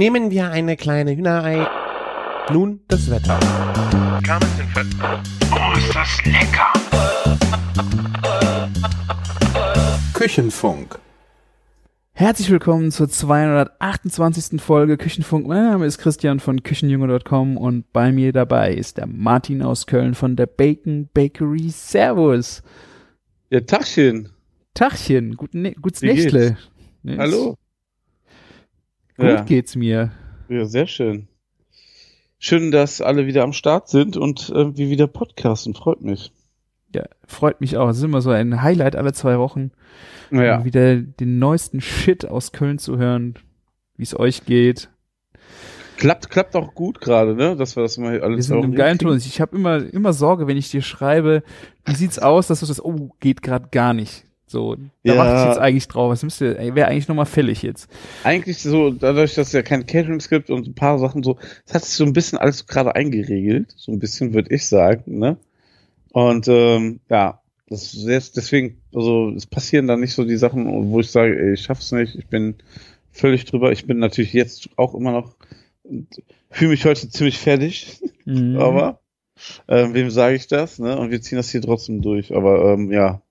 Nehmen wir eine kleine Hühnerei. Nun das Wetter. Oh, ist das lecker! Küchenfunk. Herzlich willkommen zur 228. Folge Küchenfunk. Mein Name ist Christian von Küchenjunge.com und bei mir dabei ist der Martin aus Köln von der Bacon Bakery. Servus. Ja, Tachchen. Tachchen, guten, ne gutes Nächtle. Hallo. Gut Ja. geht's mir. Ja, sehr schön. Schön, dass alle wieder am Start sind und äh, wir wieder podcasten. Freut mich. Ja, freut mich auch. Es ist immer so ein Highlight alle zwei Wochen, um wieder den neuesten Shit aus Köln zu hören, wie es euch geht. Klappt, klappt auch gut gerade, ne? Dass wir das mal alles Wir sind im geilen Ton. Ich habe immer, immer Sorge, wenn ich dir schreibe, wie sieht's aus, dass du das, oh, geht gerade gar nicht. So, da Ja. warte ich jetzt eigentlich drauf. Was müsste, wäre eigentlich nochmal fällig jetzt. Eigentlich so, dadurch, dass es ja kein Caterings gibt und ein paar Sachen so, es hat sich so ein bisschen alles gerade eingeregelt. So ein bisschen, würde ich sagen, ne? Und ähm, ja, das jetzt deswegen, also es passieren dann nicht so die Sachen, wo ich sage, ey, ich schaff's nicht, ich bin völlig drüber. Ich bin natürlich jetzt auch immer noch, fühle mich heute ziemlich fertig. Mhm. aber ähm, wem sage ich das? Ne? Und wir ziehen das hier trotzdem durch. Aber ähm, ja,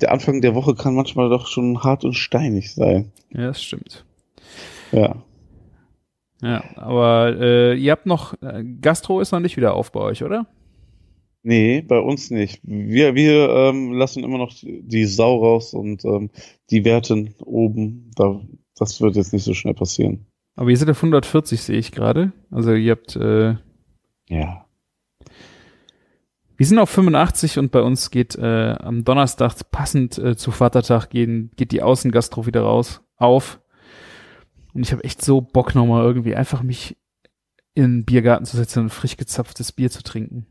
der Anfang der Woche kann manchmal doch schon hart und steinig sein. Ja, das stimmt. Ja. Ja, aber äh, ihr habt noch, äh, Gastro ist noch nicht wieder auf bei euch, oder? Nee, bei uns nicht. Wir, wir ähm, lassen immer noch die Sau raus und ähm, die Werten oben. Da, das wird jetzt nicht so schnell passieren. Aber ihr seid auf 140, sehe ich gerade. Also ihr habt, äh, Ja. Wir sind auf 85 und bei uns geht äh, am Donnerstag passend äh, zu Vatertag gehen, geht die Außengastro wieder raus, auf. Und ich habe echt so Bock nochmal irgendwie einfach mich in den Biergarten zu setzen und frisch gezapftes Bier zu trinken.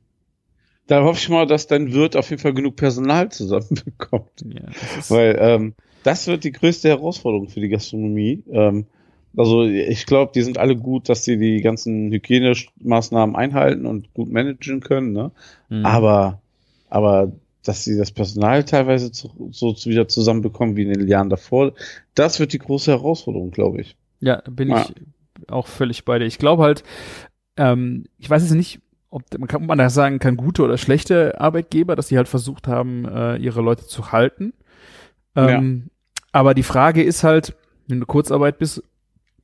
Da hoffe ich mal, dass dein Wirt auf jeden Fall genug Personal zusammenbekommt. Ja, das Weil ähm, das wird die größte Herausforderung für die Gastronomie. Ähm, also ich glaube, die sind alle gut, dass sie die ganzen Hygienemaßnahmen einhalten und gut managen können. Ne? Mhm. Aber, aber dass sie das Personal teilweise zu, so wieder zusammenbekommen wie in den Jahren davor, das wird die große Herausforderung, glaube ich. Ja, bin Ja. ich auch völlig bei dir. Ich glaube halt, ähm, ich weiß jetzt nicht, ob man kann ob man da sagen kann, gute oder schlechte Arbeitgeber, dass die halt versucht haben, äh, ihre Leute zu halten. Ähm, Aber die Frage ist halt, wenn du Kurzarbeit bist,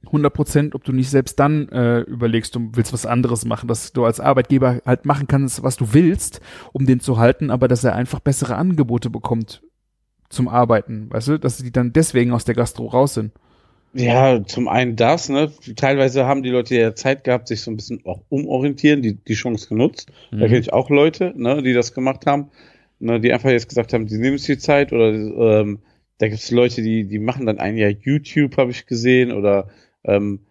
100 Prozent, ob du nicht selbst dann äh, überlegst, du willst was anderes machen, dass du als Arbeitgeber halt machen kannst, was du willst, um den zu halten, aber dass er einfach bessere Angebote bekommt zum Arbeiten, weißt du, dass die dann deswegen aus der Gastro raus sind. Ja, zum einen das, ne? Teilweise haben die Leute ja Zeit gehabt, sich so ein bisschen auch umorientieren, die, die Chance genutzt. Da Mhm. kenne ich auch Leute, ne, die das gemacht haben, ne, die einfach jetzt gesagt haben, die nehmen sich die Zeit oder ähm, da gibt es Leute, die, die machen dann ein Jahr YouTube, habe ich gesehen, oder ähm,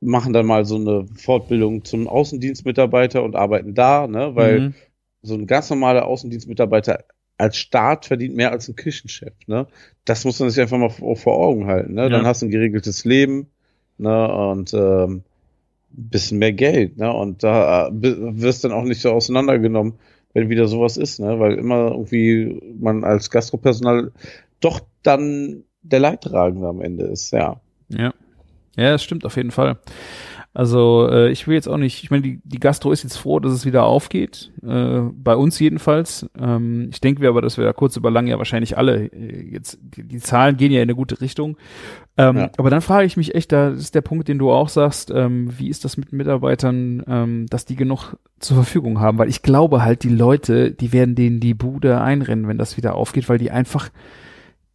machen dann mal so eine Fortbildung zum Außendienstmitarbeiter und arbeiten da, ne, weil Mhm. so ein ganz normaler Außendienstmitarbeiter als Staat verdient mehr als ein Küchenchef, ne? Das muss man sich einfach mal vor, vor Augen halten, ne? Dann Ja. hast du ein geregeltes Leben, ne? Und ähm, bisschen mehr Geld, ne? Und da äh, wirst dann auch nicht so auseinandergenommen, wenn wieder sowas ist, ne? Weil immer irgendwie man als Gastropersonal doch dann der Leidtragende am Ende ist, ja. Ja. Ja, das stimmt auf jeden Fall. Also äh, ich will jetzt auch nicht, ich meine, die, die Gastro ist jetzt froh, dass es wieder aufgeht, äh, bei uns jedenfalls. Ähm, ich denke wir aber, dass wir da kurz über lang ja wahrscheinlich alle äh, jetzt, die, die Zahlen gehen ja in eine gute Richtung. Ähm, Ja. Aber dann frage ich mich echt, da ist der Punkt, den du auch sagst, ähm, wie ist das mit Mitarbeitern, ähm, dass die genug zur Verfügung haben? Weil ich glaube halt, die Leute, die werden denen die Bude einrennen, wenn das wieder aufgeht, weil die einfach,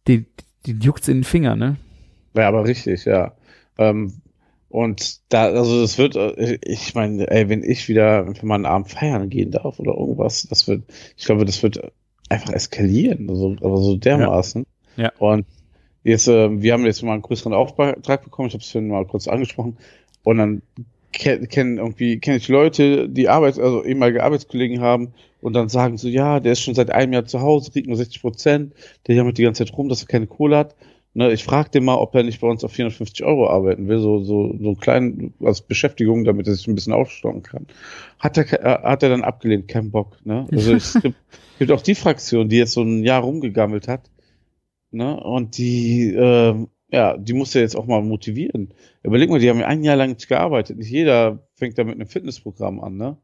die, die juckt's in den Finger, ne? Ja, aber richtig, ja. Ähm, und da, also das wird, äh, ich meine, ey, wenn ich wieder für meinen Abend feiern gehen darf oder irgendwas, das wird, ich glaube, das wird einfach eskalieren, also, aber so dermaßen. Ja. Und jetzt, äh, wir haben jetzt mal einen größeren Auftrag bekommen, ich habe es vorhin mal kurz angesprochen, und dann ke- kennen irgendwie, kenne ich Leute, die Arbeits-, also ehemalige Arbeitskollegen haben und dann sagen so, ja, der ist schon seit einem Jahr zu Hause, kriegt nur 60 Prozent, der jammert die ganze Zeit rum, dass er keine Kohle hat. Ne, ich frage den mal, ob er nicht bei uns auf 450 Euro arbeiten will, so, so, so kleinen, als Beschäftigung, damit er sich ein bisschen aufstocken kann. Hat er, äh, hat er dann abgelehnt, kein Bock, ne? Also es gibt, gibt auch die Fraktion, die jetzt so ein Jahr rumgegammelt hat, ne? Und die, ähm, ja, die musst du jetzt auch mal motivieren. Überleg mal, die haben ja ein Jahr lang nicht gearbeitet. Nicht jeder fängt da mit einem Fitnessprogramm an, ne?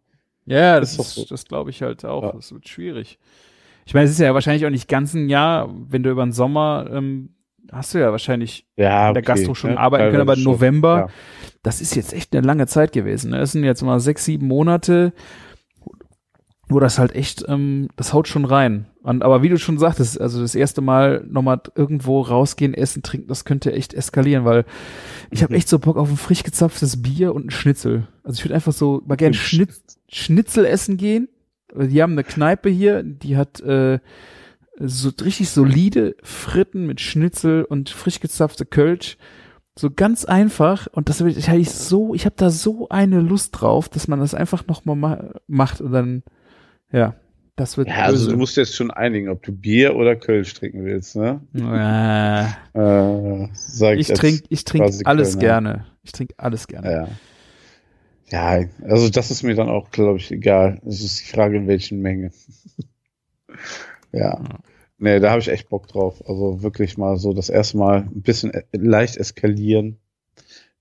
Ja, das, das, so. das glaube ich halt auch. Ja. Das wird schwierig. Ich meine, es ist ja wahrscheinlich auch nicht ganz ein Jahr, wenn du über den Sommer ähm, hast du ja wahrscheinlich ja, in der Gastro schon ja, arbeiten können, aber November, ja. das ist jetzt echt eine lange Zeit gewesen. Ne? Das sind jetzt mal sechs, sieben Monate, wo das halt echt, ähm, das haut schon rein. Und, aber wie du schon sagtest, also das erste Mal nochmal irgendwo rausgehen, essen, trinken, das könnte echt eskalieren, weil ich habe mhm. echt so Bock auf ein frisch gezapftes Bier und ein Schnitzel. Also ich würde einfach so mal gerne Schnitz, Schnitzel essen gehen. Die haben eine Kneipe hier, die hat äh, so richtig solide Fritten mit Schnitzel und frisch gezapfte Kölsch. So ganz einfach und das ich, ich so, ich habe da so eine Lust drauf, dass man das einfach nochmal ma macht und dann, ja, das wird. Ja, also du musst jetzt schon einigen, ob du Bier oder Kölsch trinken willst, ne? Äh, äh, sag ich ich trinke ich trink alles Kölner. gerne. Ich trinke alles gerne. Ja. Ja, also das ist mir dann auch, glaube ich, egal. Es ist die Frage, in welchen Menge. Ja. Nee, da habe ich echt Bock drauf. Also wirklich mal so das erste Mal ein bisschen e-, leicht eskalieren.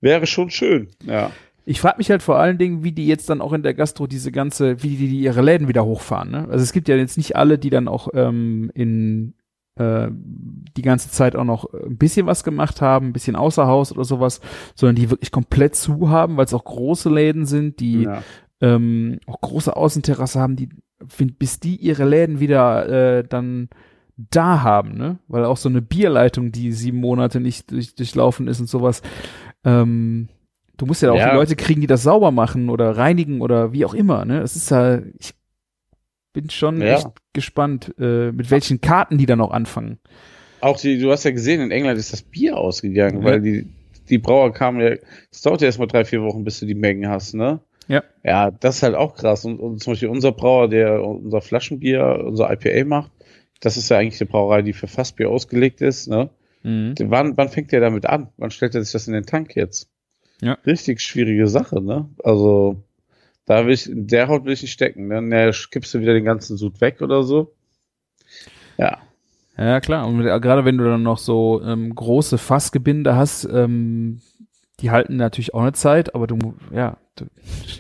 Wäre schon schön, ja. Ich frage mich halt vor allen Dingen, wie die jetzt dann auch in der Gastro diese ganze, wie die, die ihre Läden wieder hochfahren. Ne? Also es gibt ja jetzt nicht alle, die dann auch ähm, in äh, die ganze Zeit auch noch ein bisschen was gemacht haben, ein bisschen außer Haus oder sowas, sondern die wirklich komplett zu haben, weil es auch große Läden sind, die ja. ähm, auch große Außenterrasse haben, die bis die ihre Läden wieder äh, dann da haben, ne? Weil auch so eine Bierleitung, die sieben Monate nicht durch, durchlaufen ist und sowas. Ähm, du musst ja auch ja. die Leute kriegen, die das sauber machen oder reinigen oder wie auch immer, ne? Es ist ja, ich bin schon ja. echt gespannt, äh, mit welchen Karten die dann auch anfangen. Auch die, du hast ja gesehen, in England ist das Bier ausgegangen, mhm. weil die, die Brauer kamen ja, es dauert ja erstmal drei, vier Wochen, bis du die Mengen hast, ne? Ja. Ja, das ist halt auch krass. Und, und zum Beispiel unser Brauer, der unser Flaschenbier, unser IPA macht, das ist ja eigentlich eine Brauerei, die für Fassbier ausgelegt ist, ne? Mhm. Wann, wann fängt der damit an? Wann stellt er sich das in den Tank jetzt? Ja. Richtig schwierige Sache, ne? Also, da will ich, in der Haut will ich nicht stecken, ne? Ja, kippst du wieder den ganzen Sud weg oder so. Ja. Ja, klar. Und gerade wenn du dann noch so ähm, große Fassgebinde hast, ähm, die halten natürlich auch eine Zeit, aber du, ja, du,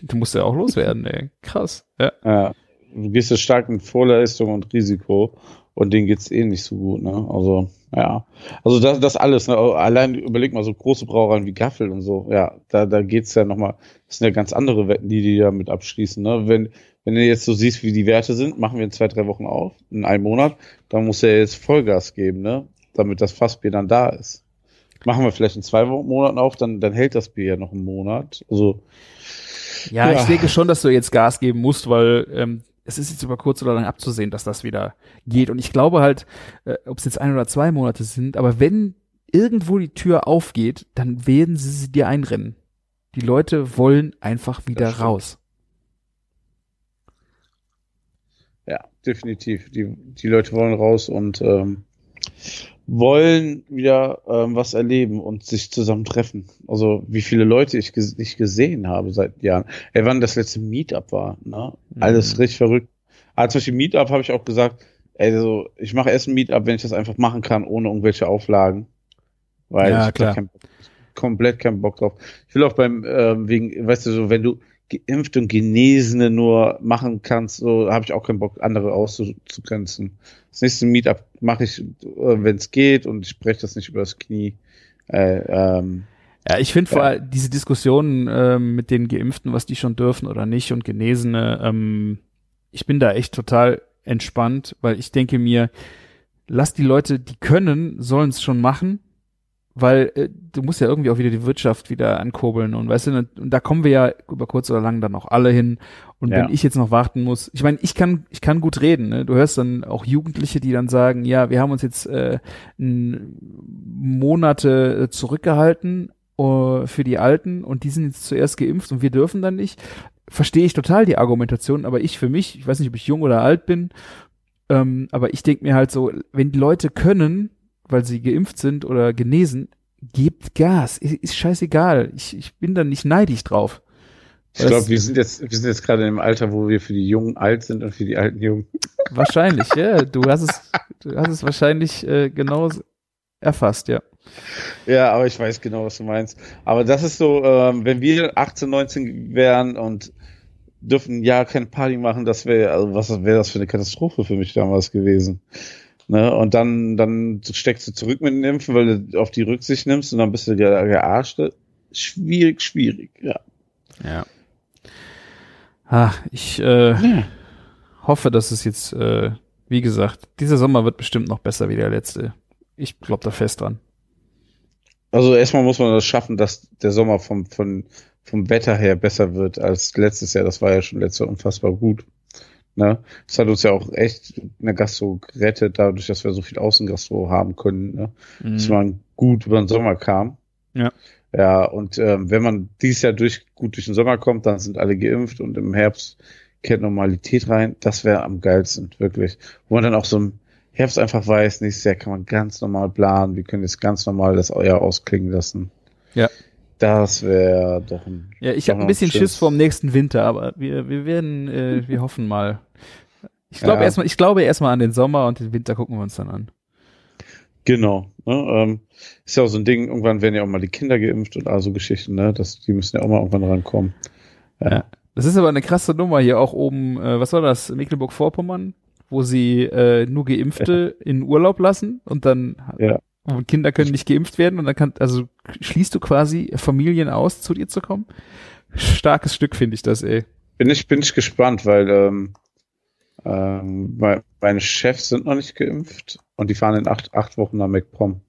du musst ja auch loswerden, ey. Krass. Ja. ja. Du gehst jetzt stark mit Vorleistung und Risiko und denen geht's eh nicht so gut, ne? Also, ja. Also das, das alles, ne? Allein überleg mal so große Brauereien wie Gaffel und so, ja, da, da geht's ja nochmal, das sind ja ganz andere Wetten, die die damit abschließen, ne? Wenn, wenn du jetzt so siehst, wie die Werte sind, machen wir in zwei, drei Wochen auf, in einem Monat, dann muss er jetzt Vollgas geben, ne? Damit das Fassbier dann da ist. Machen wir vielleicht in zwei Monaten auf, dann, dann hält das Bier ja noch einen Monat. Also, ja, ja, ich denke schon, dass du jetzt Gas geben musst, weil ähm, es ist jetzt über kurz oder lang abzusehen, dass das wieder geht. Und ich glaube halt, äh, ob es jetzt ein oder zwei Monate sind, aber wenn irgendwo die Tür aufgeht, dann werden sie sie dir einrennen. Die Leute wollen einfach wieder raus. Ja, definitiv. Die, die Leute wollen raus und ähm, wollen wieder ähm, was erleben und sich zusammen treffen. Also wie viele Leute ich ges nicht gesehen habe seit Jahren. Ey, wann das letzte Meetup war, ne? Mhm. Alles richtig verrückt. Ah, zum Beispiel Meetup habe ich auch gesagt, ey, so, ich mache erst ein Meetup, wenn ich das einfach machen kann, ohne irgendwelche Auflagen. Weil ja, ich klar. Kein, komplett keinen Bock drauf. Ich will auch beim, ähm, wegen, weißt du, so, wenn du geimpft und Genesene nur machen kannst, so habe ich auch keinen Bock, andere auszugrenzen. Das nächste Meetup mache ich, äh, wenn es geht und ich spreche das nicht übers Knie. Äh, ähm, ja, ich finde ja. vor allem diese Diskussionen ähm, mit den Geimpften, was die schon dürfen oder nicht und Genesene, ähm, ich bin da echt total entspannt, weil ich denke mir, lass die Leute, die können, sollen es schon machen weil äh, du musst ja irgendwie auch wieder die Wirtschaft wieder ankurbeln und weißt du, und da kommen wir ja über kurz oder lang dann auch alle hin. Und ja. wenn ich jetzt noch warten muss, ich meine, ich kann, ich kann gut reden. Ne? Du hörst dann auch Jugendliche, die dann sagen, ja, wir haben uns jetzt äh, Monate zurückgehalten uh, für die Alten und die sind jetzt zuerst geimpft und wir dürfen dann nicht. Verstehe ich total die Argumentation, aber ich für mich, ich weiß nicht, ob ich jung oder alt bin, ähm, aber ich denke mir halt so, wenn die Leute können, weil sie geimpft sind oder genesen, gebt Gas. Ist, scheißegal. Ich, ich bin da nicht neidisch drauf. Ich glaube, wir sind jetzt, wir sind jetzt gerade im Alter, wo wir für die Jungen alt sind und für die Alten jung. Wahrscheinlich, ja. Du hast es, du hast es wahrscheinlich äh, genau erfasst, ja. Ja, aber ich weiß genau, was du meinst. Aber das ist so, ähm, wenn wir 18, 19 wären und dürfen ja keine Party machen, das wäre, also was wäre das für eine Katastrophe für mich damals gewesen. Ne? Und dann, dann steckst du zurück mit den Impfen, weil du auf die Rücksicht nimmst und dann bist du ge gearscht. Schwierig, schwierig, ja. Ja. Ah, ich äh, ja. hoffe, dass es jetzt, äh, wie gesagt, dieser Sommer wird bestimmt noch besser wie der letzte. Ich glaube da fest dran. Also erstmal muss man das schaffen, dass der Sommer vom, vom, vom Wetter her besser wird als letztes Jahr. Das war ja schon letztes Jahr unfassbar gut. Ne? Das hat uns ja auch echt eine Gastro gerettet, dadurch, dass wir so viel Außengastro haben können, ne? Mhm. dass man gut über den Sommer kam. Ja. Ja, und ähm, wenn man dieses Jahr durch, gut durch den Sommer kommt, dann sind alle geimpft und im Herbst kehrt Normalität rein. Das wäre am geilsten, wirklich. Wo man dann auch so im Herbst einfach weiß, nächstes Jahr kann man ganz normal planen. Wir können jetzt ganz normal das Jahr ausklingen lassen. Das wäre doch ein. Ja, ich habe ein bisschen Schiss vor dem nächsten Winter, aber wir, wir werden, äh, wir hoffen mal. Ich glaube ja. erstmal, ich glaube erstmal an den Sommer und den Winter gucken wir uns dann an. Genau. Ne, ähm, ist ja auch so ein Ding, irgendwann werden ja auch mal die Kinder geimpft und all so Geschichten, ne? Das, die müssen ja auch mal irgendwann rankommen. Ja. ja. Das ist aber eine krasse Nummer hier auch oben, äh, was war das, Mecklenburg-Vorpommern, wo sie äh, nur Geimpfte ja. in Urlaub lassen und dann ja. Und Kinder können nicht geimpft werden und dann kann, also schließt du quasi Familien aus, zu dir zu kommen. Starkes Stück finde ich das, ey. Bin ich, bin ich gespannt, weil ähm, ähm, meine Chefs sind noch nicht geimpft und die fahren in acht, acht Wochen nach MacPom.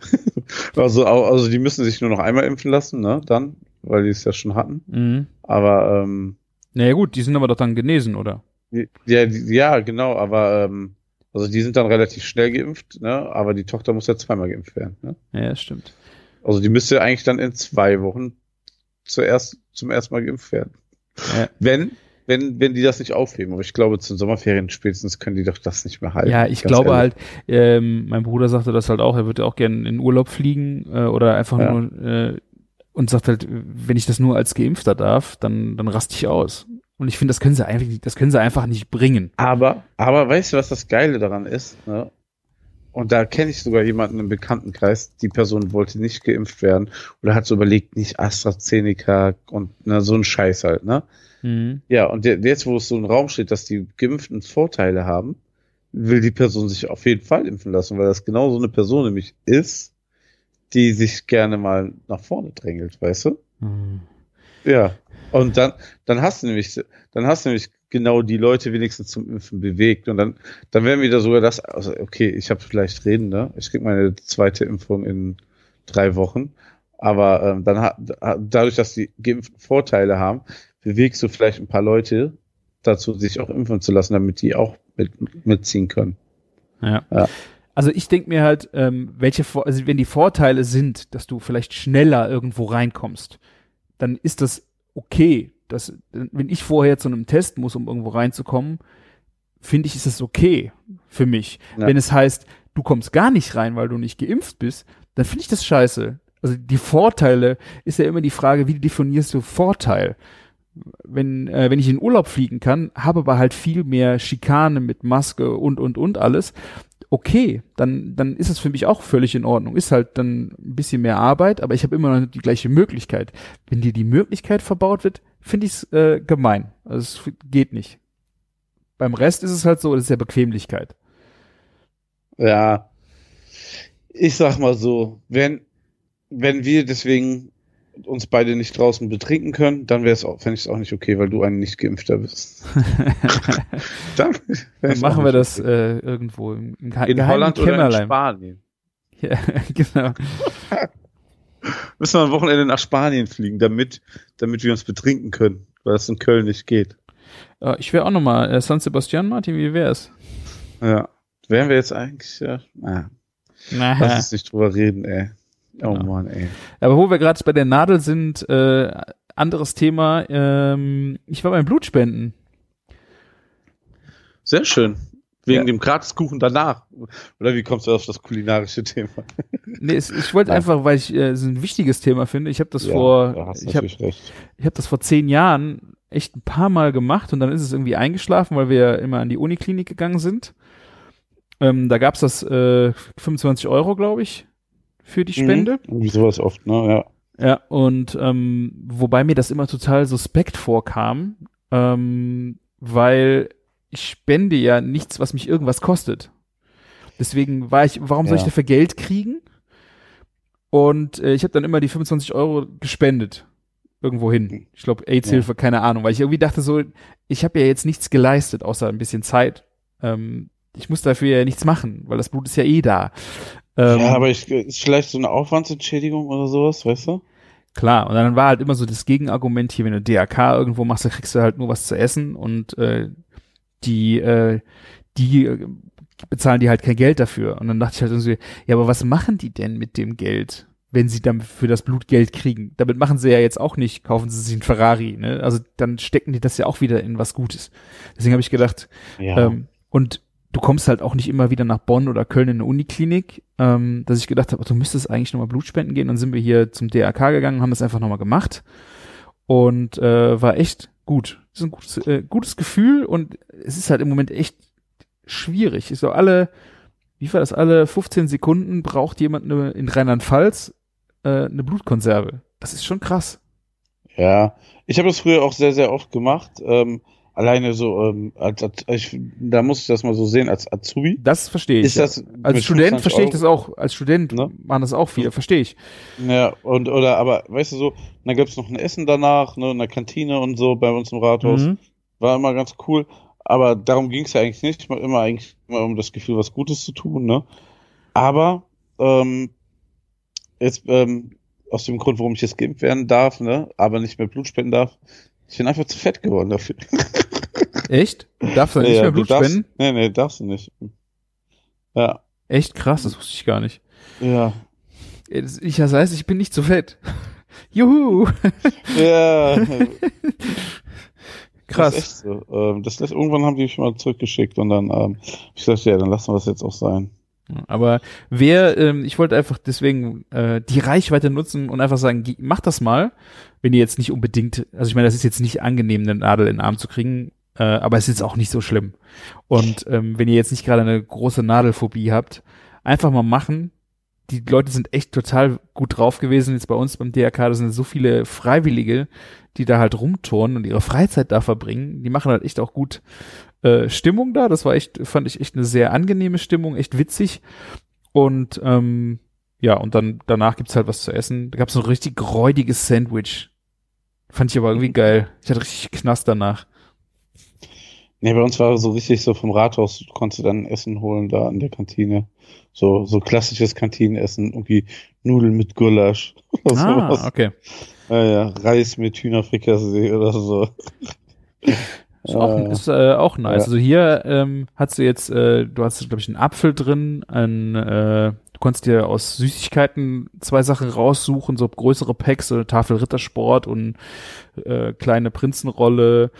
also, also die müssen sich nur noch einmal impfen lassen, ne? Dann, weil die es ja schon hatten. Mhm. Aber ähm, naja gut, die sind aber doch dann genesen, oder? Ja, ja, genau, aber ähm, also die sind dann relativ schnell geimpft, ne? Aber die Tochter muss ja zweimal geimpft werden, ne? Ja, stimmt. Also die müsste eigentlich dann in zwei Wochen zuerst zum ersten Mal geimpft werden. Ja. Wenn wenn, wenn die das nicht aufheben. Aber ich glaube, zu den Sommerferien spätestens können die doch das nicht mehr halten. Ja, ich glaube ehrlich. halt, ähm, mein Bruder sagte das halt auch, er würde auch gerne in Urlaub fliegen äh, oder einfach ja. nur äh, und sagt halt, wenn ich das nur als Geimpfter darf, dann, dann raste ich aus. Und ich finde, das können sie einfach, das können sie einfach nicht bringen. Aber, aber weißt du, was das Geile daran ist? Ne? Und da kenne ich sogar jemanden im Bekanntenkreis, die Person wollte nicht geimpft werden oder hat so überlegt, nicht AstraZeneca und na, so ein Scheiß halt, ne? Mhm. Ja, und jetzt, wo es so im Raum steht, dass die Geimpften Vorteile haben, will die Person sich auf jeden Fall impfen lassen, weil das genau so eine Person nämlich ist, die sich gerne mal nach vorne drängelt, weißt du? Mhm. Ja. Und dann, dann hast du nämlich, dann hast du nämlich genau die Leute wenigstens zum Impfen bewegt. Und dann, dann wären wieder sogar das, also okay, ich habe vielleicht reden, ne? Ich krieg meine zweite Impfung in drei Wochen. Aber ähm, dann hat dadurch, dass die Geimpften Vorteile haben, bewegst du vielleicht ein paar Leute dazu, sich auch impfen zu lassen, damit die auch mit, mitziehen können. Ja. ja. Also ich denke mir halt, ähm, welche, also wenn die Vorteile sind, dass du vielleicht schneller irgendwo reinkommst, dann ist das okay. Das, wenn ich vorher zu einem Test muss, um irgendwo reinzukommen, finde ich, ist es okay für mich. Ja. Wenn es heißt, du kommst gar nicht rein, weil du nicht geimpft bist, dann finde ich das scheiße. Also die Vorteile ist ja immer die Frage, wie definierst du Vorteil? wenn, äh, wenn ich in Urlaub fliegen kann, habe aber halt viel mehr Schikane mit Maske und, und, und alles, okay, dann, dann ist es für mich auch völlig in Ordnung. Ist halt dann ein bisschen mehr Arbeit, aber ich habe immer noch die gleiche Möglichkeit. Wenn dir die Möglichkeit verbaut wird, finde ich es äh, gemein. Also es geht nicht. Beim Rest ist es halt so, das ist ja Bequemlichkeit. Ja. Ich sag mal so, wenn, wenn wir deswegen uns beide nicht draußen betrinken können, dann wäre es auch, fände ich es auch nicht okay, weil du ein nicht geimpfter bist. dann, dann machen wir das äh, irgendwo im, im in Holland Kämmerlein. oder in Spanien. Ja, genau. Müssen wir am Wochenende nach Spanien fliegen, damit, damit wir uns betrinken können, weil das in Köln nicht geht. Ja, ich wäre auch nochmal äh, San Sebastian, Martin, wie wär's? Ja, wären wir jetzt eigentlich, ja, na, lass uns nicht drüber reden, ey. Oh genau. Mann, ey. Aber wo wir gerade bei der Nadel sind, äh, anderes Thema. Ähm, ich war beim Blutspenden. Sehr schön. Wegen ja. dem Gratiskuchen danach. Oder wie kommst du auf das kulinarische Thema? nee, es, ich wollte einfach, weil ich äh, es ein wichtiges Thema finde. Ich habe das ja, vor, da ich habe, ich habe das vor zehn Jahren echt ein paar Mal gemacht und dann ist es irgendwie eingeschlafen, weil wir immer an die Uniklinik gegangen sind. Ähm, da gab's das äh, 25 Euro, glaube ich, für die Spende. Mhm. Sowas oft, ne? Ja. Ja, und ähm, wobei mir das immer total suspekt vorkam, ähm, weil ich spende ja nichts, was mich irgendwas kostet. Deswegen war ich, warum soll ich Ja. dafür Geld kriegen? Und äh, ich habe dann immer die 25 Euro gespendet. Irgendwo hin. Ich glaube, AIDS-Hilfe, keine Ahnung. Weil ich irgendwie dachte so, ich habe ja jetzt nichts geleistet, außer ein bisschen Zeit. Ähm, ich muss dafür ja nichts machen, weil das Blut ist ja eh da. Ähm, ja, aber ich, ist vielleicht so eine Aufwandsentschädigung oder sowas, weißt du? Klar, und dann war halt immer so das Gegenargument hier, wenn du DRK irgendwo machst, dann kriegst du halt nur was zu essen und äh, die, äh, die äh, bezahlen die halt kein Geld dafür. Und dann dachte ich halt irgendwie, ja, aber was machen die denn mit dem Geld, wenn sie dann für das Blut Geld kriegen? Damit machen sie ja jetzt auch nicht, kaufen sie sich einen Ferrari, ne? Also dann stecken die das ja auch wieder in was Gutes. Deswegen habe ich gedacht, Ja. ähm, und du kommst halt auch nicht immer wieder nach Bonn oder Köln in eine Uniklinik, ähm, dass ich gedacht habe, du müsstest eigentlich nochmal Blut spenden gehen. Dann sind wir hier zum DRK gegangen, haben das einfach nochmal gemacht und äh, war echt gut. Das ist ein gutes, äh, gutes Gefühl und es ist halt im Moment echt schwierig. So alle, wie war das, alle 15 Sekunden braucht jemand eine, in Rheinland-Pfalz äh, eine Blutkonserve. Das ist schon krass. Ja, ich habe das früher auch sehr, sehr oft gemacht. Ähm, alleine so, ähm, als, als, ich, da muss ich das mal so sehen, als Azubi. Das verstehe ich. Ist ja. das Als Student 25 verstehe ich das auch. Als Student Ne? machen das auch viele, verstehe ich. Ja, und oder aber weißt du so, dann gab's noch ein Essen danach, ne, in der Kantine und so bei uns im Rathaus. Mhm. War immer ganz cool. Aber darum ging's ja eigentlich nicht. Immer, immer eigentlich immer um das Gefühl, was Gutes zu tun, ne? Aber ähm, jetzt ähm, aus dem Grund, warum ich jetzt geimpft werden darf, ne, aber nicht mehr Blut spenden darf, ich bin einfach zu fett geworden dafür. Echt? Du darfst dann nicht Ja, mehr du Blut darfst, spenden? Nee, nee, darfst du nicht. Ja, Echt krass, das wusste ich gar nicht. ja. Das- Ich, das heißt, ich bin nicht zu fett. Juhu! Ja, Krass. Das ist echt so. Ähm, das lässt, irgendwann haben die mich mal zurückgeschickt und dann, ähm, ich dachte, ja, dann lassen wir es jetzt auch sein. Aber wer, ähm, ich wollte einfach deswegen äh, die Reichweite nutzen und einfach sagen, ge- macht das mal, wenn ihr jetzt nicht unbedingt, also ich meine, das ist jetzt nicht angenehm, eine Nadel in den Arm zu kriegen, äh, aber es ist auch nicht so schlimm. Und ähm, wenn ihr jetzt nicht gerade eine große Nadelphobie habt, einfach mal machen. Die Leute sind echt total gut drauf gewesen jetzt bei uns beim DRK. Da sind so viele Freiwillige, die da halt rumturnen und ihre Freizeit da verbringen. Die machen halt echt auch gut äh, Stimmung da. Das war echt, fand ich echt eine sehr angenehme Stimmung, echt witzig. Und ähm, ja, und dann danach gibt's halt was zu essen. Da gab's so ein richtig räudiges Sandwich. Fand ich aber irgendwie geil. Ich hatte richtig Knast danach. Nee, bei uns war so richtig so vom Rathaus, du konntest dann Essen holen da in der Kantine. So, so klassisches Kantinenessen, irgendwie Nudeln mit Gulasch oder sowas. Ah, okay. Ja, ja, Reis mit Hühnerfrikassee oder so. Ist auch, ist, äh, auch nice. Ja. Also hier ähm, hast du jetzt, äh, du hast, glaube ich, einen Apfel drin, ein, äh, du konntest dir aus Süßigkeiten zwei Sachen raussuchen, so größere Packs, so Tafel Rittersport und äh, kleine Prinzenrolle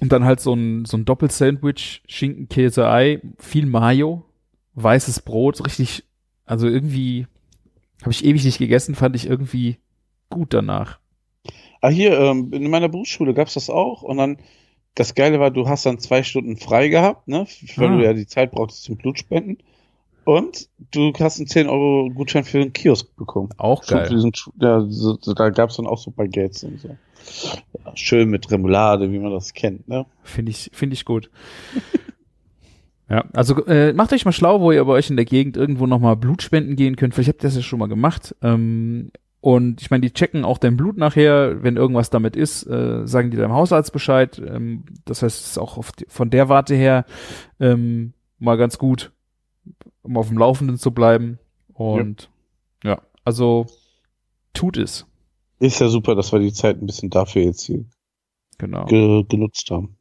und dann halt so ein, so ein Doppelsandwich, Schinken, Käse, Ei, viel Mayo, weißes Brot, richtig, also irgendwie habe ich ewig nicht gegessen, fand ich irgendwie gut danach. Ah, hier, ähm, in meiner Berufsschule gab's das auch und dann, das Geile war, du hast dann zwei Stunden frei gehabt, ne, weil Ah. du ja die Zeit brauchtest zum Blutspenden und du hast einen 10 Euro Gutschein für den Kiosk bekommen. Auch geil. diesen, ja, so, da gab's dann auch so Baguettes und so. Ja, schön mit Remoulade, wie man das kennt, ne? Finde ich, finde ich gut. ja, also äh, macht euch mal schlau, wo ihr bei euch in der Gegend irgendwo nochmal Blut spenden gehen könnt. Vielleicht habt ihr das ja schon mal gemacht. Ähm, und ich meine, die checken auch dein Blut nachher, wenn irgendwas damit ist, äh, sagen die deinem Hausarzt Bescheid. Ähm, das heißt, es ist auch die, von der Warte her ähm, mal ganz gut, um auf dem Laufenden zu bleiben. Und ja, also tut es. Ist ja super, dass wir die Zeit ein bisschen dafür jetzt hier Genau. ge genutzt haben.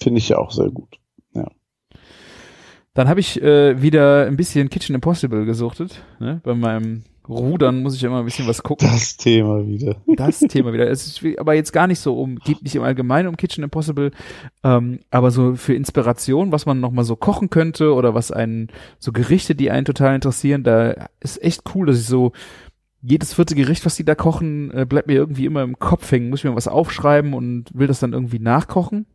Finde ich ja auch sehr gut. Dann habe ich äh, wieder ein bisschen Kitchen Impossible gesuchtet. Ne? Bei meinem Rudern muss ich immer ein bisschen was gucken. Das Thema wieder. Das Thema wieder. Es ist aber jetzt gar nicht so um, geht nicht im Allgemeinen um Kitchen Impossible, ähm, aber so für Inspiration, was man nochmal so kochen könnte oder was einen, so Gerichte, die einen total interessieren, da ist echt cool, dass ich so jedes vierte Gericht, was die da kochen, äh, bleibt mir irgendwie immer im Kopf hängen, muss ich mir was aufschreiben und will das dann irgendwie nachkochen.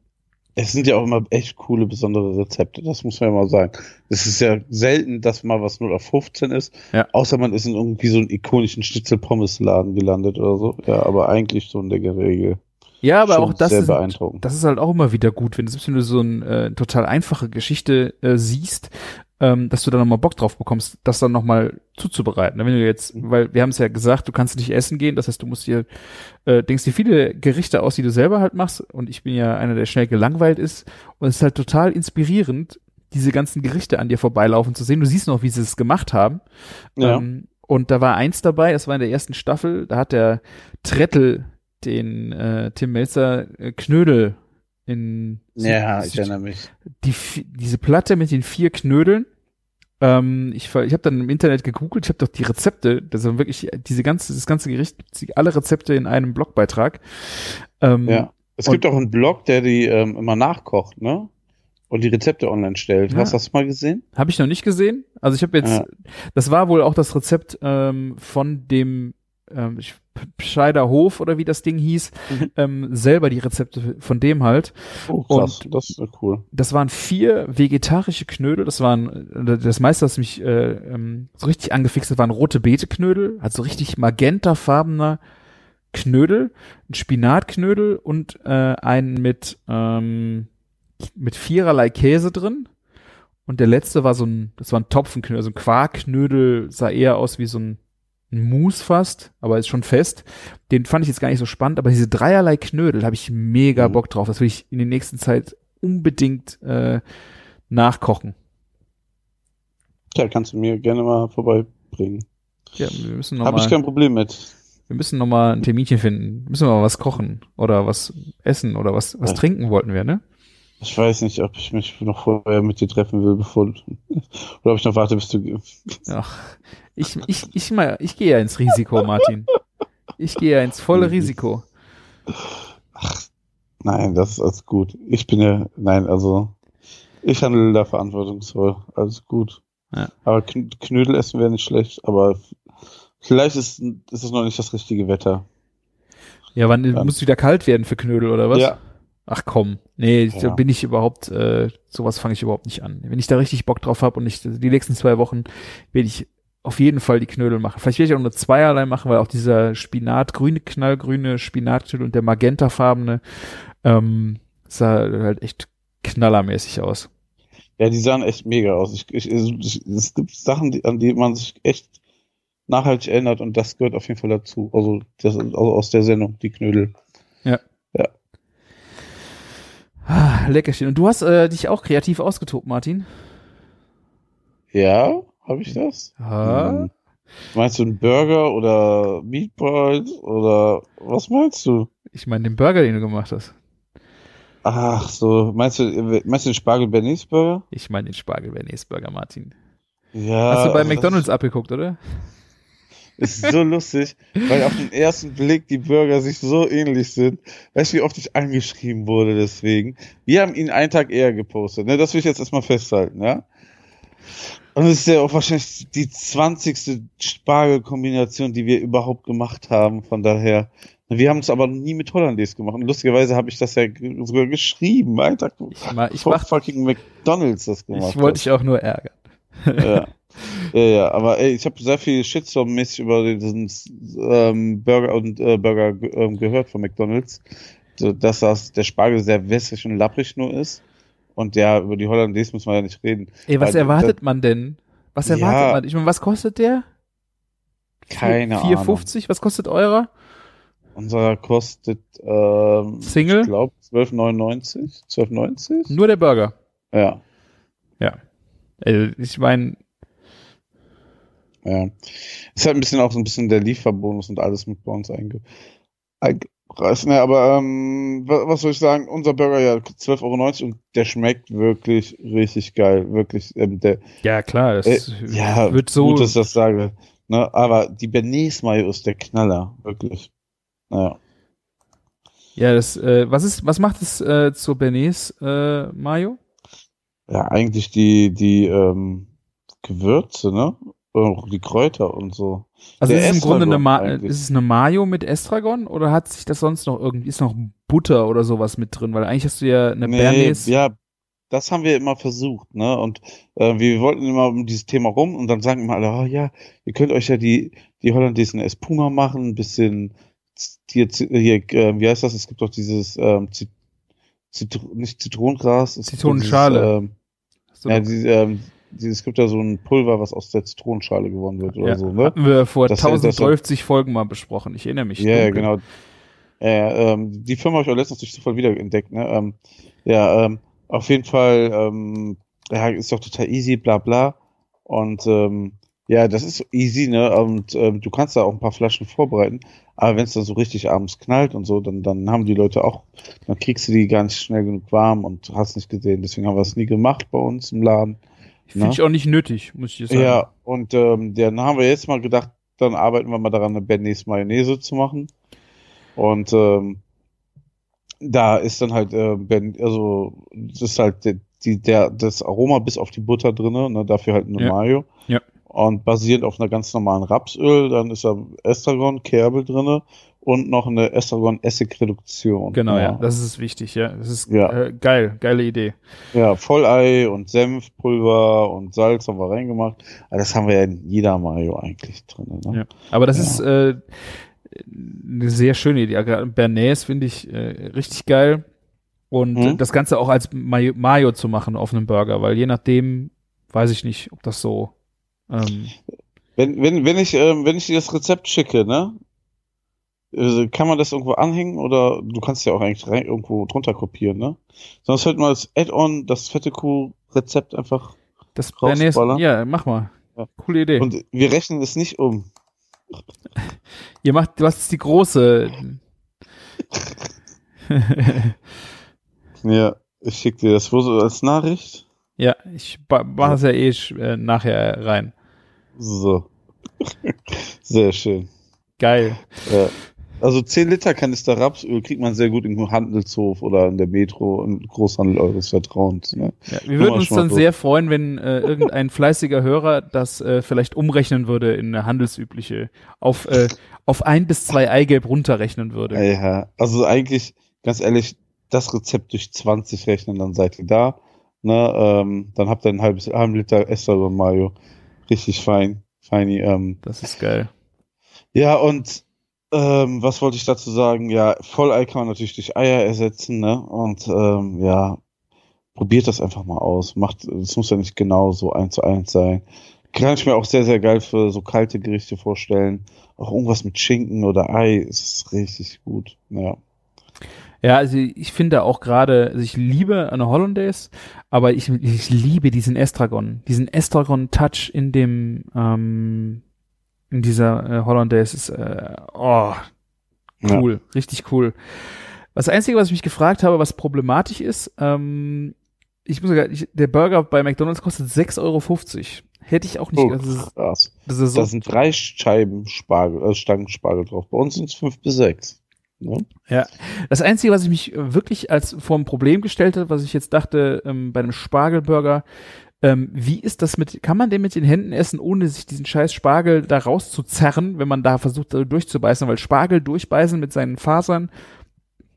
Es sind ja auch immer echt coole, besondere Rezepte, das muss man ja mal sagen. Es ist ja selten, dass mal was 0 auf 15 ist, Ja. außer man ist in irgendwie so einem ikonischen Schnitzel-Pommes-Laden gelandet oder so. Ja, aber eigentlich so in der Regel. Ja, aber schon auch das sehr ist, beeindruckend. das ist halt auch immer wieder gut, wenn, selbst wenn du so eine äh, total einfache Geschichte äh, siehst, ähm, dass du da nochmal Bock drauf bekommst, das dann nochmal zuzubereiten. Wenn du jetzt, Mhm. weil wir haben es ja gesagt, du kannst nicht essen gehen, das heißt, du musst dir, äh, denkst dir viele Gerichte aus, die du selber halt machst und ich bin ja einer, der schnell gelangweilt ist und es ist halt total inspirierend, diese ganzen Gerichte an dir vorbeilaufen zu sehen. Du siehst noch, wie sie es gemacht haben. Ja. Ähm, und da war eins dabei, das war in der ersten Staffel, da hat der Trettel den äh, Tim Melzer äh, Knödel in ja, ich erinnere mich. die, diese Platte mit den vier Knödeln. Ähm, ich ich habe dann im Internet gegoogelt, ich habe doch die Rezepte, das sind wirklich diese ganze, das ganze Gericht, alle Rezepte in einem Blogbeitrag. Ähm, Ja. Es gibt auch einen Blog, der die ähm, immer nachkocht, ne? Und die Rezepte online stellt. Ja. Hast du das mal gesehen? Habe ich noch nicht gesehen. Also ich habe jetzt, Ja. das war wohl auch das Rezept ähm, von dem ähm, ich- Scheider Hof oder wie das Ding hieß, Mhm. ähm, selber die Rezepte von dem halt. Oh, krass. Und- das ist ja cool. Das waren vier vegetarische Knödel. Das waren äh, das meiste, was mich äh, ähm, so richtig angefixt hat, waren rote Beete Knödel, also richtig magentafarbener Knödel, ein Spinatknödel und äh, einen mit ähm, mit viererlei Käse drin. Und der letzte war so ein, das war ein Topfenknödel, so ein Quarkknödel, sah eher aus wie so ein, ein Mousse fast, aber ist schon fest. Den fand ich jetzt gar nicht so spannend, aber diese dreierlei Knödel habe ich mega Mhm. Bock drauf. Das will ich in der nächsten Zeit unbedingt äh, nachkochen. Tja, kannst du mir gerne mal vorbeibringen. Ja, wir müssen Habe ich kein Problem mit. wir müssen noch mal ein Terminchen finden. Müssen wir mal was kochen oder was essen oder was, was Ja. trinken wollten wir, ne? Ich weiß nicht, ob ich mich noch vorher mit dir treffen will, bevor oder ob ich noch warte, bis du, Ach, ich, ich, ich, mal, ich gehe ja ins Risiko, Martin. Ich gehe ja ins volle Risiko. nein, das ist alles gut. Ich bin ja, nein, also, ich handle da verantwortungsvoll. Alles gut. Ja. Aber Kn Knödel essen wäre nicht schlecht, aber vielleicht ist, ist es noch nicht das richtige Wetter. Ja, wann Ja. muss wieder kalt werden für Knödel oder was? Ja. Ach komm, nee, da Ja. bin ich überhaupt, äh, sowas fange ich überhaupt nicht an. Wenn ich da richtig Bock drauf habe und ich die nächsten zwei Wochen werde ich auf jeden Fall die Knödel machen. Vielleicht werde ich auch nur zweierlei machen, weil auch dieser Spinat, grüne, knallgrüne Spinatknödel und der magentafarbene ähm, sah halt echt knallermäßig aus. Ja, die sahen echt mega aus. Ich, ich, ich, es gibt Sachen, die, an die man sich echt nachhaltig erinnert und das gehört auf jeden Fall dazu. Also, das, also aus der Sendung, die Knödel. Ah, Leckerchen. Und du hast äh, dich auch kreativ ausgetobt, Martin. Ja, habe ich das? Ja. Hm. Meinst du einen Burger oder Meatballs oder was meinst du? Ich meine den Burger, den du gemacht hast. Ach so, meinst du, meinst du den Spargel Bernays Burger? Ich meine den Spargel Bernays Burger, Martin. Ja. Hast du bei also McDonalds abgeguckt, oder? Ist so lustig, weil auf den ersten Blick die Burger sich so ähnlich sind. Weißt du, wie oft ich angeschrieben wurde deswegen? Wir haben ihn einen Tag eher gepostet, ne? Das will ich jetzt erstmal festhalten, ja? Und es ist ja auch wahrscheinlich die zwanzigste Spargelkombination, die wir überhaupt gemacht haben. Von daher, wir haben es aber nie mit Hollandaise gemacht. Und lustigerweise habe ich das ja sogar geschrieben, Tag Ich, ich, mach, fucking McDonalds das gemacht. ich wollte dich auch nur ärgern. ja. ja, ja, aber ey, ich habe sehr viel Shitstorm-mäßig über diesen ähm, Burger und äh, Burger ge- ähm, gehört von McDonalds, dass das der Spargel sehr wässrig und lapprig nur ist. Und ja, über die Hollandaise müssen wir ja nicht reden. Ey, was Weil- erwartet man denn? Was Ja. erwartet man? Ich meine, was kostet der? Keine Vier- Ahnung. 4,50? Was kostet eurer? Unser kostet ähm, Single? ich glaube 12,99. 12,90? Nur der Burger. Ja, Ja. Also, ich meine, ja. Ist halt ein bisschen auch so ein bisschen der Lieferbonus und alles mit bei uns einge eingepreist. Ne, aber ähm, wa- was soll ich sagen? Unser Burger ja 12,90 Euro und der schmeckt wirklich richtig geil. Wirklich, ähm, der ja klar, das Äh, ja, wird so. gut, dass ich das sage. Ne, aber die Bernays Mayo ist der Knaller, wirklich. Naja. ja, das, äh, was ist, was macht es äh, zur Bernays äh, Mayo? Ja, eigentlich die, die ähm, Gewürze, ne? Auch die Kräuter und so. Also ist es im Grunde eine, Ma eigentlich. ist es eine Mayo mit Estragon oder hat sich das sonst noch irgendwie, ist noch Butter oder sowas mit drin, weil eigentlich hast du ja eine Nee, Bernays. ja, das haben wir immer versucht, ne? Und äh, wir wollten immer um dieses Thema rum und dann sagen immer alle, oh ja, ihr könnt euch ja die, die Hollandaisen Espuma machen, ein bisschen hier, hier äh, wie heißt das? Es gibt doch dieses ähm, Zit Zitro nicht Zitronengras, Zitronenschale. Dieses, ähm, ja, diese, ähm, es gibt ja so ein Pulver, was aus der Zitronenschale gewonnen wird oder ja, so, ne? Hatten wir vor Das- das- 1050 Folgen mal besprochen. Ich erinnere mich. Ja, dunkel. genau. Äh, ähm, die Firma habe ich auch letztens durch Zufall wieder entdeckt, ne? Ähm, ja, ähm, auf jeden Fall, ähm, ja, ist doch total easy, bla bla. Und ähm, ja, das ist easy, ne? Und ähm, du kannst da auch ein paar Flaschen vorbereiten, aber wenn es dann so richtig abends knallt und so, dann, dann haben die Leute auch, dann kriegst du die gar nicht schnell genug warm und hast nicht gesehen. Deswegen haben wir es nie gemacht bei uns im Laden. Finde Ne? ich auch nicht nötig, muss ich sagen. Ja, und ähm, dann haben wir jetzt mal gedacht, dann arbeiten wir mal daran, eine Bernays Mayonnaise zu machen. Und ähm, da ist dann halt, äh, ben, also das ist halt der, die, der, das Aroma bis auf die Butter drinne, ne, dafür halt eine Ja. Mayo. Ja. Und basierend auf einer ganz normalen Rapsöl, dann ist da Estragon, Kerbel drinne und noch eine Estragon-Essig-Reduktion. Genau, ja. Das ist wichtig, ja. Das ist Ja. äh, geil, geile Idee. Ja, Vollei und Senfpulver und Salz haben wir reingemacht. Aber das haben wir ja in jeder Mayo eigentlich drin. Ne? Ja. Aber das Ja. ist äh, eine sehr schöne Idee. Ja, Bernays finde ich äh, richtig geil. Und Mhm. das Ganze auch als Mayo, Mayo zu machen auf einem Burger, weil je nachdem, weiß ich nicht, ob das so. Ähm, Wenn, wenn, wenn ich, ähm, wenn ich dir das Rezept schicke, ne? Äh, Kann man das irgendwo anhängen oder du kannst ja auch eigentlich rein, irgendwo drunter kopieren, ne? Sonst hört man das Add-on, das fette Kuh-Rezept einfach. das Rausballern? ja, mach mal. Ja. Coole Idee. Und wir rechnen es nicht um. Ihr macht, du hast jetzt die große. Ja, ich schicke dir das so als Nachricht. ja, ich mache es ja eh äh, nachher rein. So. Sehr schön. Geil. Ja. Also 10 Liter Kanister Rapsöl kriegt man sehr gut im Handelshof oder in der Metro, im Großhandel eures Vertrauens. Ne? Ja, wir würden uns dann so. sehr freuen, wenn äh, irgendein fleißiger Hörer das äh, vielleicht umrechnen würde in eine handelsübliche, auf, äh, auf ein bis zwei Eigelb runterrechnen würde. Ja, also eigentlich, ganz ehrlich, das Rezept durch 20 rechnen, dann seid ihr da. Ne, ähm, dann habt ihr ein halbes halben Liter Estragon Mayo. Richtig fein. Feini. Ähm. Das ist geil. Ja, und ähm, was wollte ich dazu sagen? Ja, Vollei kann man natürlich durch Eier ersetzen, ne? Und ähm, ja, probiert das einfach mal aus. Macht, es muss ja nicht genau so eins zu eins sein. Kann ich mir auch sehr, sehr geil für so kalte Gerichte vorstellen. Auch irgendwas mit Schinken oder Ei ist richtig gut. Ja. Ja, also ich finde auch gerade, also ich liebe eine Hollandaise, aber ich, ich liebe diesen Estragon, diesen Estragon-Touch in dem, ähm, in dieser äh, Hollandaise ist, äh, oh, Ja. cool, richtig cool. Das Einzige, was ich mich gefragt habe, was problematisch ist, ähm, ich muss sagen, ich, der Burger bei McDonalds kostet 6,50 Euro. Hätte ich auch nicht, Oh, das ist, krass. das ist so, Da sind drei Scheiben Spargel, äh, Stangen Spargel drauf. Bei uns sind es fünf bis sechs. Ne? Ja, das Einzige, was ich mich wirklich als vor ein Problem gestellt hat, was ich jetzt dachte, ähm, bei einem Spargelburger, ähm, wie ist das mit, kann man den mit den Händen essen, ohne sich diesen scheiß Spargel da rauszuzerren, wenn man da versucht, da durchzubeißen? Weil Spargel durchbeißen mit seinen Fasern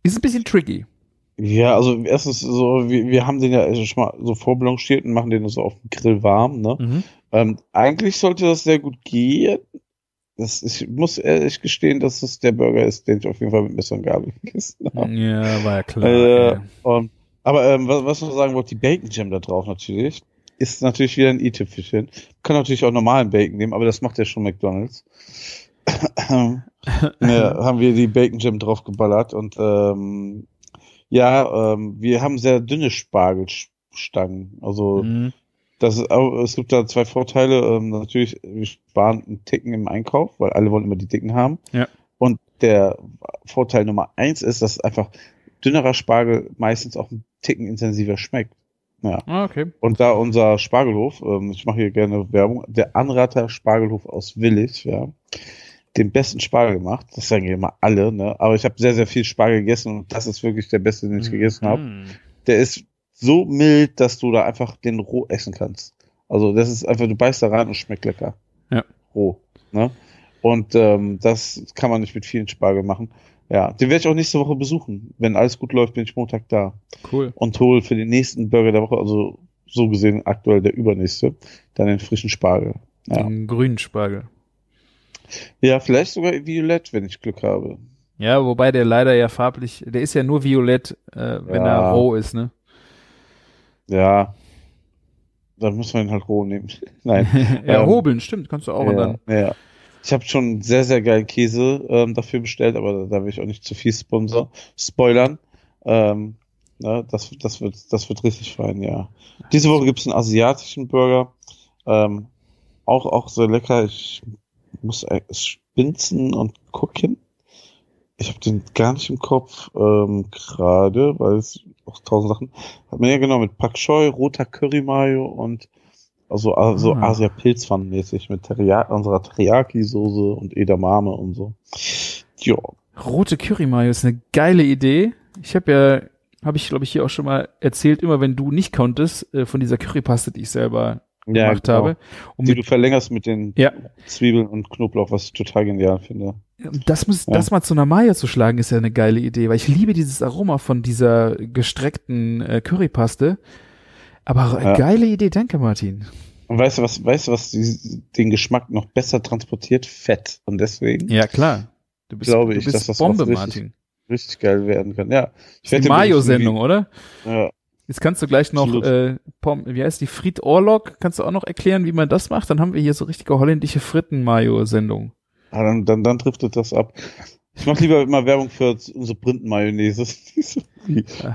ist ein bisschen tricky. Ja, also erstens so, wir, wir haben den ja schon mal so vorblanchiert und machen den so auf dem Grill warm, ne? Ähm, eigentlich sollte das sehr gut gehen. Das, ich muss ehrlich gestehen, dass es der Burger ist, den ich auf jeden Fall mit Messer und Gabel gegessen habe. Ja, war ja klar. Äh, ey. und, aber ähm, was, was ich noch sagen wollte, die Bacon Jam da drauf natürlich, ist natürlich wieder ein i-Tüpfelchen. Kann natürlich auch normalen Bacon nehmen, aber das macht ja schon McDonalds. ja, haben wir die Bacon Jam drauf geballert und ähm, ja, ähm, wir haben sehr dünne Spargelstangen. Also Mhm. das ist, es gibt da zwei Vorteile. Ähm, natürlich, wir sparen einen Ticken im Einkauf, weil alle wollen immer die dicken haben. Ja. Und der Vorteil Nummer eins ist, dass einfach dünnerer Spargel meistens auch einen Ticken intensiver schmeckt. Ja. Ah, okay. Und da unser Spargelhof, ähm, ich mache hier gerne Werbung, der Anrater Spargelhof aus Willig, ja, den besten Spargel gemacht. Das sagen ja immer alle, ne? Aber ich habe sehr, sehr viel Spargel gegessen und das ist wirklich der beste, den ich gegessen habe Mhm. der ist so mild, dass du da einfach den roh essen kannst. Also das ist einfach, du beißt da rein und schmeckt lecker. Ja. Roh. Ne? Und ähm, das kann man nicht mit vielen Spargel machen. Ja, den werde ich auch nächste Woche besuchen. Wenn alles gut läuft, bin ich Montag da. Cool. Und hole für den nächsten Burger der Woche, also so gesehen aktuell der übernächste, dann den frischen Spargel. Ja, Den grünen Spargel. ja vielleicht sogar violett, wenn ich Glück habe. Ja, wobei der leider ja farblich, der ist ja nur violett, äh, wenn Ja. er roh ist, ne? Ja, dann muss man ihn halt roh nehmen. Nein. ja, Ähm, hobeln, stimmt, kannst du auch. Und ja, dann, ja. Ich habe schon sehr, sehr geilen Käse ähm, dafür bestellt, aber da, da will ich auch nicht zu viel sponsor, spoilern. Ähm, ne, das, das, wird, das wird richtig fein, ja. Diese Woche gibt's einen asiatischen Burger. Ähm, auch, auch sehr lecker. Ich muss äh, spinzen und gucken. Ich habe den gar nicht im Kopf ähm, gerade, weil es auch tausend Sachen. Hat mir ja genau mit Pak Choi, roter Curry Mayo und also, also Ah. Asia Pilzpfannen mäßig mit Teriyaki, unserer Teriyaki-Soße und Edamame und so. Ja, rote Curry Mayo ist eine geile Idee. Ich habe ja, habe ich glaube ich hier auch schon mal erzählt, immer wenn du nicht konntest, äh, von dieser Currypaste, die ich selber ja gemacht genau. habe. Und Die mit, du verlängerst mit den ja, Zwiebeln und Knoblauch, was ich total genial finde. das muss, Ja. das mal zu einer Mayo zu schlagen, ist ja eine geile Idee, weil ich liebe dieses Aroma von dieser gestreckten äh, Currypaste. Aber Ja. geile Idee, danke Martin. Und weißt du, was, weißt du, was die, den Geschmack noch besser transportiert? Fett. Und deswegen Ja, klar. Du bist, Glaube du ich, bist dass das Bombe, richtig- Martin. richtig geil werden kann. Ja. Ich Die Mayo-Sendung, oder? Ja. Jetzt kannst du gleich noch, äh, Pom wie heißt die, Fried Orlog, kannst du auch noch erklären, wie man das macht? Dann haben wir hier so richtige holländische Fritten-Mayo-Sendung. Ah, dann, dann, dann driftet das ab. Ich mache lieber immer Werbung für unsere Printen-Mayonnaise, die es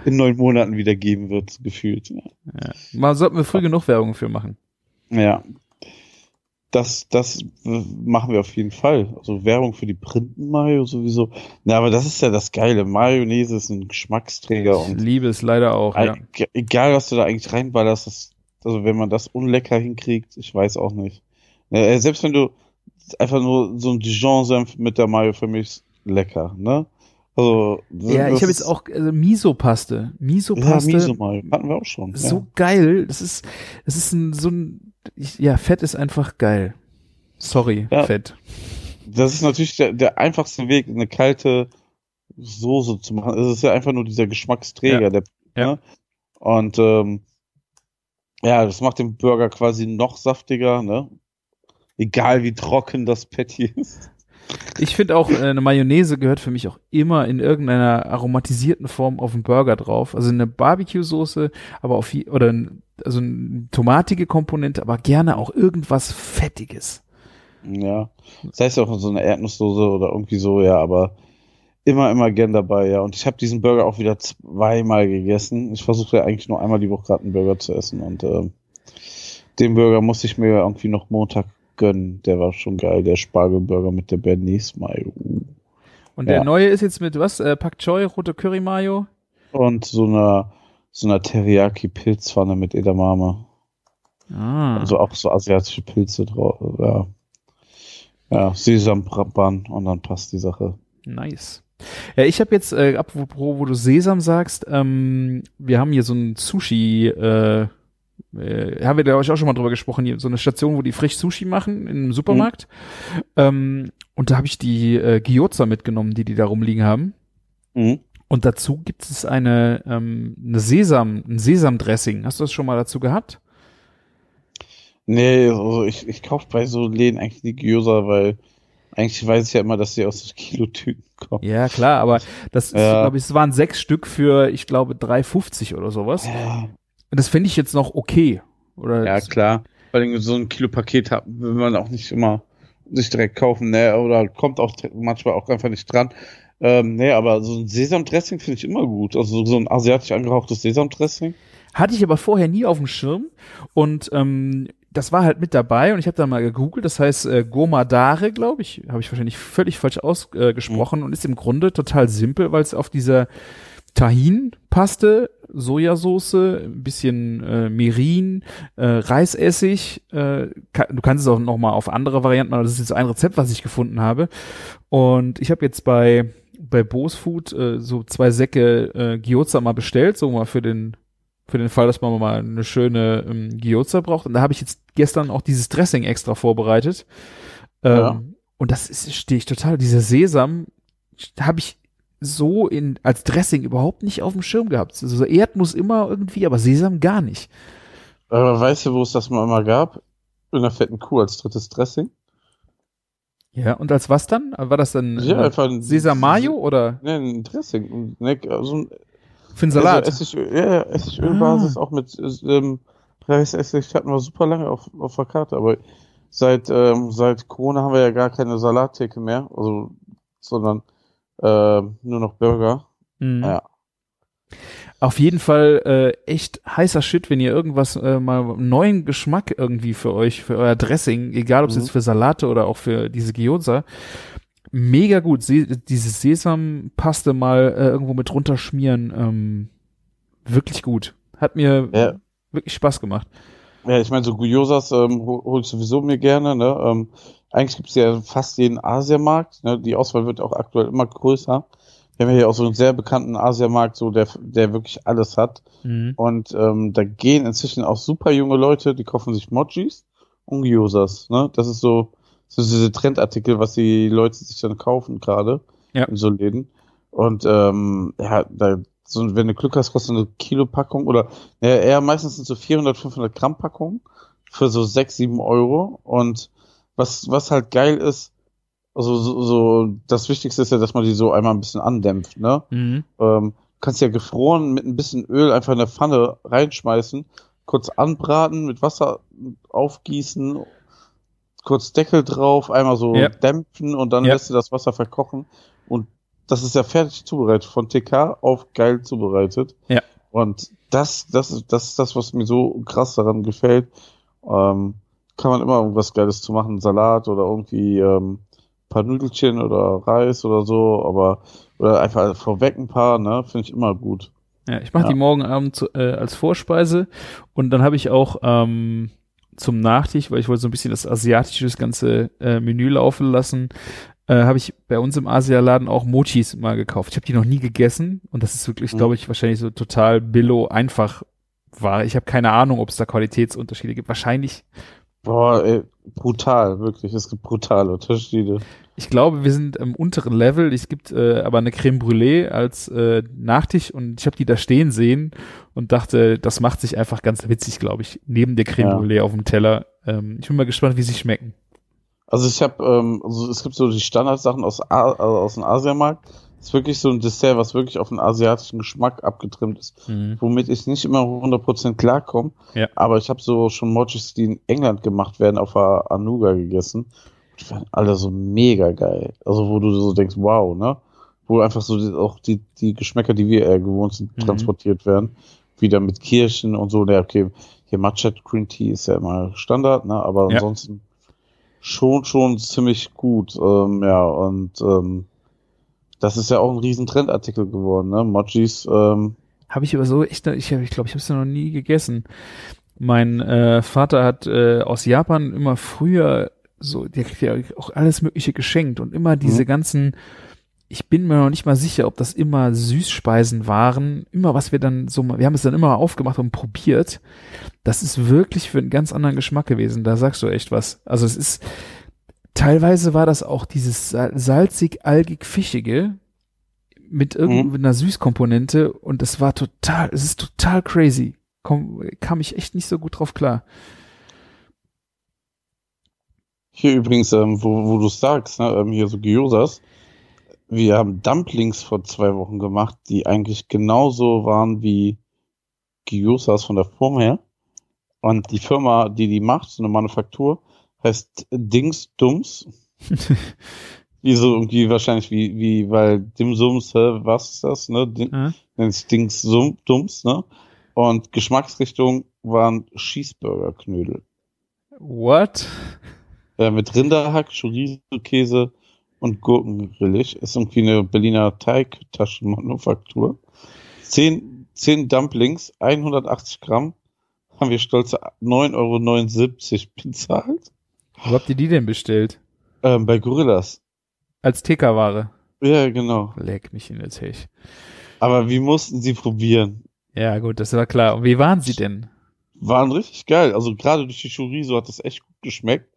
in neun Monaten wieder geben wird, gefühlt. Ja. Ja. Mal sollten wir früh genug Werbung für machen. ja. Das, das machen wir auf jeden Fall. Also Werbung für die Printen-Mayo sowieso. Na, aber das ist ja das Geile. Mayonnaise ist ein Geschmacksträger Ich und liebe es leider auch, ja. Egal, was du da eigentlich reinballerst, das, also wenn man das unlecker hinkriegt, ich weiß auch nicht. Äh, selbst wenn du einfach nur so ein Dijon-Senf mit der Mayo vermischst, lecker, ne? Also, Ja, ich habe jetzt auch also Miso-Paste. Ja, Miso-Paste, Miso Mayo. Hatten wir auch schon. so ja. geil. Das ist, das ist ein, so ein, ich, ja, Fett ist einfach geil. Sorry, Ja. Fett. Das ist natürlich der, der einfachste Weg, eine kalte Soße zu machen. Es ist ja einfach nur dieser Geschmacksträger, Ja. der, Ja. Ne? Und ähm, ja, das macht den Burger quasi noch saftiger, ne? Egal wie trocken das Patty ist. Ich finde auch, äh, eine Mayonnaise gehört für mich auch immer in irgendeiner aromatisierten Form auf den Burger drauf. Also eine Barbecue-Soße, aber auf, oder also eine tomatige Komponente, aber gerne auch irgendwas Fettiges. Ja. Das heißt auch so eine Erdnusssoße oder irgendwie so, ja, aber immer, immer gern dabei, ja. Und ich habe diesen Burger auch wieder zweimal gegessen. Ich versuche ja eigentlich nur einmal die Woche gerade einen Burger zu essen und ähm, den Burger musste ich mir irgendwie noch Montag gönnen. Der war schon geil, der Spargelburger mit der Bernays Mayo. Und der Ja. neue ist jetzt mit was? Äh, Pak Choi, rote Curry Mayo? Und so einer so einer Teriyaki-Pilzpfanne mit Edamame. Ah. Also auch so asiatische Pilze drauf, ja. Ja, Sesambrabban und dann passt die Sache. Nice. Ja, ich habe jetzt, äh, apropos, wo du Sesam sagst, ähm, wir haben hier so ein Sushi, äh, äh, haben wir glaube ich auch schon mal drüber gesprochen, hier, so eine Station, wo die frisch Sushi machen im Supermarkt. Ähm, und da habe ich die äh, Gyoza mitgenommen, die die da rumliegen haben. Mhm. Und dazu gibt es eine, ähm, eine Sesam, ein Sesamdressing. Hast du das schon mal dazu gehabt? Nee, also ich, ich kaufe bei so Läden eigentlich die Gyoza, weil eigentlich weiß ich ja immer, dass sie aus so Kilotüten kommen. Ja, klar, aber das, Ja. glaube ich, es waren sechs Stück für, ich glaube, 3,50 oder sowas. Ja, das finde ich jetzt noch okay. Oder ja klar. Weil so ein Kilo Paket hat, will man auch nicht immer sich direkt kaufen, ne? Oder kommt auch manchmal auch einfach nicht dran. Ähm, nee, aber so ein Sesamdressing finde ich immer gut. Also so ein asiatisch angehauchtes Sesamdressing. Hatte ich aber vorher nie auf dem Schirm und ähm, das war halt mit dabei und ich habe dann mal gegoogelt, das heißt äh, Gomadare, glaube ich, habe ich wahrscheinlich völlig falsch ausgesprochen äh, gesprochen und ist im Grunde total simpel, weil es auf dieser Tahin-Paste, Sojasauce, ein bisschen äh, Mirin, äh, Reisessig, äh, ka du kannst es auch noch mal auf andere Varianten, aber das ist jetzt ein Rezept, was ich gefunden habe und ich habe jetzt bei bei Bose Food äh, so zwei Säcke äh, Gyoza mal bestellt, so mal für den für den Fall, dass man mal eine schöne ähm, Gyoza braucht. Und da habe ich jetzt gestern auch dieses Dressing extra vorbereitet. Ähm, Ja. Und das ist, stehe ich total, dieser Sesam habe ich so in, als Dressing überhaupt nicht auf dem Schirm gehabt. Also Erdnuss immer irgendwie, aber Sesam gar nicht. Aber weißt du, wo es das mal immer gab? In einer fetten Kuh als drittes Dressing? Ja, und als was dann? War das dann Ja, äh, einfach ein Sesam Mayo oder Ne, ein Dressing. Ne, also ein für einen Salat? Also Essigöl, ja, Essigölbasis auch mit ähm, Reisessig hatten wir super lange auf, auf der Karte, aber seit, ähm, seit Corona haben wir ja gar keine Salattheke mehr, also, sondern äh, nur noch Burger. Mhm. Ja. Auf jeden Fall äh, echt heißer Shit, wenn ihr irgendwas äh, mal einen neuen Geschmack irgendwie für euch, für euer Dressing, egal ob es Mhm. jetzt für Salate oder auch für diese Gyoza, mega gut. Se dieses Sesampaste mal äh, irgendwo mit runterschmieren, ähm, wirklich gut. Hat mir Ja. wirklich Spaß gemacht. Ja, ich meine, so Gyosas ähm, hol ich sowieso mir gerne. Ne? Ähm, eigentlich gibt's ja fast jeden Asiamarkt. Ne? Die Auswahl wird auch aktuell immer größer. Wir haben ja hier auch so einen sehr bekannten Asiamarkt, so der, der wirklich alles hat. Mhm. Und ähm, da gehen inzwischen auch super junge Leute, die kaufen sich Mochis und Gyosas. Ne? Das ist so, so diese Trendartikel, was die Leute sich dann kaufen gerade Ja. in so Läden. Und ähm, ja, da, so, wenn du Glück hast, kostet eine Kilopackung oder ja, eher meistens sind so 400, 500 Gramm Packungen für so 6, 7 Euro. Und was, was halt geil ist, also so, so das Wichtigste ist ja, dass man die so einmal ein bisschen andämpft, ne? Mhm. Ähm, kannst ja gefroren mit ein bisschen Öl einfach in der Pfanne reinschmeißen, kurz anbraten, mit Wasser aufgießen, kurz Deckel drauf, einmal so Ja. dämpfen und dann Ja. lässt du das Wasser verkochen und das ist ja fertig zubereitet, von TK auf geil zubereitet. Ja. Und das, das, ist- das ist das, was mir so krass daran gefällt. Ähm, kann man immer irgendwas Geiles zu machen, Salat oder irgendwie ähm, paar Nudelchen oder Reis oder so, aber oder einfach vorweg ein paar, ne, finde ich immer gut. Ja, ich mache Ja. die morgen Abend zu, äh, als Vorspeise und dann habe ich auch ähm, zum Nachtisch, weil ich wollte so ein bisschen das asiatische das ganze äh, Menü laufen lassen, äh, habe ich bei uns im Asialaden auch Mochis mal gekauft. Ich habe die noch nie gegessen und das ist wirklich, Mhm. glaube ich, wahrscheinlich so total billo einfach war. Ich habe keine Ahnung, ob es da Qualitätsunterschiede gibt. Wahrscheinlich. Boah, ey, brutal, wirklich. Es gibt brutale Unterschiede. Ich glaube, wir sind im unteren Level. Es gibt äh, aber eine Creme Brûlée als äh, Nachtisch und ich habe die da stehen sehen und dachte, das macht sich einfach ganz witzig, glaube ich, neben der Creme Ja. Brûlée auf dem Teller. Ähm, ich bin mal gespannt, wie sie schmecken. Also ich habe, ähm, also es gibt so die Standardsachen aus, A also aus dem Asiamarkt. Das ist wirklich so ein Dessert, was wirklich auf einen asiatischen Geschmack abgetrimmt ist, womit ich nicht immer 100% klarkomme. Ja. Aber ich habe so schon Mochis, die in England gemacht werden, auf der Anuga gegessen. Die waren alle so mega geil. Also wo du so denkst, wow, ne? Wo einfach so die, auch die, die Geschmäcker, die wir eher gewohnt sind, Mhm. transportiert werden. Wieder mit Kirschen und so. Ja, okay, hier Matcha Green Tea ist ja immer Standard, ne? Aber Ja. ansonsten schon, schon ziemlich gut. Ähm, ja, und ähm, das ist ja auch ein riesen Trendartikel geworden, ne? Mochis, ähm, Habe ich aber so echt, ich, hab- ich glaube, ich habe es noch nie gegessen. Mein äh, Vater hat äh, aus Japan immer früher so, der kriegt ja auch alles Mögliche geschenkt und immer diese Mhm. ganzen, ich bin mir noch nicht mal sicher, ob das immer Süßspeisen waren, immer was wir dann so, wir haben es dann immer aufgemacht und probiert. Das ist wirklich für einen ganz anderen Geschmack gewesen. Da sagst du echt was. Also es ist, teilweise war das auch dieses sal- salzig-algig-fischige mit irgendeiner Süßkomponente und es war total, es ist total crazy. Komm, kam ich echt nicht so gut drauf klar. Hier übrigens, ähm, wo, wo du sagst, ne, ähm, hier so Gyosas. Wir haben Dumplings vor zwei Wochen gemacht, die eigentlich genauso waren wie Gyosas von der Form her. Und die Firma, die die macht, so eine Manufaktur, heißt Dings Dums. wie so irgendwie wahrscheinlich wie, wie, weil Dimsums, hä, was ist das, ne? Dim, Ja. nennt sich Dings Dums, ne? Und Geschmacksrichtung waren Cheeseburger-Knödel. What? Ja, mit Rinderhack, Chorizo-Käse und Gurkengrillig. Ist irgendwie eine Berliner Teigtaschenmanufaktur. Zehn, zehn Dumplings, 180 Gramm, haben wir stolze 9,79 Euro bezahlt. Wo habt ihr die denn bestellt? Ähm, bei Gorillas. Als TK-Ware. Ja, genau. Leck mich in der Tech. Aber wir mussten sie probieren. Ja, gut, das war klar. Und wie waren sie denn? Waren richtig geil. Also gerade durch die Chorizo hat das echt gut geschmeckt.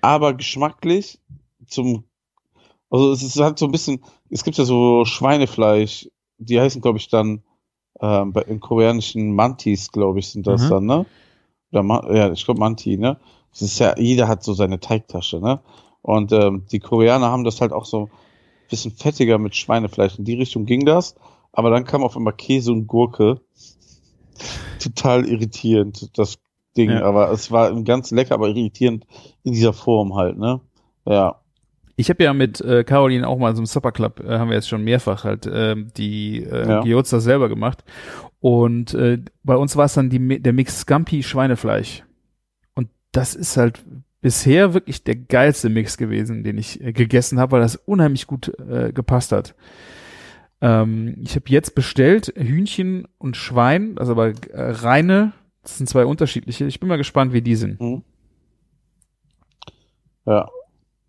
Aber geschmacklich zum, also es ist halt so ein bisschen, es gibt ja so Schweinefleisch, die heißen, glaube ich, dann ähm, bei, in koreanischen Mantis, glaube ich, sind das Mhm. dann, ne? Oder Ma ja, ich glaube Manti, ne? Das ist ja, jeder hat so seine Teigtasche, ne? Und ähm, die Koreaner haben das halt auch so ein bisschen fettiger mit Schweinefleisch. In die Richtung ging das, aber dann kam auf einmal Käse und Gurke. Total irritierend, das Ding. Ja. Aber es war ganz lecker, aber irritierend in dieser Form halt, ne? Ja. Ich habe ja mit äh, Caroline auch mal so im Supper Club, äh, haben wir jetzt schon mehrfach halt ähm, die äh, Ja. Gyoza selber gemacht. Und äh, bei uns war es dann die, der Mix Scampi Schweinefleisch. Und das ist halt bisher wirklich der geilste Mix gewesen, den ich äh, gegessen habe, weil das unheimlich gut äh, gepasst hat. Ähm, ich habe jetzt bestellt Hühnchen und Schwein, also aber äh, reine, das sind zwei unterschiedliche. Ich bin mal gespannt, wie die sind. Mhm. Ja.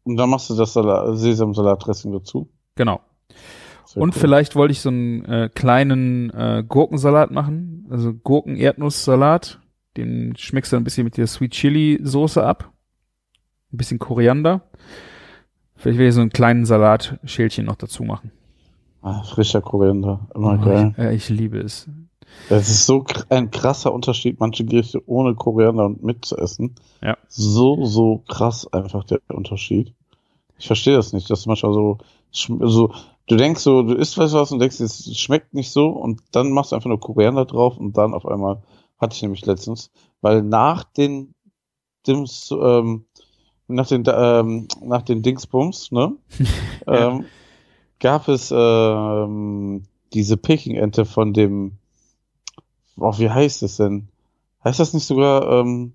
Und dann machst du das Salat, Sesamsalatdressing dazu. Genau. Sehr Und cool. vielleicht wollte ich so einen äh, kleinen äh, Gurkensalat machen, also Gurken-Erdnusssalat. Den schmeckst du ein bisschen mit der Sweet Chili Soße ab. Ein bisschen Koriander. Vielleicht werde ich so einen kleinen Salatschälchen noch dazu machen. Ah, frischer Koriander, immer Oh, geil. ich, äh, ich liebe es. Es ist so ein krasser Unterschied, manche Gerichte ohne Koriander und mit zu essen. Ja. So, so krass einfach der Unterschied. Ich verstehe das nicht, dass manchmal so, so, du denkst so, du isst was und denkst, es schmeckt nicht so und dann machst du einfach nur Koriander drauf und dann auf einmal, hatte ich nämlich letztens, weil nach den Dims, ähm, nach den, ähm, nach den Dingsbums, ne, Ja. ähm, gab es ähm, diese Peking-Ente von dem, oh, wie heißt es denn? Heißt das nicht sogar ähm,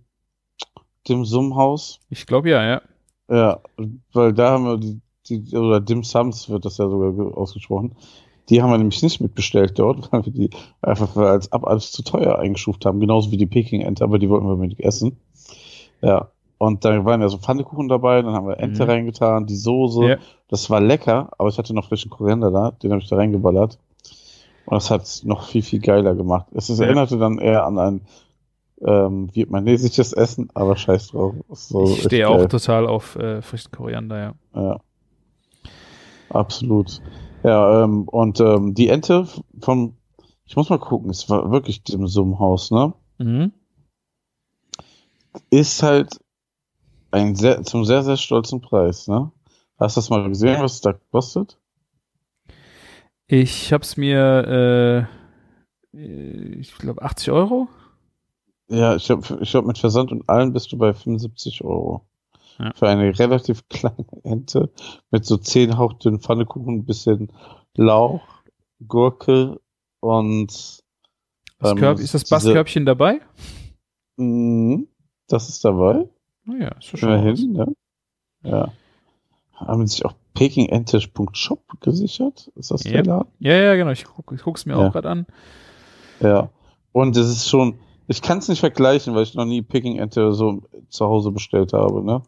dem Sumhaus? Ich glaube ja, ja. Ja, weil da haben wir die, die oder Dim Sums wird das ja sogar ge- ausgesprochen. Die haben wir nämlich nicht mitbestellt dort, weil wir die einfach als ab als zu teuer eingestuft haben, genauso wie die Peking-Ente, aber die wollten wir mit essen. Ja. Und da waren ja so Pfannekuchen dabei, dann haben wir Ente Mhm. reingetan, die Soße. Ja. Das war lecker, aber ich hatte noch frischen Koriander da, den habe ich da reingeballert. Und das hat es noch viel, viel geiler gemacht. Es ist, Ja. erinnerte dann eher an ein ähm, vietnamesisches Essen, aber scheiß drauf. So ich stehe geil. auch total auf äh, frischen Koriander, ja. Ja. Absolut. Ja, ähm, und ähm, die Ente vom, ich muss mal gucken, es war wirklich dem Summhaus, ne? Mhm. Ist halt ein sehr, zum sehr, sehr stolzen Preis, ne? Hast du das mal gesehen, was es da kostet? Ich hab's mir, äh, ich glaube 80 Euro. Ja, ich glaube, ich glaub, mit Versand und allem bist du bei 75 Euro. Ja. Für eine relativ kleine Ente mit so zehn hauchdünnen Pfannekuchen, ein bisschen Lauch, Gurke und Das ähm, Körb, ist das Basskörbchen dabei? Mhm, das ist dabei. Naja, ist doch schon. Immerhin, ja. Ja. Haben sich auch pekingentisch.shop gesichert? Ist das der Laden? Ja, ja, genau. Ich, guck, ich guck's mir Ja. auch gerade an. Ja. Und es ist schon, ich kann es nicht vergleichen, weil ich noch nie Peking-Ente so zu Hause bestellt habe, ne?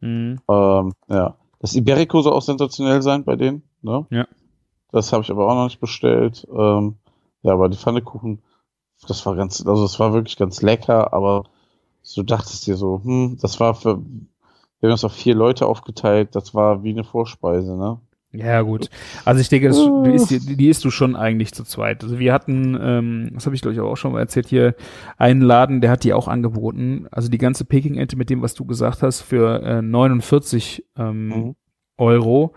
Mhm. Ähm, ja. Das Iberico soll auch sensationell sein bei denen, ne? Ja. Das habe ich aber auch noch nicht bestellt. Ähm, ja, aber die Pfannekuchen, das war ganz, also das war wirklich ganz lecker, aber so dachtest dir so, hm, das war für, wir haben es auf vier Leute aufgeteilt, das war wie eine Vorspeise, ne? Ja, gut. Also ich denke, das, die, ist, die, isst du schon eigentlich zu zweit. Also wir hatten, ähm, das habe ich glaube ich auch schon mal erzählt, hier einen Laden, der hat die auch angeboten. Also die ganze Peking-Ente mit dem, was du gesagt hast, für äh, 49 ähm, Mhm. Euro.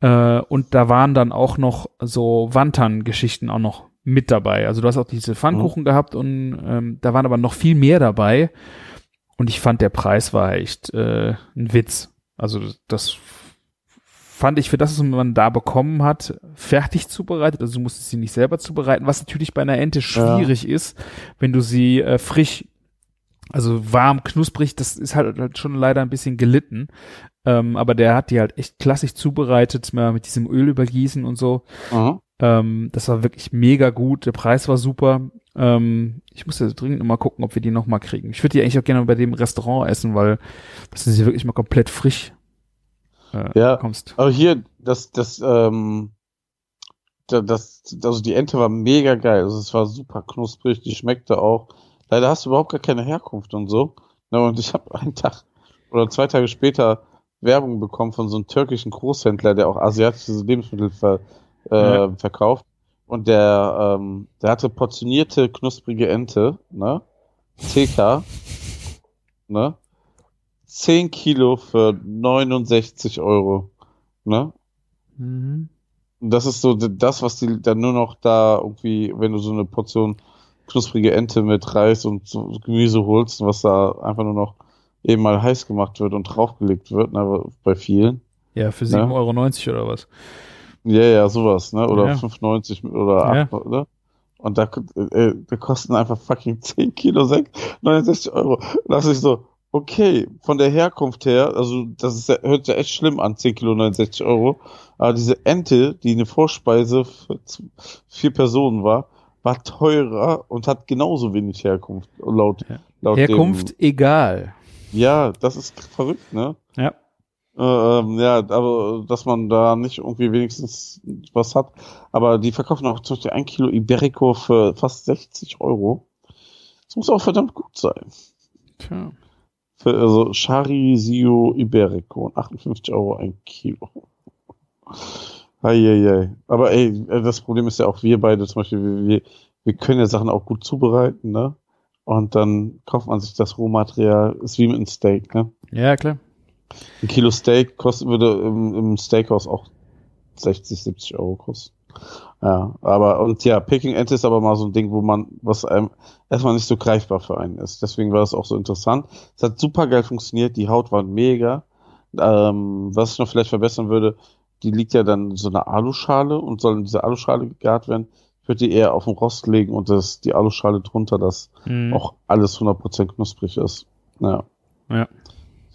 Äh, und da waren dann auch noch so Wantern-Geschichten auch noch mit dabei. Also du hast auch diese Pfannkuchen gehabt und ähm, da waren aber noch viel mehr dabei. Und ich fand, der Preis war echt äh, ein Witz. Also das fand ich für das, was man da bekommen hat, fertig zubereitet. Also du musstest sie nicht selber zubereiten, was natürlich bei einer Ente schwierig ist, wenn du sie äh, frisch, also warm, knusprig, das ist halt, halt schon leider ein bisschen gelitten. Ähm, aber der hat die halt echt klassisch zubereitet, mal mit diesem Öl übergießen und so. Mhm. Ähm, das war wirklich mega gut. Der Preis war super. Ähm, ich muss jetzt dringend noch mal gucken, ob wir die noch mal kriegen. Ich würde die eigentlich auch gerne bei dem Restaurant essen, weil das sind sie wirklich mal komplett frisch äh, Ja. bekommst. Aber hier, das, das, ähm, da- das, also die Ente war mega geil. Also es war super knusprig, die schmeckte auch. Leider hast du überhaupt gar keine Herkunft und so. Und ich habe einen Tag oder zwei Tage später Werbung bekommen von so einem türkischen Großhändler, der auch asiatische Lebensmittel ver, äh, Ja. verkauft. Und der, ähm, der hatte portionierte, knusprige Ente, ne? TK, ne? 10 Kilo für 69 Euro, ne? Mhm. Und das ist so das, was die dann nur noch da irgendwie, wenn du so eine Portion knusprige Ente mit Reis und so Gemüse holst, was da einfach nur noch eben mal heiß gemacht wird und draufgelegt wird, ne, bei vielen. Ja, für Ja. 7,90 Euro oder was. Ja, ja, sowas, ne? Oder Ja. 5,90 oder Ja. 8, oder? Und da, äh, da kosten einfach fucking 10 Kilo Sekt 69 Euro. Da ist ich so, okay, von der Herkunft her, also das ist, hört ja echt schlimm an, 10 Kilo 69 Euro. Aber diese Ente, die eine Vorspeise für vier Personen war, war teurer und hat genauso wenig Herkunft, laut, laut Herkunft egal. Dem, ja, das ist verrückt, ne? Ja. Äh, ähm, ja, aber dass man da nicht irgendwie wenigstens was hat. Aber die verkaufen auch zum Beispiel ein Kilo Iberico für fast 60 Euro. Das muss auch verdammt gut sein. Tja. Für, also Charisio Iberico, 58 Euro ein Kilo. Eieiei. Aber ey, das Problem ist ja auch wir beide zum Beispiel, wir, wir, wir können ja Sachen auch gut zubereiten, ne? Und dann kauft man sich das Rohmaterial, ist wie mit einem Steak, ne? Ja, klar. Ein Kilo Steak kostet, würde im, im Steakhouse auch 60, 70 Euro kosten. Ja, aber, und ja, Peking Ente ist aber mal so ein Ding, wo man, was einem erstmal nicht so greifbar für einen ist. Deswegen war das auch so interessant. Es hat super geil funktioniert, die Haut war mega. Ähm, was ich noch vielleicht verbessern würde, die liegt ja dann in so einer Aluschale und soll in diese Aluschale gegart werden. Ich würde die eher auf den Rost legen und das, die Aluschale drunter, dass Mhm. auch alles 100% knusprig ist. Ja. Ja.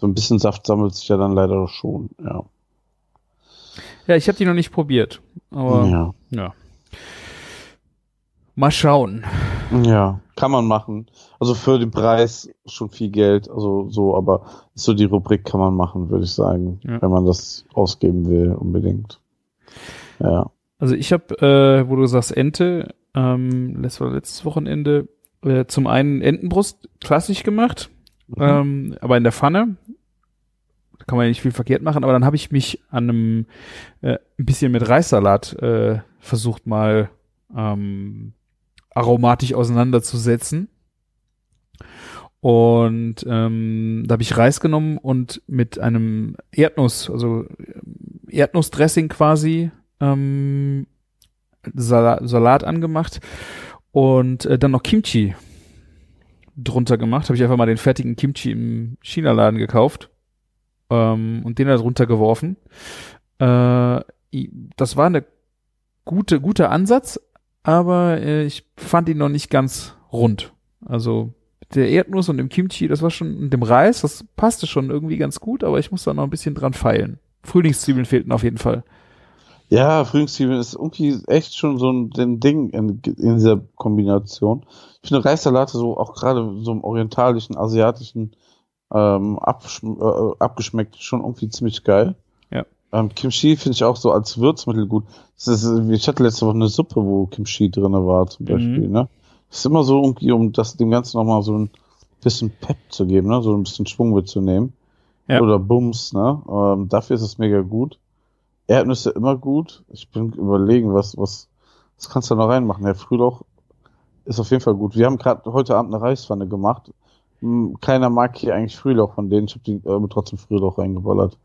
So ein bisschen Saft sammelt sich ja dann leider doch schon, ja. Ja, ich habe die noch nicht probiert. Aber ja. ja. Mal schauen. Ja, kann man machen. Also für den Preis schon viel Geld, also so, aber so die Rubrik kann man machen, würde ich sagen, Ja. wenn man das ausgeben will, unbedingt. Ja. Also ich habe, äh, wo du sagst Ente, ähm, das war letztes Wochenende, äh, zum einen Entenbrust klassisch gemacht, ähm, aber in der Pfanne. Kann man ja nicht viel verkehrt machen, aber dann habe ich mich an einem äh, ein bisschen mit Reissalat äh, versucht mal ähm, aromatisch auseinanderzusetzen. Und ähm, da habe ich Reis genommen und mit einem Erdnuss, also ähm, Erdnussdressing quasi ähm, Salat, Salat angemacht und äh, dann noch Kimchi drunter gemacht. Habe ich einfach mal den fertigen Kimchi im China-Laden gekauft ähm, und den da drunter geworfen. Äh, das war eine gute, guter Ansatz, aber äh, ich fand ihn noch nicht ganz rund. Also der Erdnuss und dem Kimchi, das war schon, und dem Reis, das passte schon irgendwie ganz gut, aber ich muss da noch ein bisschen dran feilen. Frühlingszwiebeln fehlten auf jeden Fall. Ja, Frühlingszwiebeln ist irgendwie echt schon so ein, ein Ding in, in dieser Kombination. Ich finde Reissalate so auch gerade so im orientalischen, asiatischen ähm, abschm äh, abgeschmeckt schon irgendwie ziemlich geil. Ja. Ähm, Kimchi finde ich auch so als Würzmittel gut. Ist, ich hatte letzte Woche eine Suppe, wo Kimchi drinne war zum Beispiel. Ne? Das ist immer so irgendwie, um das dem Ganzen nochmal so ein bisschen Pep zu geben, ne? so ein bisschen Schwung mitzunehmen. Ja. Oder Bums, ne? Ähm, dafür ist es mega gut. Erdnüsse immer gut. Ich bin überlegen, was, was, was kannst du da noch reinmachen? Der Frühlauch ist auf jeden Fall gut. Wir haben gerade heute Abend eine Reispfanne gemacht. Hm, Keiner mag hier eigentlich Frühlauch von denen. Ich habe die aber trotzdem Frühlauch reingeballert.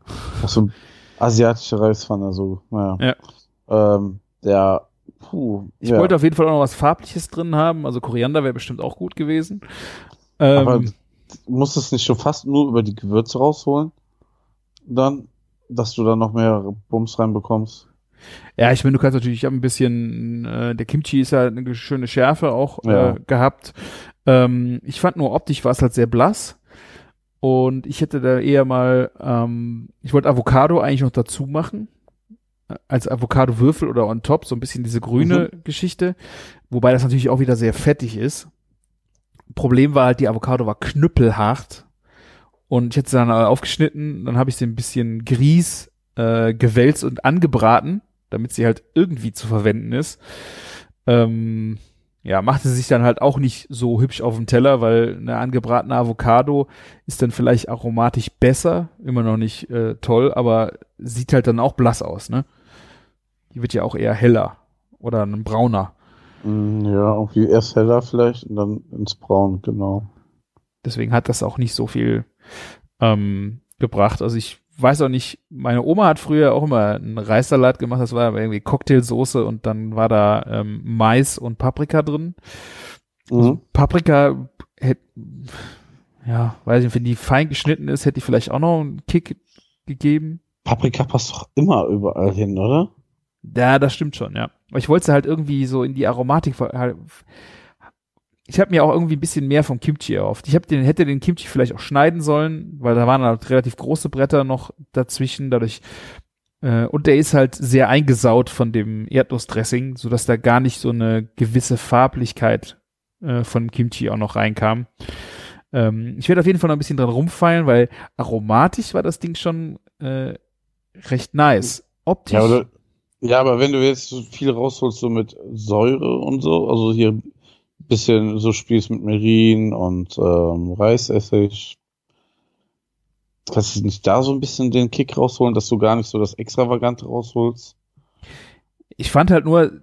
Auch so asiatische Reispfanne, so, naja. Ähm, der, puh. Ich ja. wollte auf jeden Fall auch noch was Farbliches drin haben. Also Koriander wäre bestimmt auch gut gewesen. aber Ähm, musst du es nicht schon fast nur über die Gewürze rausholen? Dann, dass du da noch mehr Bums reinbekommst? ja, ich meine, du kannst natürlich, ich habe ein bisschen, äh, der Kimchi ist ja eine schöne Schärfe auch Ja. äh, gehabt. Ähm, ich fand nur optisch war es halt sehr blass. Und ich hätte da eher mal, ähm, ich wollte Avocado eigentlich noch dazu machen. Äh, Als Avocado-Würfel oder on top, so ein bisschen diese grüne Geschichte. Wobei das natürlich auch wieder sehr fettig ist. Problem war halt, die Avocado war knüppelhart. Und ich hätte sie dann aufgeschnitten, dann habe ich sie ein bisschen Grieß äh, gewälzt und angebraten, damit sie halt irgendwie zu verwenden ist. Ähm, ja, machte sich dann halt auch nicht so hübsch auf dem Teller, weil eine angebratene Avocado ist dann vielleicht aromatisch besser, immer noch nicht äh, toll, aber sieht halt dann auch blass aus, ne? Die wird ja auch eher heller oder ein brauner. Mm, Ja, irgendwie erst heller vielleicht und dann ins Braun, genau. Deswegen hat das auch nicht so viel ähm, gebracht. Also ich weiß auch nicht, meine Oma hat früher auch immer einen Reissalat gemacht, das war irgendwie Cocktailsoße und dann war da ähm, Mais und Paprika drin. Mhm. Paprika hätte, ja, weiß nicht, wenn die fein geschnitten ist, hätte die vielleicht auch noch einen Kick gegeben. Paprika passt doch immer überall hin, oder? Ja, das stimmt schon, ja. Aber ich wollte sie halt irgendwie so in die Aromatik. ver- halt- Ich habe mir auch irgendwie ein bisschen mehr vom Kimchi erhofft. Ich hab den, hätte den Kimchi vielleicht auch schneiden sollen, weil da waren halt relativ große Bretter noch dazwischen. Dadurch äh, und der ist halt sehr eingesaut von dem Erdnussdressing, sodass da gar nicht so eine gewisse Farblichkeit äh, von Kimchi auch noch reinkam. Ähm, ich werde auf jeden Fall noch ein bisschen dran rumfeilen, weil aromatisch war das Ding schon äh, recht nice. Optisch. Ja, oder, ja, aber wenn du jetzt so viel rausholst, so mit Säure und so, also hier bisschen so spielst mit Merin und ähm, Reisessig, kannst du nicht da so ein bisschen den Kick rausholen, dass du gar nicht so das Extravagante rausholst? ich fand halt nur,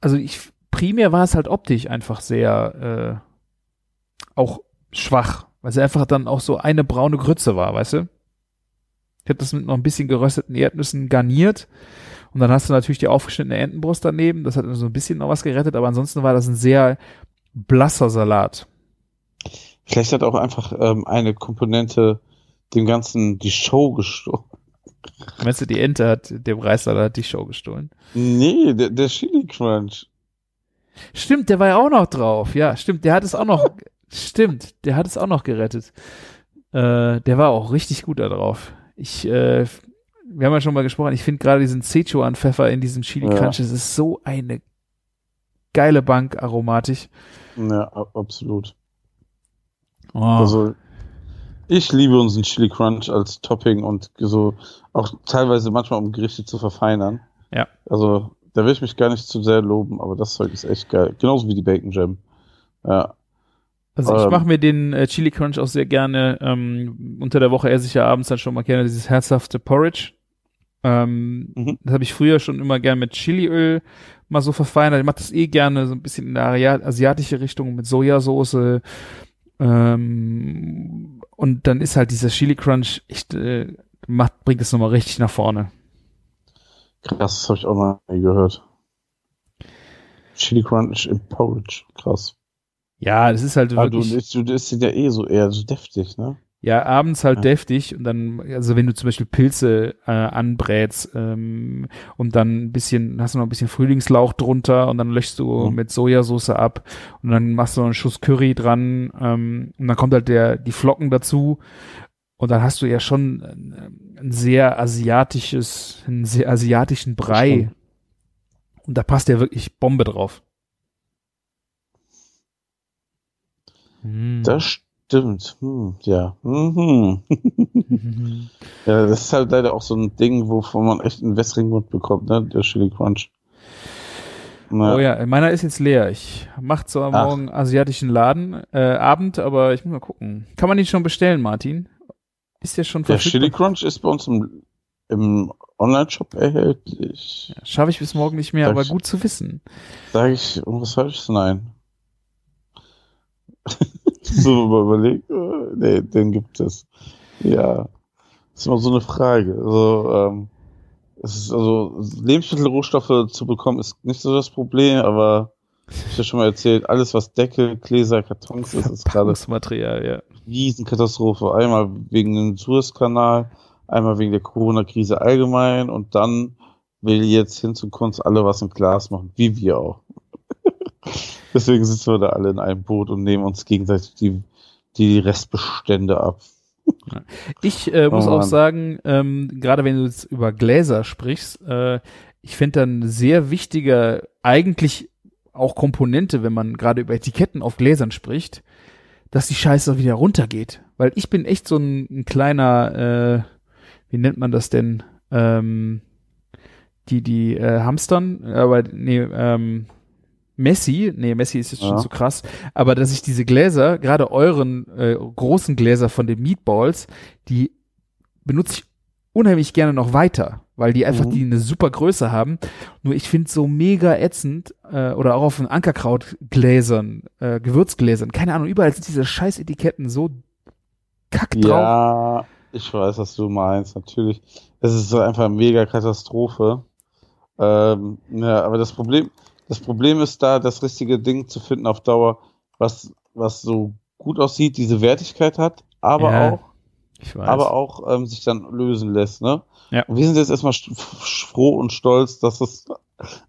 also ich primär war es halt optisch einfach sehr äh, auch schwach, weil sie einfach dann auch so eine braune Grütze war, weißt du? Ich habe das mit noch ein bisschen gerösteten Erdnüssen garniert und dann hast du natürlich die aufgeschnittene Entenbrust daneben, das hat so ein bisschen noch was gerettet, aber ansonsten war das ein sehr blasser Salat. Vielleicht hat auch einfach ähm, eine Komponente dem Ganzen die Show gestohlen. Meinst du, die Ente hat dem Reissalat die Show gestohlen? Nee, der, der Chili Crunch. Stimmt, der war ja auch noch drauf. Ja, stimmt, der hat es auch noch, stimmt, der hat es auch noch gerettet. Äh, der war auch richtig gut da drauf. Ich, äh, wir haben ja schon mal gesprochen, ich finde gerade diesen Szechuan-Pfeffer in diesem Chili Ja. Crunch, das ist so eine geile Bank aromatisch. Ja, absolut. Oh. Also, ich liebe unseren Chili Crunch als Topping und so auch teilweise manchmal, um Gerichte zu verfeinern. Ja. Also, da will ich mich gar nicht zu sehr loben, aber das Zeug ist echt geil. Genauso wie die Bacon Jam. Ja. Also ich ähm, mache mir den äh, Chili Crunch auch sehr gerne. Ähm, unter der Woche esse ich ja abends dann schon mal gerne dieses herzhafte Porridge. Ähm, Mhm. Das habe ich früher schon immer gerne mit Chiliöl mal so verfeinert. Ich mache das eh gerne so ein bisschen in der asiatische Richtung mit Sojasauce. Ähm, und dann ist halt dieser Chili Crunch echt, äh, macht, bringt es nochmal richtig nach vorne. Krass, das habe ich auch noch nie gehört. Chili Crunch im Porridge. Krass. Ja, das ist halt Aber du, wirklich, du, du isst den ja eh so eher so deftig, ne? Ja, abends halt Ja. deftig und dann, also wenn du zum Beispiel Pilze äh, anbrätst ähm, und dann ein bisschen, hast du noch ein bisschen Frühlingslauch drunter und dann löschst du Mhm. mit Sojasauce ab und dann machst du noch einen Schuss Curry dran ähm, und dann kommt halt der, die Flocken dazu und dann hast du ja schon ein, ein sehr asiatisches, einen sehr asiatischen Brei stimmt. und da passt ja wirklich Bombe drauf. Mm. Das stimmt. Hm, ja. Mhm. ja, das ist halt leider auch so ein Ding, wovon man echt einen wässrigen Mund bekommt, ne? Der Chili Crunch. Na, Oh ja, meiner ist jetzt leer. Ich mach zwar Ach. morgen asiatischen Laden, äh, Abend, aber ich muss mal gucken. Kann man den schon bestellen, Martin? Ist der schon Der Chili verfügbar? Crunch ist bei uns im, im Online-Shop erhältlich. Schaffe ich bis morgen nicht mehr, Sag aber ich- gut zu wissen. Sag ich irgendwas Falsches? Nein. so überlegt. äh, Nee, den gibt es. Ja. Das ist immer so eine Frage. Also, ähm, es ist also Lebensmittelrohstoffe zu bekommen ist nicht so das Problem, aber ich hab ja schon mal erzählt, alles was Deckel, Gläser, Kartons ist, ist gerade Verpackungsmaterial, ja. Riesenkatastrophe. Einmal wegen dem Suezkanal, einmal wegen der Corona-Krise allgemein und dann will jetzt hin zu Kunst alle was im Glas machen, wie wir auch. Deswegen sitzen wir da alle in einem Boot und nehmen uns gegenseitig die, die Restbestände ab. Ich äh, muss Oh auch sagen, ähm, gerade wenn du jetzt über Gläser sprichst, äh, ich finde dann sehr wichtiger, eigentlich auch Komponente, wenn man gerade über Etiketten auf Gläsern spricht, dass die Scheiße auch wieder runtergeht. Weil ich bin echt so ein, ein kleiner, äh, wie nennt man das denn? Ähm, die, die äh, Hamstern, aber nee, ähm, Messi, nee, Messi ist jetzt Ja. schon zu krass, aber dass ich diese Gläser, gerade euren äh, großen Gläser von den Meatballs, die benutze ich unheimlich gerne noch weiter, weil die einfach Mhm. die eine super Größe haben. Nur ich finde so mega ätzend äh, oder auch auf den Ankerkrautgläsern, äh, Gewürzgläsern, keine Ahnung, überall sind diese scheiß Etiketten so kack drauf. Ja, ich weiß, was du meinst, natürlich. Es ist so einfach eine mega Katastrophe. Ähm, ja, aber das Problem, das Problem ist da, das richtige Ding zu finden auf Dauer, was, was so gut aussieht, diese Wertigkeit hat, aber Ja, auch, aber auch ähm, sich dann lösen lässt, ne? Ja. Und wir sind jetzt erstmal froh und stolz, dass das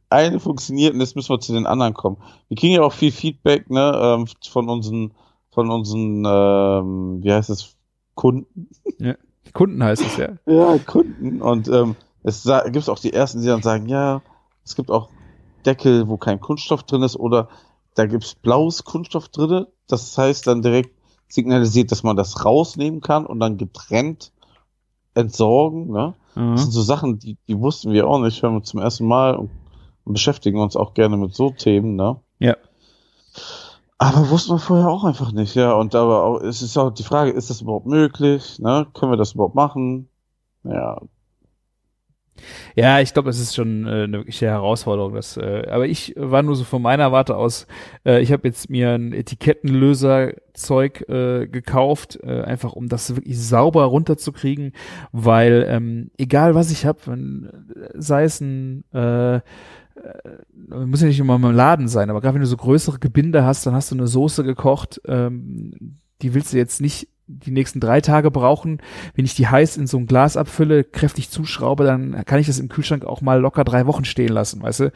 eine funktioniert und jetzt müssen wir zu den anderen kommen. Wir kriegen ja auch viel Feedback, ne, ähm, von unseren, von unseren, ähm, wie heißt es, Kunden. Kunden heißt es ja. Ja, Kunden. Und ähm, es gibt auch die ersten, die dann sagen, ja, es gibt auch Deckel, wo kein Kunststoff drin ist oder da gibt's blaues Kunststoff drinne. Das heißt dann direkt signalisiert, dass man das rausnehmen kann und dann getrennt entsorgen. Ne? Das sind Mhm. so Sachen, die, die wussten wir auch nicht, hören wir zum ersten Mal und, und beschäftigen uns auch gerne mit so Themen. Ne? Ja. Aber wussten wir vorher auch einfach nicht, ja. Und aber auch, es ist auch die Frage, ist das überhaupt möglich? Ne? Können wir das überhaupt machen? Ja, Ja, ich glaube, das ist schon äh, eine wirkliche Herausforderung. Das, äh, aber ich war nur so von meiner Warte aus, äh, ich habe jetzt mir ein Etikettenlöser-Zeug äh, gekauft, äh, einfach um das wirklich sauber runterzukriegen, weil ähm, egal was ich habe, sei es ein äh, äh, muss ja nicht immer im Laden sein, aber gerade wenn du so größere Gebinde hast, dann hast du eine Soße gekocht, ähm, die willst du jetzt nicht die nächsten drei Tage brauchen. Wenn ich die heiß in so ein Glas abfülle, kräftig zuschraube, dann kann ich das im Kühlschrank auch mal locker drei Wochen stehen lassen, weißt du?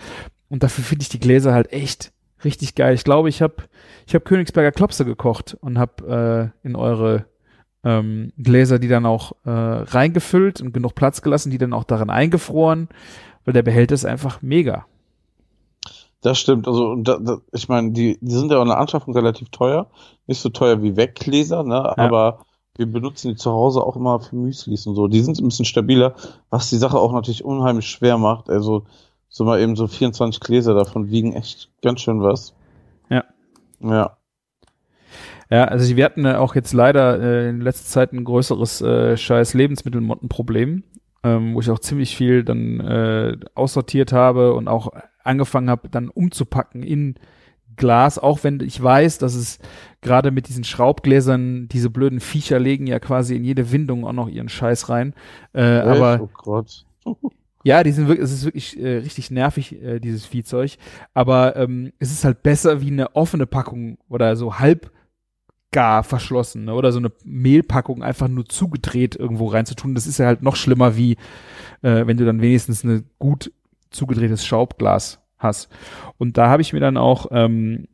Und dafür finde ich die Gläser halt echt richtig geil. Ich glaube, ich habe ich hab Königsberger Klopse gekocht und habe äh, in eure ähm, Gläser die dann auch äh, reingefüllt und genug Platz gelassen, die dann auch darin eingefroren, weil der Behälter ist einfach mega. Das stimmt. Also, da, da, ich meine, die, die sind ja auch in der Anschaffung relativ teuer. Nicht so teuer wie Weggläser, ne? Aber wir benutzen die zu Hause auch immer für Müslis und so. Die sind ein bisschen stabiler, was die Sache auch natürlich unheimlich schwer macht. Also, so mal eben so 24 Gläser davon wiegen echt ganz schön was. Ja. Ja. Ja, also wir hatten äh, auch jetzt leider äh, in letzter Zeit ein größeres äh, scheiß Lebensmittelmottenproblem, ähm, wo ich auch ziemlich viel dann äh, aussortiert habe und auch angefangen habe, dann umzupacken in Glas, auch wenn ich weiß, dass es gerade mit diesen Schraubgläsern, diese blöden Viecher legen ja quasi in jede Windung auch noch ihren Scheiß rein. Äh, Echt? aber oh Gott. ja, die sind wirklich, es ist wirklich äh, richtig nervig, äh, dieses Viehzeug. Aber ähm, es ist halt besser wie eine offene Packung oder so halb gar verschlossen ne? oder so eine Mehlpackung einfach nur zugedreht irgendwo reinzutun. Das ist ja halt noch schlimmer wie äh, wenn du dann wenigstens eine gut zugedrehtes Schaubglas hast. Und da habe ich mir dann auch, ähm,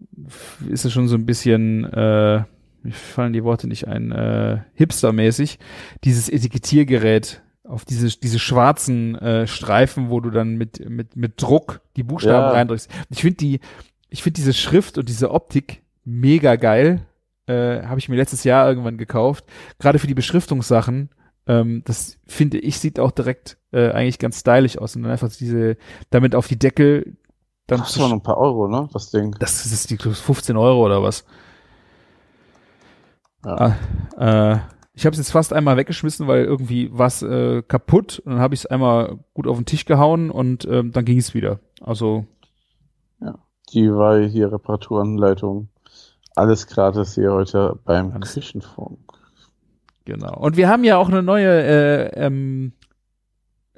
ist es schon so ein bisschen, äh, mir fallen die Worte nicht ein, äh, hipstermäßig, dieses Etikettiergerät auf diese, diese schwarzen äh, Streifen, wo du dann mit, mit, mit Druck die Buchstaben Ja. reindrückst. Ich finde die, ich finde diese Schrift und diese Optik mega geil. Äh, habe ich mir letztes Jahr irgendwann gekauft. Gerade für die Beschriftungssachen. Ähm, das finde ich, sieht auch direkt äh, eigentlich ganz stylisch aus. Und dann einfach diese, damit auf die Deckel dann Kostet noch ein paar Euro, ne? Das Ding. das ist die 15 Euro oder was. Ja. Ah, äh, ich habe es jetzt fast einmal weggeschmissen, weil irgendwie was äh, kaputt und dann habe ich es einmal gut auf den Tisch gehauen und ähm, dann ging es wieder. Also Die war hier Reparaturanleitung. Alles gratis hier heute beim Küchenfunk. Genau. Und wir haben ja auch eine neue äh, ähm,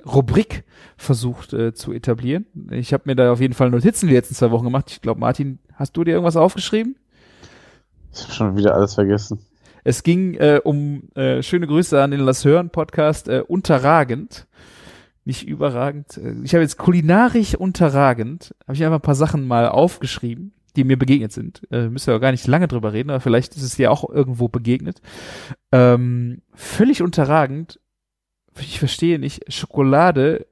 Rubrik versucht äh, zu etablieren. Ich habe mir da auf jeden Fall Notizen die letzten zwei Wochen gemacht. Ich glaube, Martin, hast du dir irgendwas aufgeschrieben? Ich habe schon wieder alles vergessen. Es ging äh, um äh, schöne Grüße an den Lass Hören Podcast äh, unterragend, nicht überragend. Äh, Ich habe jetzt kulinarisch unterragend, habe ich einfach ein paar Sachen mal aufgeschrieben, die mir begegnet sind. Äh, müssen wir auch gar nicht lange drüber reden, aber vielleicht ist es dir auch irgendwo begegnet. Ähm, völlig unterragend. Ich verstehe nicht Schokolade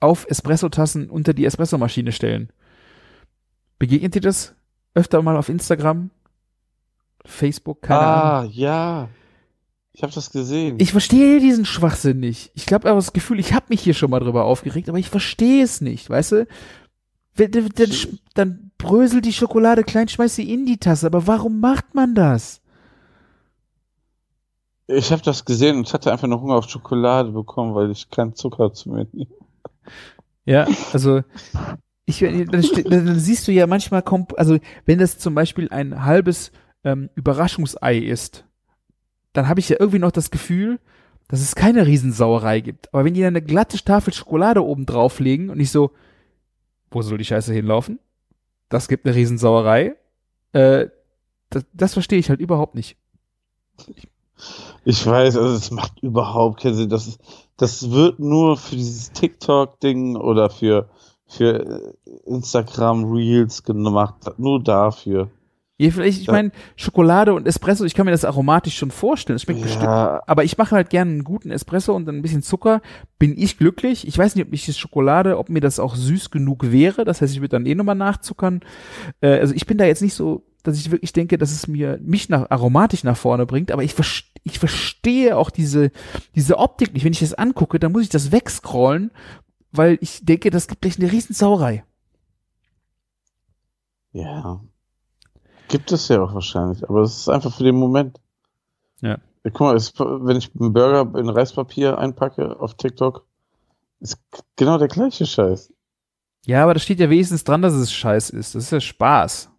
auf Espressotassen unter die Espressomaschine stellen. Begegnet dir das öfter mal auf Instagram? Facebook, keine Ahnung. ah, ja. Ich habe das gesehen. Ich verstehe diesen Schwachsinn nicht. Ich glaube aber das Gefühl, ich habe mich hier schon mal drüber aufgeregt, aber ich verstehe es nicht, weißt du? Dann, dann, bröselt die Schokolade klein, schmeißt sie in die Tasse. Aber warum macht man das? Ich habe das gesehen und ich hatte einfach nur Hunger auf Schokolade bekommen, weil ich keinen Zucker zu mir nehme. Ja, also ich, dann, dann siehst du ja manchmal, komp also wenn das zum Beispiel ein halbes ähm, Überraschungsei ist, dann habe ich ja irgendwie noch das Gefühl, dass es keine Riesensauerei gibt. Aber wenn die dann eine glatte Tafel Schokolade oben drauflegen und ich so, wo soll die Scheiße hinlaufen? Das gibt eine Riesensauerei. Äh, das, das verstehe ich halt überhaupt nicht. Ich weiß, also es macht überhaupt keinen Sinn. Das, das wird nur für dieses TikTok-Ding oder für, für äh, Instagram Reels gemacht. Nur dafür. Ja, vielleicht, ich meine, Schokolade und Espresso, ich kann mir das aromatisch schon vorstellen. Es schmeckt bestimmt Ja, aber ich mache halt gerne einen guten Espresso und dann ein bisschen Zucker. Bin ich glücklich. Ich weiß nicht, ob ich die Schokolade, ob mir das auch süß genug wäre. Das heißt, ich würde dann eh nochmal nachzuckern. Äh, also ich bin da jetzt nicht so, dass ich wirklich denke, dass es mir mich nach aromatisch nach vorne bringt. Aber ich, vers- ich verstehe auch diese diese Optik nicht. Wenn ich das angucke, dann muss ich das wegscrollen, weil ich denke, das gibt gleich eine riesen Sauerei. ja. Gibt es ja auch wahrscheinlich, aber es ist einfach für den Moment. Ja. Guck mal, es, wenn ich einen Burger in Reispapier einpacke auf TikTok, ist genau der gleiche Scheiß. Ja, aber da steht ja wenigstens dran, dass es scheiß ist. Das ist ja Spaß.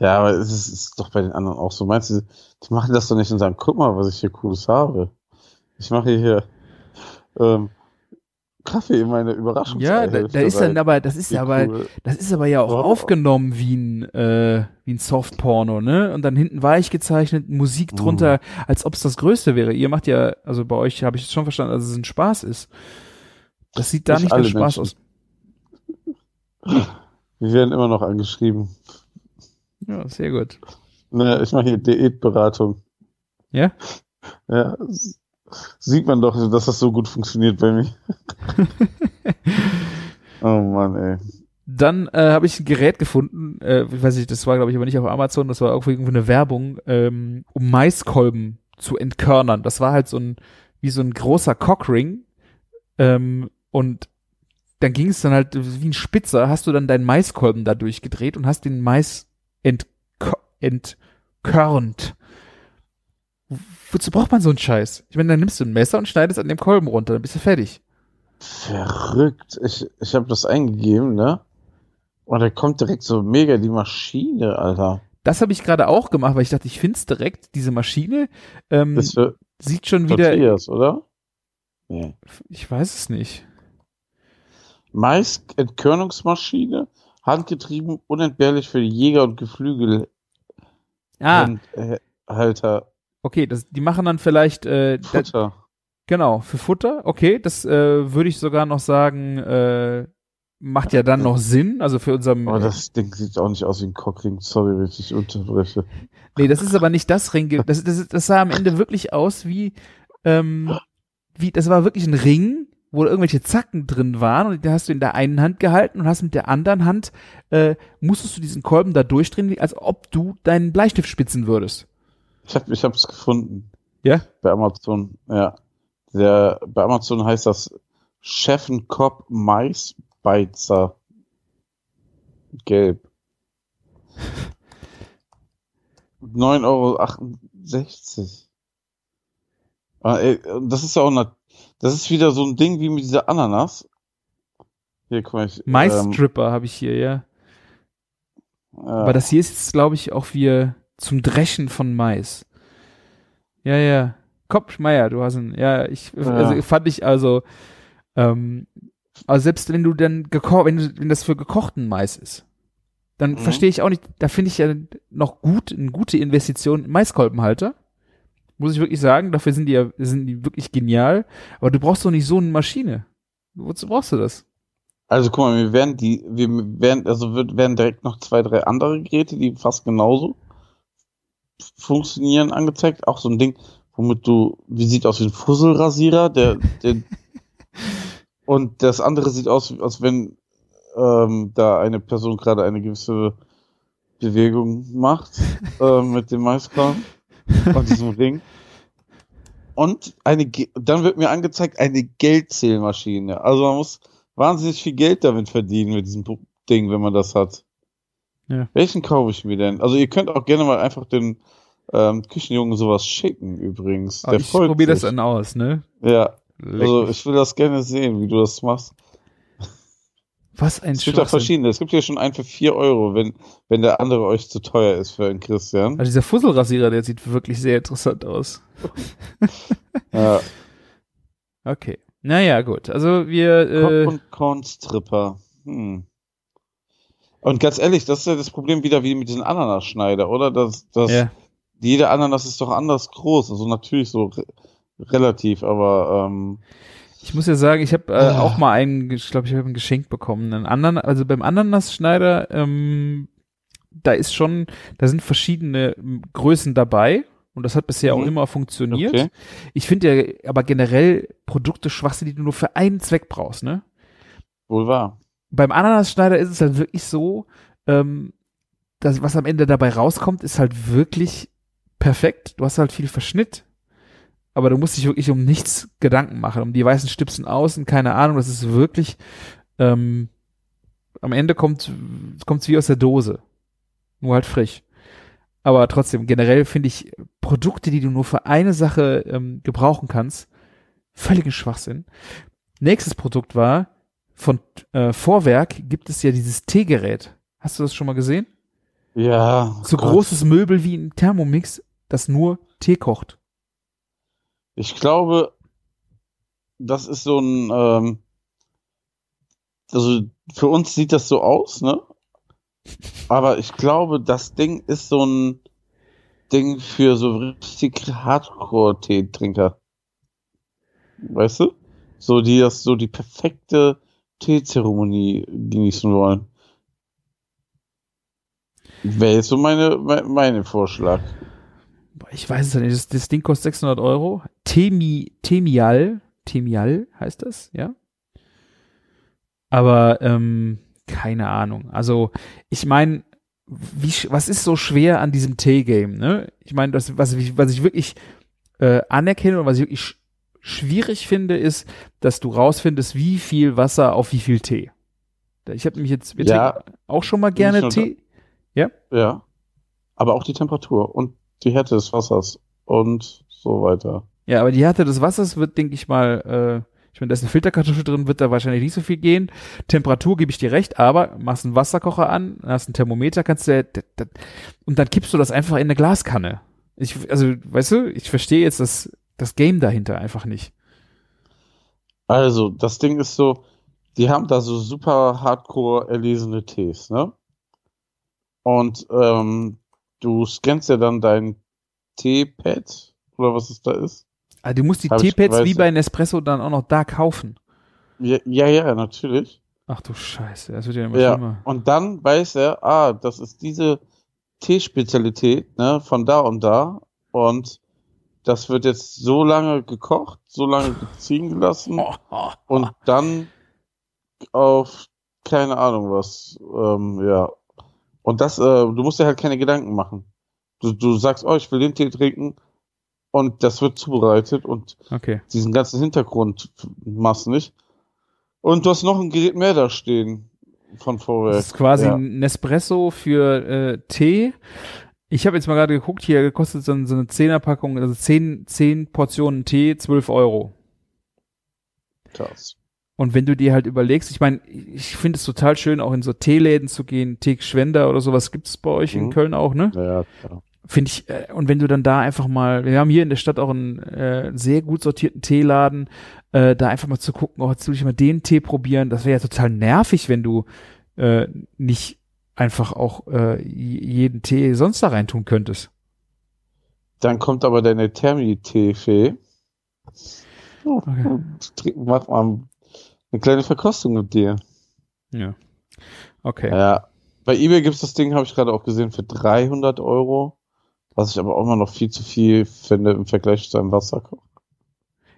Ja, aber es ist, ist doch bei den anderen auch so. Meinst du, die machen das doch nicht und sagen, guck mal, was ich hier Cooles habe. Ich mache hier ähm, Kaffee in meine Überraschung. Ja, da, da ist dann aber, das ist ja aber, Das ist aber ja auch Oh. aufgenommen wie ein, äh, wie ein Softporno, ne? Und dann hinten weich gezeichnet, Musik drunter, als ob es das Größte wäre. Ihr macht ja, also bei euch habe ich es schon verstanden, dass es ein Spaß ist. Das sieht da Nicht nicht nach Spaß Menschen. aus. Wir werden immer noch angeschrieben. Ja, sehr gut. Ne, ich mache hier Diätberatung. Ja? Ja, sieht man doch, dass das so gut funktioniert bei mir. oh Mann, ey. Dann äh, habe ich ein Gerät gefunden, äh, ich weiß nicht, das war glaube ich aber nicht auf Amazon, das war irgendwie eine Werbung, ähm, um Maiskolben zu entkörnern. Das war halt so ein, wie so ein großer Cockring. Ähm, und dann ging es dann halt wie ein Spitzer, hast du dann deinen Maiskolben da durchgedreht und hast den Mais entkörnt. Wozu braucht man so einen Scheiß? Ich meine, dann nimmst du ein Messer und schneidest an dem Kolben runter, dann bist du fertig. Verrückt. Ich, ich habe das eingegeben, ne? Und da kommt direkt so mega die Maschine, Alter. Das habe ich gerade auch gemacht, weil ich dachte, ich find's direkt, diese Maschine ähm, Das für sieht schon wieder, Tortillas, oder? Nee. ich weiß es nicht. Maisentkörnungsmaschine, handgetrieben, unentbehrlich für Jäger und Geflügelhalter. Ah, Äh, Halter, okay, das, die machen dann vielleicht, äh, da, Futter. genau, für Futter, okay, das äh, würde ich sogar noch sagen, äh, macht ja dann noch Sinn, also für unserem, Aber das Ding sieht auch nicht aus wie ein Cockring. Sorry, wenn ich dich unterbreche. nee, das ist aber nicht das Ring, das, das, das sah am Ende wirklich aus wie, ähm, wie, das war wirklich ein Ring, wo irgendwelche Zacken drin waren und da hast du in der einen Hand gehalten und hast mit der anderen Hand, äh, musstest du diesen Kolben da durchdrehen, als ob du deinen Bleistift spitzen würdest. Ich hab, ich hab's gefunden. Ja? Bei Amazon, ja. Der, bei Amazon heißt das Chefenkopf Maisbeizer. Gelb. 9,68 Euro. Ah, das ist ja auch eine, das ist wieder so ein Ding wie mit dieser Ananas. Hier, guck mal, ich, ähm, Mais-Stripper habe ich hier, ja. ja. Aber das hier ist jetzt, glaube ich, auch wie zum Dreschen von Mais. Ja, ja. Kopfmeier, du hast einen, ja, ich, Ja. also fand ich also, ähm, also selbst wenn du dann gekocht, wenn, du- wenn das für gekochten Mais ist, dann Mhm. verstehe ich auch nicht, da finde ich ja noch gut, eine gute Investition in Maiskolbenhalter. Muss ich wirklich sagen, dafür sind die ja, sind die wirklich genial. Aber du brauchst doch nicht so eine Maschine. Wozu brauchst du das? Also guck mal, wir werden die, wir werden, also wird, werden direkt noch zwei, drei andere Geräte, die fast genauso funktionieren, angezeigt. Auch so ein Ding, womit du, wie sieht aus wie ein Fusselrasierer, der, der und das andere sieht aus, als wenn ähm, da eine Person gerade eine gewisse Bewegung macht äh, mit dem Maiskorn und diesem Ring. Und eine, Ge- dann wird mir angezeigt eine Geldzählmaschine. Also man muss wahnsinnig viel Geld damit verdienen mit diesem Ding, wenn man das hat. Ja. Welchen kaufe ich mir denn? Also ihr könnt auch gerne mal einfach den ähm, Küchenjungen sowas schicken übrigens. Aber Der ich probiere das dann aus, ne? Ja, Leck also ich will das gerne sehen, wie du das machst. Was ein Es gibt ja verschiedene. Es gibt ja schon einen für 4 Euro, wenn, wenn der andere euch zu teuer ist für einen Christian. Also dieser Fusselrasierer, der sieht wirklich sehr interessant aus. Ja. Okay. Naja, gut. Also wir, äh, Cock und Corn Stripper. Hm. Und ganz ehrlich, das ist ja das Problem wieder wie mit diesem Ananasschneider, oder? Das, das, ja. Jede Ananas ist doch anders groß. Also natürlich so re relativ, aber ähm, Ich muss ja sagen, ich habe äh, Ah. auch mal einen, ich glaube, ich habe ein Geschenk bekommen. Einen anderen, also beim Ananasschneider, ähm, da ist schon, da sind verschiedene ähm, Größen dabei. Und das hat bisher auch Mhm. immer funktioniert. okay. Ich finde ja aber generell Produkte Schwachsinn, die du nur für einen Zweck brauchst, ne? Wohl wahr. Beim Ananasschneider ist es halt wirklich so, ähm, das, was am Ende dabei rauskommt, ist halt wirklich perfekt. Du hast halt viel Verschnitt, aber du musst dich wirklich um nichts Gedanken machen, um die weißen Stipsen außen, keine Ahnung, das ist wirklich, ähm, am Ende kommt kommt's wie aus der Dose. Nur halt frisch. Aber trotzdem, generell finde ich Produkte, die du nur für eine Sache ähm, gebrauchen kannst, völligen Schwachsinn. Nächstes Produkt war, von äh, Vorwerk gibt es ja dieses Teegerät. Hast du das schon mal gesehen? Ja. So Gott. großes Möbel wie ein Thermomix, das nur Tee kocht. Ich glaube, das ist so ein, ähm, also für uns sieht das so aus, ne? Aber ich glaube, das Ding ist so ein Ding für so richtig Hardcore-Teetrinker. Weißt du? So, die das so die perfekte Teezeremonie genießen wollen. Wäre jetzt so meine, mein, meine Vorschlag. Ich weiß es nicht. Das, das Ding kostet 600 Euro. Temi, Temial, Temial heißt das, ja? Aber ähm, keine Ahnung. Also ich meine, was ist so schwer an diesem Tee-Game? Ne? Ich meine, was ich, was ich wirklich äh, anerkenne und was ich wirklich schwierig finde, ist, dass du rausfindest, wie viel Wasser auf wie viel Tee. Ich habe nämlich jetzt wir Ja. auch schon mal gerne Tee. Ja. Aber auch die Temperatur und die Härte des Wassers und so weiter. Ja, aber die Härte des Wassers wird, denke ich mal, äh, ich meine, da ist eine Filterkartusche drin, wird da wahrscheinlich nicht so viel gehen. Temperatur gebe ich dir recht, aber machst einen Wasserkocher an, hast einen Thermometer, kannst du, und dann kippst du das einfach in eine Glaskanne. Ich, also, weißt du, ich verstehe jetzt das, das Game dahinter einfach nicht. Also, das Ding ist so, die haben da so super hardcore erlesene Tees, ne? Und ähm, du scannst ja dann dein Teepad oder was es da ist. Also, du musst die weiß wie bei Nespresso dann auch noch da kaufen. Ja, ja, ja, natürlich. Ach du Scheiße, das wird ja immer Ja. schlimmer. Und dann weiß er, ah, das ist diese Teespezialität, ne, von da und da. Und das wird jetzt so lange gekocht, so lange ziehen gelassen. und dann auf keine Ahnung was, ähm, ja. Und das, äh, du musst dir halt keine Gedanken machen. Du, du sagst, oh, ich will den Tee trinken und das wird zubereitet und Okay. diesen ganzen Hintergrund machst nicht. Und du hast noch ein Gerät mehr da stehen von Vorwerk. Das ist quasi ja. ein Nespresso für äh, Tee. Ich habe jetzt mal gerade geguckt, hier kostet so, so eine Zehnerpackung, also zehn, zehn Portionen Tee, 12 Euro. Krass. Und wenn du dir halt überlegst, ich meine, ich finde es total schön, auch in so Teeläden zu gehen, Teeschwender oder sowas gibt es bei euch in Mhm. Köln auch, ne? Ja, klar. Finde ich, äh, und wenn du dann da einfach mal, wir haben hier in der Stadt auch einen äh, sehr gut sortierten Teeladen, äh, da einfach mal zu gucken, oh, jetzt will ich mal den Tee probieren, das wäre ja total nervig, wenn du äh, nicht einfach auch äh, jeden Tee sonst da reintun könntest. Dann kommt aber deine Thermi-Tee-Fee. Oh, Okay. trink- Mach mal eine kleine Verkostung mit dir. Ja. Okay. Ja. Bei eBay gibt's das Ding, habe ich gerade auch gesehen, für 300 Euro. Was ich aber auch immer noch viel zu viel finde im Vergleich zu einem Wasserkocher.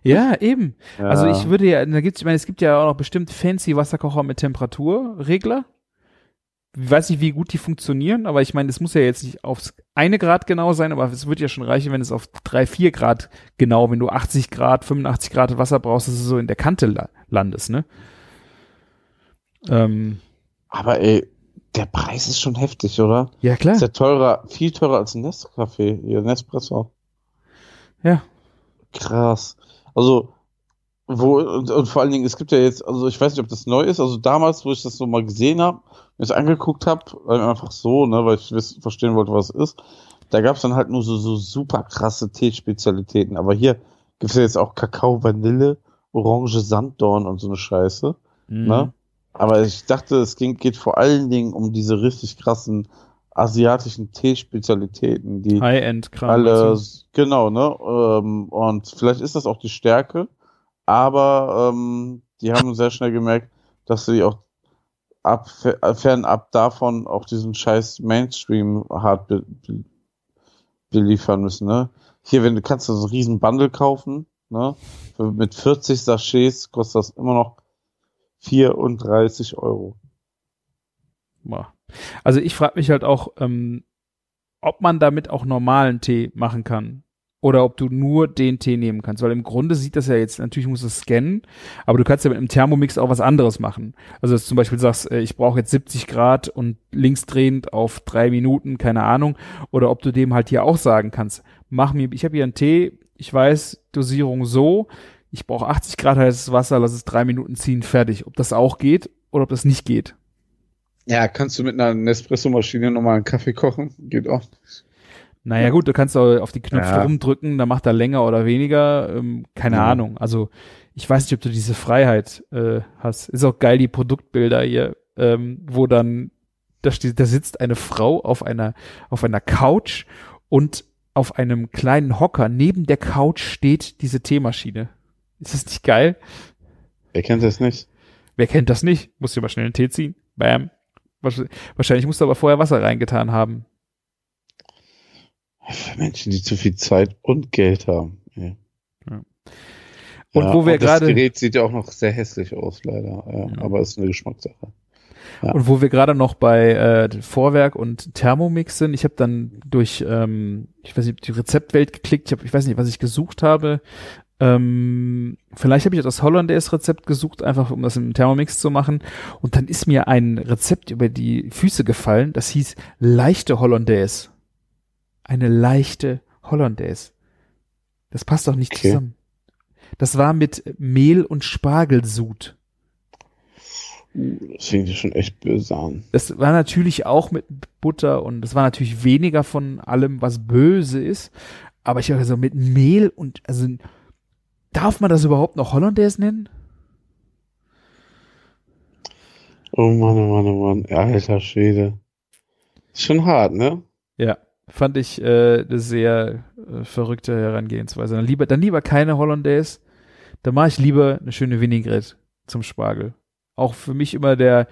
Ja, eben. Ja. Also ich würde ja, da gibt's, ich meine, es gibt ja auch noch bestimmt fancy Wasserkocher mit Temperaturregler. Ich weiß nicht, wie gut die funktionieren, aber ich meine, es muss ja jetzt nicht aufs eine Grad genau sein, aber es wird ja schon reichen, wenn es auf drei, vier Grad genau, wenn du 80 Grad, 85 Grad Wasser brauchst, dass du so in der Kante la landest, ne? Ähm, Aber ey, der Preis ist schon heftig, oder? ja, klar. Ist ja teurer, viel teurer als ein Nescafé, hier, Nespresso. Ja. Krass. Also, wo, und, und vor allen Dingen, es gibt ja jetzt, also ich weiß nicht, ob das neu ist, also damals, wo ich das so mal gesehen habe, mir das angeguckt habe, einfach so, ne, weil ich wiss, verstehen wollte, was es ist, da gab es dann halt nur so, so super krasse Teespezialitäten. Aber hier gibt's ja jetzt auch Kakao, Vanille, Orange, Sanddorn und so eine Scheiße. Mhm. Ne? Aber ich dachte, es ging, geht vor allen Dingen um diese richtig krassen asiatischen Teespezialitäten, die High-End-Kram. alle, also. genau, ne? Ähm, und vielleicht ist das auch die Stärke, aber ähm, die haben sehr schnell gemerkt, dass sie auch ab, fernab davon auch diesen scheiß Mainstream hart be, be, beliefern müssen, ne? Hier, wenn du kannst du so einen riesen Bundle kaufen, ne? Für, mit 40 Sachets kostet das immer noch 34 Euro. Also ich frage mich halt auch, ähm, ob man damit auch normalen Tee machen kann. Oder ob du nur den Tee nehmen kannst. Weil im Grunde sieht das ja jetzt, natürlich musst es scannen, aber du kannst ja mit einem Thermomix auch was anderes machen. Also dass du zum Beispiel sagst, äh, ich brauche jetzt 70 Grad und linksdrehend auf drei Minuten, keine Ahnung. Oder ob du dem halt hier auch sagen kannst, mach mir, ich habe hier einen Tee, ich weiß, Dosierung so, ich brauche 80 Grad heißes Wasser, lass es drei Minuten ziehen, fertig. Ob das auch geht oder ob das nicht geht. Ja, kannst du mit einer Nespresso-Maschine nochmal einen Kaffee kochen? Geht auch. Naja, gut, du kannst auch auf die Knöpfe Ja. rumdrücken, dann macht er länger oder weniger. Ähm, keine Ja. Ahnung. Also, ich weiß nicht, ob du diese Freiheit äh, hast. Ist auch geil, die Produktbilder hier, ähm, wo dann da, steht, da sitzt eine Frau auf einer, auf einer Couch und auf einem kleinen Hocker neben der Couch steht diese Teemaschine. Ist das nicht geil? Wer kennt das nicht? Wer kennt das nicht? Muss dir mal schnell einen Tee ziehen. Bam. Wahrsch- Wahrscheinlich musst du aber vorher Wasser reingetan haben. Für Menschen, die zu viel Zeit und Geld haben. Ja. Und Ja, wo wir das gerade Gerät sieht ja auch noch sehr hässlich aus, leider. Ja, Ja. Aber ist eine Geschmackssache. Ja. Und wo wir gerade noch bei äh, Vorwerk und Thermomix sind, ich habe dann durch, ähm, ich weiß nicht, die Rezeptwelt geklickt, ich, hab, ich weiß nicht, was ich gesucht habe. Ähm, vielleicht habe ich das Hollandaise-Rezept gesucht, einfach um das im Thermomix zu machen. Und dann ist mir ein Rezept über die Füße gefallen, das hieß leichte Hollandaise. Eine leichte Hollandaise. Das passt doch nicht Okay. zusammen. Das war mit Mehl und Spargelsud. Uh, das ja schon echt böse an. Das war natürlich auch mit Butter und das war natürlich weniger von allem, was böse ist. Aber ich habe so mit Mehl und also darf man das überhaupt noch Hollandaise nennen? Oh Mann, oh Mann, oh Mann. Alter Schwede. Ist schon hart, ne? Ja, fand ich äh, eine sehr äh, verrückte Herangehensweise. Dann lieber, dann lieber keine Hollandaise. Dann mache ich lieber eine schöne Vinaigrette zum Spargel. Auch für mich immer der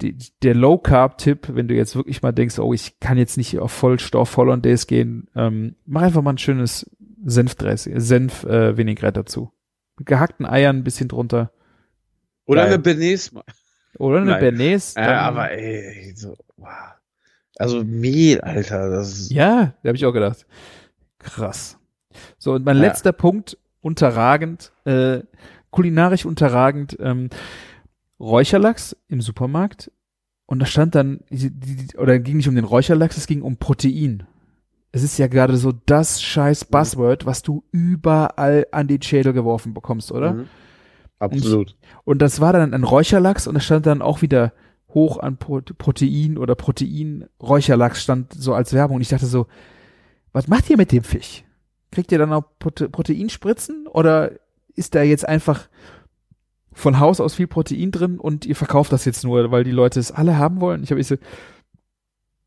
die, der Low Carb Tipp, wenn du jetzt wirklich mal denkst, oh, ich kann jetzt nicht auf Vollstoff Hollandaise gehen, ähm, mach einfach mal ein schönes Senfdressing, Senf äh, Vinaigrette dazu. Mit gehackten Eiern ein bisschen drunter Oder Geil. eine Benes. oder eine. Bernays. Ja, aber ey, so, wow. Also Mehl, Alter, das. Ja, da habe ich auch gedacht. Krass. So, und mein Ja. letzter Punkt, unterragend, äh, kulinarisch unterragend, ähm, Räucherlachs im Supermarkt. Und da stand dann, die, die, oder ging nicht um den Räucherlachs, es ging um Protein. Es ist ja gerade so das scheiß Buzzword, was du überall an den Schädel geworfen bekommst, oder? Mhm. Absolut. Und das war dann ein Räucherlachs und da stand dann auch wieder hoch an Pro Protein oder Protein Räucherlachs stand so als Werbung. Und ich dachte so, was macht ihr mit dem Fisch? Kriegt ihr dann auch Prote Proteinspritzen oder ist da jetzt einfach von Haus aus viel Protein drin und ihr verkauft das jetzt nur, weil die Leute es alle haben wollen? Ich habe so,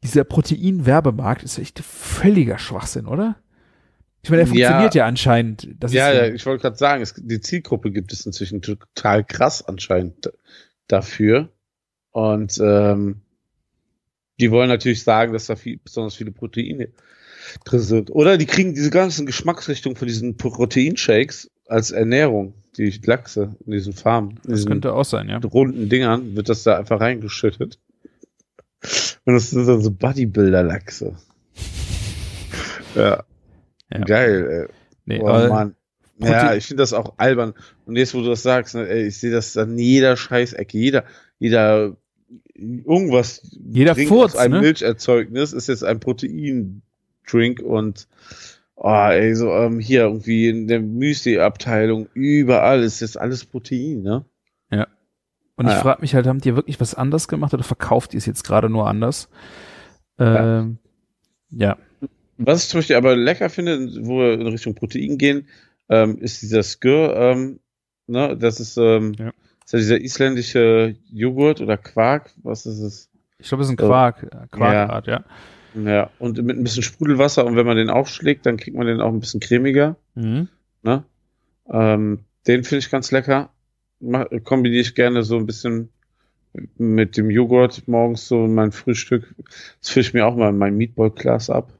dieser Protein-Werbemarkt ist echt völliger Schwachsinn, oder? Ich meine, der Ja. funktioniert ja, anscheinend. Das ja, ist ja, ich wollte gerade sagen, es, die Zielgruppe gibt es inzwischen total krass anscheinend dafür. Und ähm, die wollen natürlich sagen, dass da viel, besonders viele Proteine drin sind. Oder die kriegen diese ganzen Geschmacksrichtungen von diesen Proteinshakes als Ernährung, die Lachse in diesen Farmen, in das diesen könnte auch sein, ja. runden Dingern, wird das da einfach reingeschüttet. Und das sind dann so Bodybuilder-Lachse. ja. Ja. Geil, ey. Nee, Oh Mann. Ja, ich finde das auch albern. Und jetzt, wo du das sagst, ne, ey, ich sehe das an jeder Scheißecke. Jeder, jeder irgendwas Jeder trinkt Furz, aus einem ne? Milcherzeugnis ist jetzt ein Proteindrink und oh, ey, so ähm, hier irgendwie in der Müsli-Abteilung überall ist jetzt alles Protein, ne? Und ich Ah, ja. frage mich halt, habt ihr wirklich was anders gemacht oder verkauft ihr es jetzt gerade nur anders? Ähm, ja. Was ich zum Beispiel aber lecker finde, wo wir in Richtung Protein gehen, ähm, ist dieser Skür, ähm, ne, das ist, ähm, Ja. Ist ja dieser isländische Joghurt oder Quark, was ist es? Ich glaube, es ist ein. Quark, äh, Quarkart, ja. Ja, und mit ein bisschen Sprudelwasser und wenn man den aufschlägt, dann kriegt man den auch ein bisschen cremiger, Mhm. ne? Ähm, den finde ich ganz lecker. Kombiniere ich gerne so ein bisschen mit dem Joghurt morgens so mein Frühstück. Das fülle ich mir auch mal in mein Meatball-Glas ab.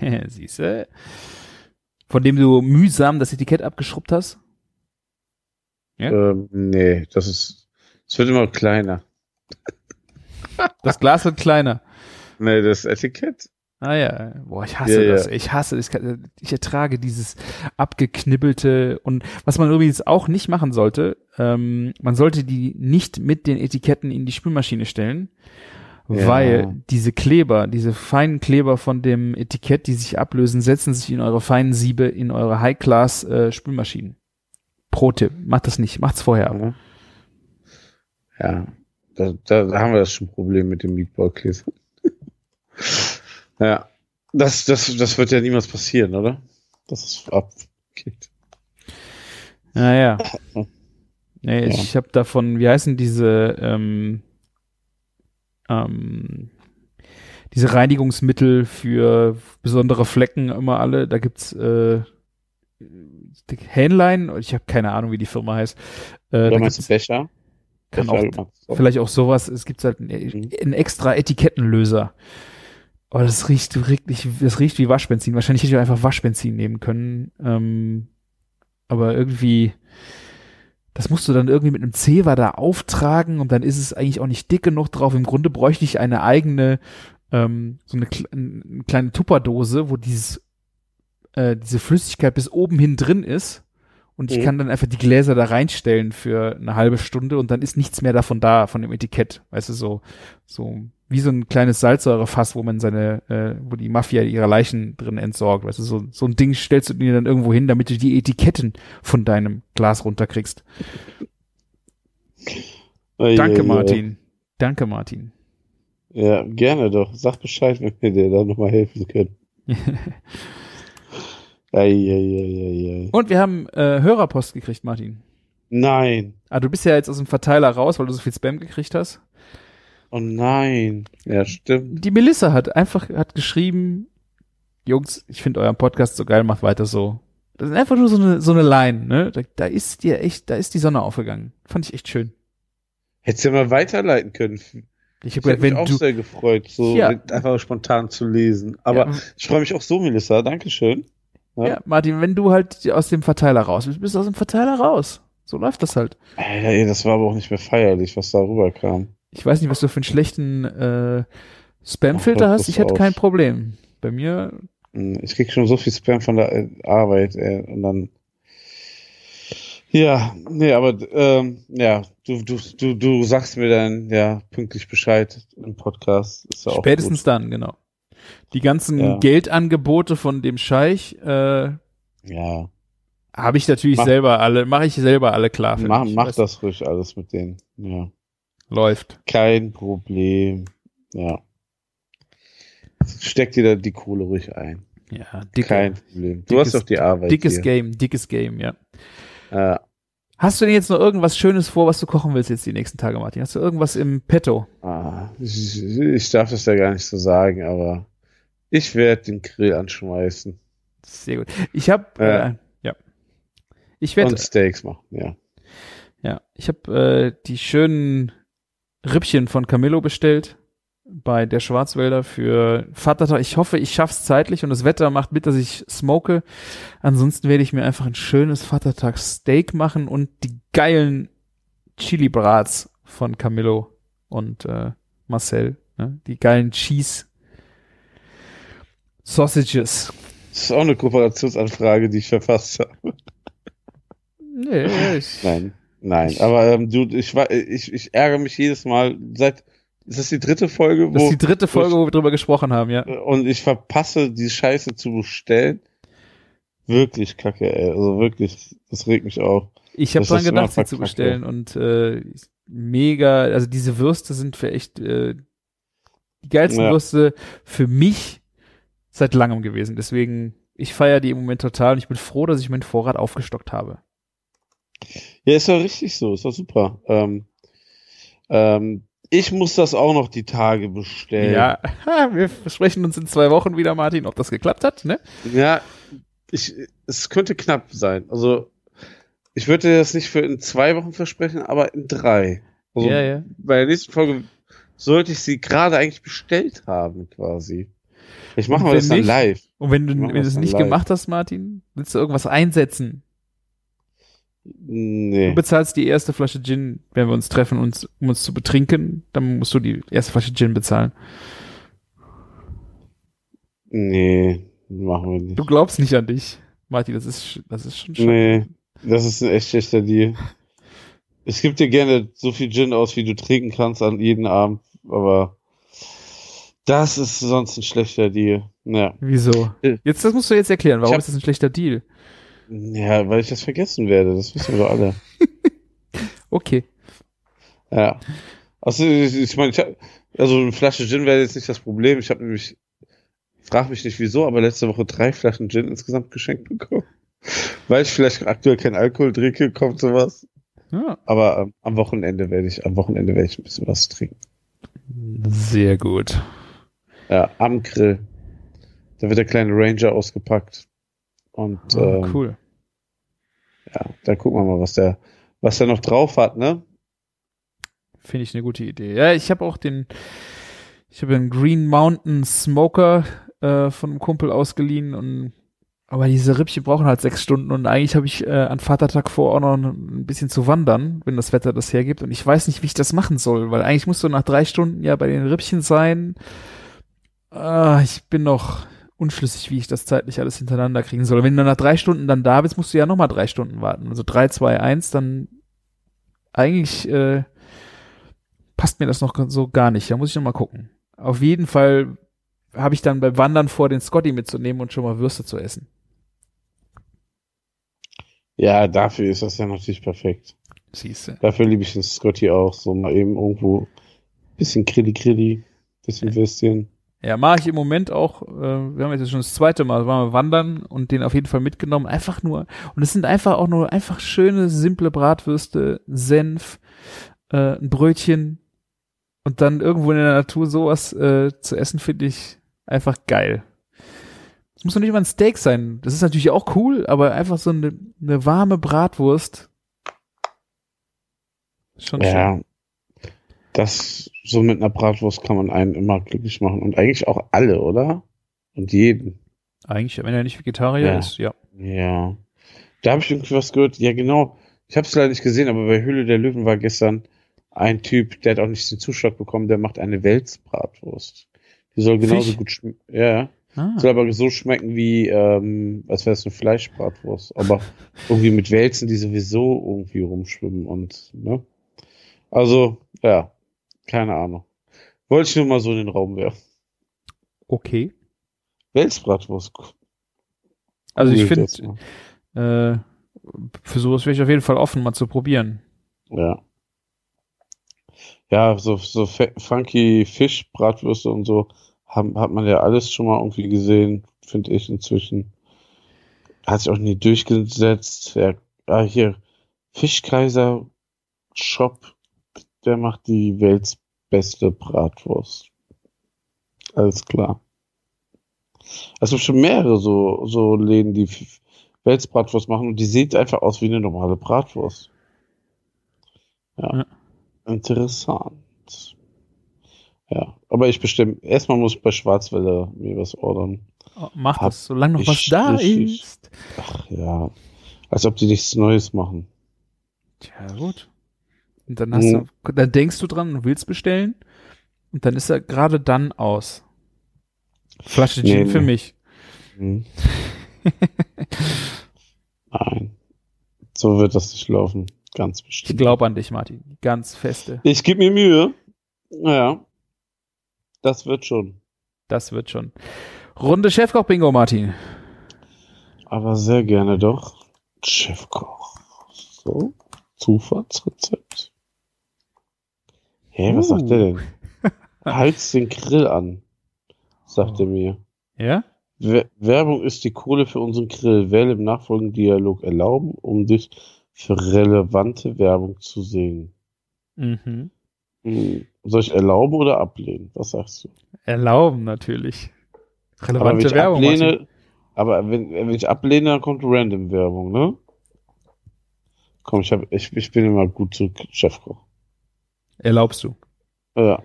Siehste. Von dem du mühsam das Etikett abgeschrubbt hast? Ja? Ähm, nee, das ist, es wird immer kleiner. Das Glas wird kleiner. Nee, das Etikett. Ah ja, boah, ich hasse Ja, das. ja. Ich hasse das. Ich ertrage dieses abgeknibbelte und was man übrigens auch nicht machen sollte, ähm, man sollte die nicht mit den Etiketten in die Spülmaschine stellen, Ja. weil diese Kleber, diese feinen Kleber von dem Etikett, die sich ablösen, setzen sich in eure feinen Siebe in eure High-Class äh. Pro-Tipp, macht das nicht, macht's vorher. Ja, ja da, da, da haben wir das schon Problem mit dem Meatball-Käse. ja, das, das, das wird ja niemals passieren, oder? Das ist abgeht. Naja. Nee, Ja. ich habe davon, wie heißen diese, ähm, ähm, diese Reinigungsmittel für besondere Flecken immer alle. Da gibt's äh, Hähnlein, ich habe keine Ahnung, wie die Firma heißt. Äh, Oder meinst du Becher? kann Becher auch, vielleicht auch sowas. Es gibt halt einen, Mhm. einen extra Etikettenlöser. Oh, das riecht wirklich, das riecht wie Waschbenzin. Wahrscheinlich hätte ich einfach Waschbenzin nehmen können. Ähm, aber irgendwie, das musst du dann irgendwie mit einem Zewa da auftragen und dann ist es eigentlich auch nicht dick genug drauf. Im Grunde bräuchte ich eine eigene, ähm, so eine, eine kleine Tupperdose, wo dieses, äh, diese Flüssigkeit bis oben hin drin ist. Und ich Mhm. kann dann einfach die Gläser da reinstellen für eine halbe Stunde und dann ist nichts mehr davon da, von dem Etikett. Weißt du, so, so wie so ein kleines Salzsäurefass, wo man seine, äh, wo die Mafia ihre Leichen drin entsorgt. Weißt du, so, so ein Ding stellst du dir dann irgendwo hin, damit du die Etiketten von deinem Glas runterkriegst. Ei, Danke, ei. Martin. Danke, Martin. Ja, gerne doch. Sag Bescheid, wenn wir dir da nochmal helfen können. Ei, ei, ei. Und wir haben äh, Hörerpost gekriegt, Martin. Nein. Ah, du bist ja jetzt aus dem Verteiler raus, weil du so viel Spam gekriegt hast. Oh nein. Ja, stimmt. Die Melissa hat einfach hat geschrieben, Jungs, ich finde euren Podcast so geil, macht weiter so. Das ist einfach nur so eine so eine Line, ne? Da, da ist dir echt, da ist die Sonne aufgegangen. Fand ich echt schön. Hättest du ja mal weiterleiten können. Ich habe gedacht, mich auch sehr gefreut, so Ja. einfach spontan zu lesen. Aber ja, ich freue mich auch so, Melissa. Dankeschön. Ja. ja, Martin, wenn du halt aus dem Verteiler raus bist, bist du aus dem Verteiler raus. So läuft das halt. Alter, ey, das war aber auch nicht mehr feierlich, was da rüberkam. Ich weiß nicht, was du für einen schlechten äh, Spam-Filter hast. Ich hätte auf. kein Problem. Bei mir, Hm, Ich krieg schon so viel Spam von der äh, Arbeit, ey, und dann. Ja, nee, aber ähm, ja, du, du, du, du sagst mir dann ja pünktlich Bescheid im Podcast. Ist ja auch spätestens dann, genau. Die ganzen Ja. Geldangebote von dem Scheich äh. Ja, habe ich natürlich Mach- selber alle, mache ich selber alle klar. für mach, mich. mach das ruhig alles mit denen. Ja, Läuft. kein Problem. Ja. Steck dir da die Kohle ruhig ein. Ja, dicke, kein Problem. Du dickes- hast doch die Arbeit. dickes hier. Game, dickes Game, ja. Ja. Hast du denn jetzt noch irgendwas Schönes vor, was du kochen willst jetzt die nächsten Tage, Martin? Hast du irgendwas im Petto? Ah, ich, ich darf das ja gar nicht so sagen, aber ich werde den Grill anschmeißen Sehr gut. Ich habe, Ja. äh, ja. Ich werde, und Steaks machen, ja. ja, ich habe äh, die schönen Rippchen von Camillo bestellt bei der Schwarzwälder für Vatertag. Ich hoffe, ich schaff's zeitlich und das Wetter macht mit, dass ich smoke. Ansonsten werde ich mir einfach ein schönes Vatertagssteak machen und die geilen Chili Brats von Camillo und äh, Marcel. Ne? Die geilen Cheese Sausages. Das ist auch eine Kooperationsanfrage, die ich verfasst habe. Nee, ich, Nein. Nein, aber ähm, du, ich, ich, ich ärgere mich jedes Mal seit. Ist das die dritte Folge? Das wo, ist die dritte Folge, wo wir drüber gesprochen haben, ja. Und ich verpasse, die Scheiße zu bestellen. Wirklich kacke, ey. Also wirklich, das regt mich auf. Ich habe Das dran gedacht, sie zu bestellen und äh, mega, also diese Würste sind für echt äh, die geilsten Ja. Würste für mich seit langem gewesen. Deswegen, ich feiere die im Moment total und ich bin froh, dass ich meinen Vorrat aufgestockt habe. Ja, ist doch richtig so, ist doch super. Ähm, ähm, ich muss das auch noch die Tage bestellen. Ja, wir sprechen uns in zwei Wochen wieder, Martin, ob das geklappt hat, ne? Ja, ich, es könnte knapp sein. Also, ich würde das nicht für in zwei Wochen versprechen, aber in drei. Also, ja, ja. bei der nächsten Folge sollte ich sie gerade eigentlich bestellt haben, quasi. Ich mache Und mal das dann nicht? live. Und wenn du, Machen wenn du es es nicht live. gemacht hast, Martin, willst du irgendwas einsetzen? Nee. Du bezahlst die erste Flasche Gin, wenn wir uns treffen, uns, um uns zu betrinken, dann musst du die erste Flasche Gin bezahlen. Nee, machen wir nicht. Du glaubst nicht an dich, Martin, das ist, das ist schon schön. Nee, das ist ein echt schlechter Deal. Ich gebe dir gerne so viel Gin aus, wie du trinken kannst an jeden Abend, aber das ist sonst ein schlechter Deal. Ja. Wieso? Äh, Jetzt, das musst du jetzt erklären. Warum hab- ist das ein schlechter Deal? Ja, weil ich das vergessen werde, das wissen wir doch alle. Okay. Ja. Also ich, meine, ich hab, also eine Flasche Gin wäre jetzt nicht das Problem. Ich habe nämlich, frag mich nicht wieso, aber letzte Woche drei Flaschen Gin insgesamt geschenkt bekommen. Weil ich vielleicht aktuell keinen Alkohol trinke, kommt sowas. Ja. Aber ähm, am Wochenende werde ich, am Wochenende werde ich ein bisschen was trinken. Sehr gut. Ja, am Grill. Da wird der kleine Ranger ausgepackt. Und Oh, ähm, cool. ja, da gucken wir mal, was der, was der noch drauf hat, ne? Finde ich eine gute Idee. Ja, ich habe auch den, ich habe einen Green Mountain Smoker äh, von einem Kumpel ausgeliehen und aber diese Rippchen brauchen halt sechs Stunden und eigentlich habe ich äh, an Vatertag vor, auch noch ein bisschen zu wandern, wenn das Wetter das hergibt und ich weiß nicht, wie ich das machen soll, weil eigentlich musst du nach drei Stunden ja bei den Rippchen sein. Ah, ich bin noch unschlüssig, wie ich das zeitlich alles hintereinander kriegen soll. Wenn du nach drei Stunden dann da bist, musst du ja nochmal drei Stunden warten. Also drei, zwei, eins, dann eigentlich äh, passt mir das noch so gar nicht. Da muss ich noch mal gucken. Auf jeden Fall habe ich dann beim Wandern vor, den Scotty mitzunehmen und schon mal Würste zu essen. Ja, dafür ist das ja natürlich perfekt. Siehst du. Dafür liebe ich den Scotty auch. So mal eben irgendwo bisschen Krilli Krilli, bisschen Würstchen. Ja, mache ich im Moment auch. Äh, wir haben jetzt schon das zweite Mal, waren wir wandern und den auf jeden Fall mitgenommen. Einfach nur. Und es sind einfach auch nur einfach schöne, simple Bratwürste, Senf, äh, ein Brötchen und dann irgendwo in der Natur sowas äh, zu essen, finde ich einfach geil. Es muss doch nicht mal ein Steak sein. Das ist natürlich auch cool, aber einfach so eine, eine warme Bratwurst. Schon schön. Das, so mit einer Bratwurst kann man einen immer glücklich machen. Und eigentlich auch alle, oder? Und jeden. Eigentlich, wenn er nicht Vegetarier Ja. ist, ja. Ja. Da habe ich irgendwie was gehört. Ja, genau. Ich habe es leider nicht gesehen, aber bei Höhle der Löwen war gestern ein Typ, der hat auch nicht den Zuschlag bekommen, der macht eine Welsbratwurst. Die soll genauso Fisch? gut schmecken. Ja. Ah. Soll aber so schmecken wie, ähm, als wäre es eine Fleischbratwurst. Aber irgendwie mit Wälzen, die sowieso irgendwie rumschwimmen und, ne? Also, ja. Keine Ahnung. Wollte ich nur mal so in den Raum werfen. Okay. Welsbratwurst. Also ich finde, äh, für sowas wäre ich auf jeden Fall offen, mal zu probieren. Ja. Ja, so, so funky Fischbratwürste und so haben, hat man ja alles schon mal irgendwie gesehen, finde ich inzwischen. Hat sich auch nie durchgesetzt. Ja, ah, hier, Fischkaiser Shop, der macht die weltbeste Bratwurst. Alles klar. Gibt schon mehrere so, so Läden, die Welsbratwurst machen und die sieht einfach aus wie eine normale Bratwurst. Ja. Ja. Interessant. Ja, aber ich bestimme, erstmal muss ich bei Schwarzwelle mir was ordern. Oh, Mach Hab das, solange noch was da richtig- ist. Ach ja, als ob die nichts Neues machen. Tja, gut. Und dann hast Mhm. du, dann denkst du dran und willst bestellen und dann ist er gerade dann aus. Flasche Nee, Gin für nee. mich. Hm. Nein, so wird das nicht laufen. Ganz Ich bestimmt. glaube an dich, Martin. Ganz feste. Ich gebe mir Mühe. Naja. Das wird schon. Das wird schon. Runde Chefkoch-Bingo, Martin. Aber sehr gerne doch. Chefkoch. So. Zufahrtsrezept. Hä, was Uh. sagt der denn? Heiz den Grill an, sagt er mir. Ja? Wer- Werbung ist die Kohle für unseren Grill. Wähle im nachfolgenden Dialog erlauben, um dich für relevante Werbung zu sehen. Mhm. Hm. Soll ich erlauben oder ablehnen? Was sagst du? Erlauben natürlich. Aber wenn Relevante ich Werbung. Ablehne, aber wenn, wenn ich ablehne, dann kommt random Werbung, ne? Komm, ich, hab, ich, ich bin immer gut zu Chefkoch. Erlaubst du. Ja.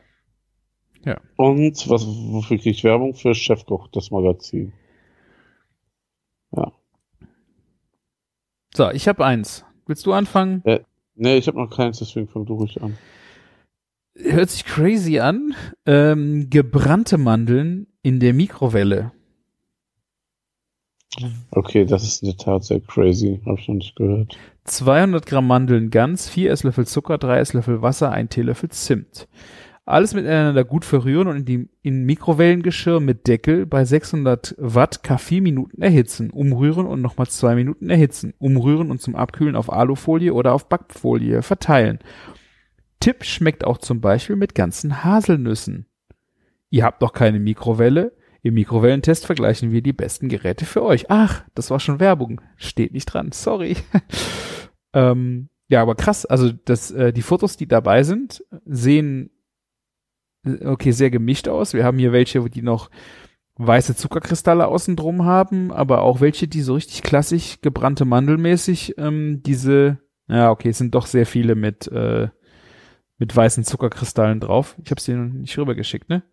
Ja. Und was, wofür kriege ich Werbung? Für Chefkoch, das Magazin. So, ich habe eins. Willst du anfangen? Nee, ich habe noch keins, deswegen fang du ruhig an. Hört sich crazy an. Ähm, gebrannte Mandeln in der Mikrowelle. Okay, das ist in der Tat sehr crazy. Habe ich noch nicht gehört. 200 Gramm Mandeln ganz, 4 Esslöffel Zucker, 3 Esslöffel Wasser, 1 Teelöffel Zimt. Alles miteinander gut verrühren und in, die, in Mikrowellengeschirr mit Deckel bei 600 Watt K 4 Minuten erhitzen. Umrühren und nochmal 2 Minuten erhitzen. Umrühren und zum Abkühlen auf Alufolie oder auf Backfolie verteilen. Tipp schmeckt auch zum Beispiel mit ganzen Haselnüssen. Ihr habt noch keine Mikrowelle? Im Mikrowellentest vergleichen wir die besten Geräte für euch. Ach, das war schon Werbung. Steht nicht dran. Sorry. ähm, ja, aber krass. Also das, äh, die Fotos, die dabei sind, sehen äh, okay sehr gemischt aus. Wir haben hier welche, die noch weiße Zuckerkristalle außen drum haben, aber auch welche, die so richtig klassisch gebrannte Mandelmäßig ähm, diese, ja okay, es sind doch sehr viele mit äh, mit weißen Zuckerkristallen drauf. Ich habe es dir noch nicht rübergeschickt, ne?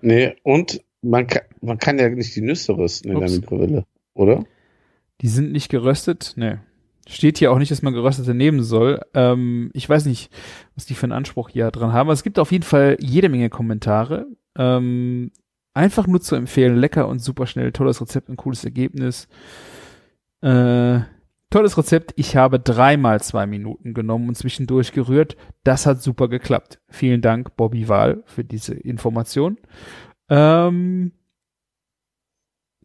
Nee, und man kann, man kann ja nicht die Nüsse rösten in Ups. der Mikrowelle, oder? Die sind nicht geröstet. Nee. Steht hier auch nicht, dass man geröstete nehmen soll. Ähm, ich weiß nicht, was die für einen Anspruch hier dran haben. Aber es gibt auf jeden Fall jede Menge Kommentare. Ähm, einfach nur zu empfehlen. Lecker und super schnell. Tolles Rezept und cooles Ergebnis. Äh, tolles Rezept. Ich habe dreimal zwei Minuten genommen und zwischendurch gerührt. Das hat super geklappt. Vielen Dank, Bobby Wahl, für diese Information. Ähm,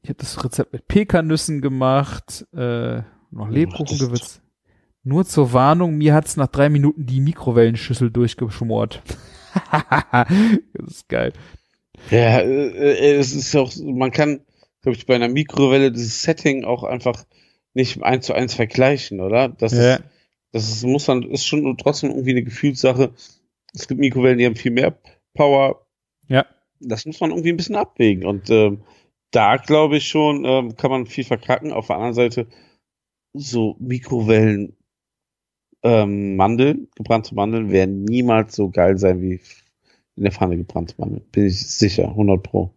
ich habe das Rezept mit Pekannüssen gemacht, äh, noch Lebkuchen das- gewürzt. Nur zur Warnung, mir hat's nach drei Minuten die Mikrowellenschüssel durchgeschmort. das ist geil. Ja, äh, äh, es ist auch, man kann, glaube ich, bei einer Mikrowelle dieses Setting auch einfach nicht eins zu eins vergleichen, oder? Das Ja. ist, das ist, muss dann, ist schon trotzdem irgendwie eine Gefühlssache. Es gibt Mikrowellen, die haben viel mehr Power. Ja. Das muss man irgendwie ein bisschen abwägen. Und ähm, da glaube ich schon, ähm, kann man viel verkacken. Auf der anderen Seite, so Mikrowellen, ähm, Mandeln, gebrannte Mandeln werden niemals so geil sein wie in der Pfanne gebrannte Mandeln. Bin ich sicher, 100 pro.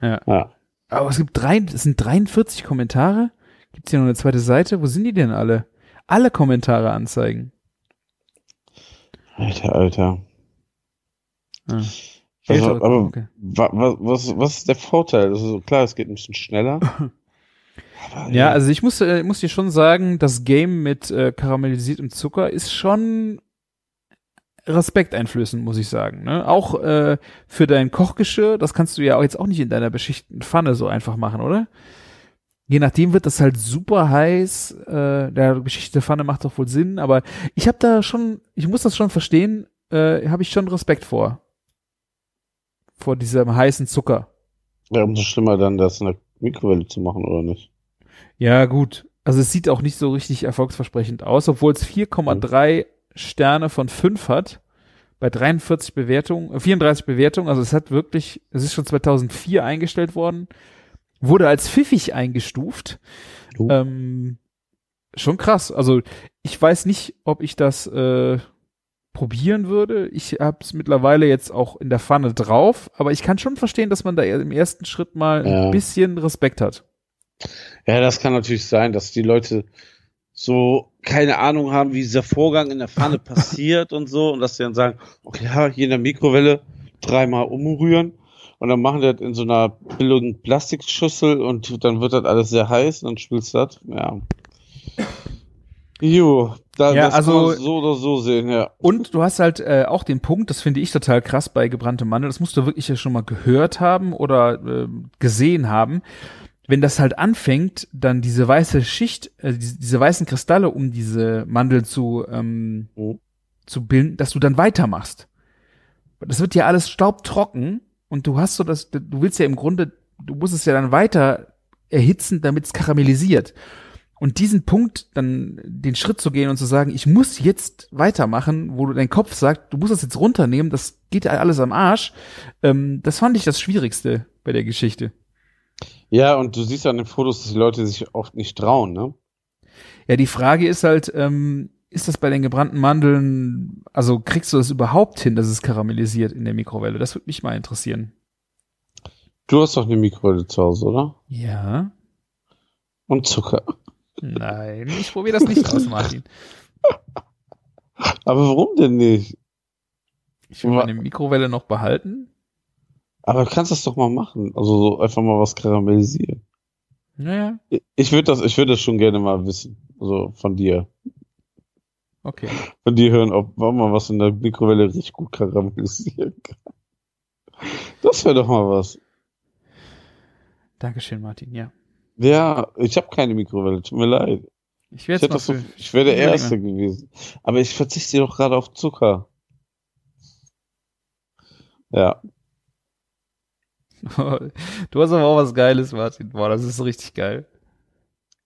Ja. Ja. Aber es gibt drei, es sind 43 Kommentare. Gibt's hier noch eine zweite Seite? Wo sind die denn alle? Alle Kommentare anzeigen. Alter, Alter. Ah. Also, aber okay. wa, wa, was, was ist der Vorteil? Also klar, es geht ein bisschen schneller. Ja, also ich muss, äh, muss dir schon sagen, das Game mit äh, karamellisiertem Zucker ist schon Respekt einflößend, muss ich sagen. Ne? Auch äh, für dein Kochgeschirr, das kannst du ja auch jetzt auch nicht in deiner beschichteten Pfanne so einfach machen, oder? Je nachdem wird das halt super heiß. Äh, der beschichtete Pfanne macht doch wohl Sinn, aber ich habe da schon, ich muss das schon verstehen, äh, habe ich schon Respekt vor. Vor diesem heißen Zucker. ja, umso schlimmer dann, das in der Mikrowelle zu machen, oder nicht? Ja, gut. Also es sieht auch nicht so richtig erfolgsversprechend aus, obwohl es 4,3 Sterne von 5 hat. Bei 43 Bewertungen, äh, 34 Bewertungen. Also es hat wirklich, es ist schon 2004 eingestellt worden. Wurde als pfiffig eingestuft. Oh. Ähm, schon krass. Also ich weiß nicht, ob ich das äh, probieren würde. Ich habe es mittlerweile jetzt auch in der Pfanne drauf, aber ich kann schon verstehen, dass man da im ersten Schritt mal Ja. ein bisschen Respekt hat. Ja, das kann natürlich sein, dass die Leute so keine Ahnung haben, wie dieser Vorgang in der Pfanne passiert und so und dass sie dann sagen, okay, ja, hier in der Mikrowelle dreimal umrühren und dann machen die das in so einer billigen Plastikschüssel und dann wird das alles sehr heiß und dann spülst du das. Ja. Jo, da, Ja, das also- kann man so oder so sehen, ja. Und du hast halt äh, auch den Punkt, das finde ich total krass bei gebranntem Mandel, das musst du wirklich ja schon mal gehört haben oder äh, gesehen haben. Wenn das halt anfängt, dann diese weiße Schicht, äh, diese, diese weißen Kristalle um diese Mandel zu, ähm, Mhm. zu bilden, dass du dann weitermachst. Das wird ja alles staubtrocken und du hast so das, du willst ja im Grunde, du musst es ja dann weiter erhitzen, damit es karamellisiert. Und diesen Punkt, dann den Schritt zu gehen und zu sagen, ich muss jetzt weitermachen, wo du dein Kopf sagt, du musst das jetzt runternehmen, das geht ja alles am Arsch, ähm, das fand ich das Schwierigste bei der Geschichte. Ja, und du siehst an den Fotos, dass die Leute sich oft nicht trauen, ne? Ja, die Frage ist halt, ähm, ist das bei den gebrannten Mandeln, also kriegst du das überhaupt hin, dass es karamellisiert in der Mikrowelle? Das würde mich mal interessieren. Du hast doch eine Mikrowelle zu Hause, oder? Ja. Und Zucker. Nein, ich probiere das nicht aus, Martin. Aber warum denn nicht? Ich will meine Mikrowelle noch behalten. Aber du kannst das doch mal machen. Also so einfach mal was karamellisieren. Naja, Ich- würde das, ich würde das schon gerne mal wissen. Also von dir. okay. Von dir hören, ob ob man was in der Mikrowelle richtig gut karamellisieren kann. Das wäre doch mal was. Dankeschön, Martin, ja. Ja, ich habe keine Mikrowelle, tut mir leid. Ich Ich, das so, ich wäre der. Erste gewesen. Aber ich verzichte doch gerade auf Zucker. Ja. Du hast aber auch was Geiles, Martin. Boah, das ist richtig geil.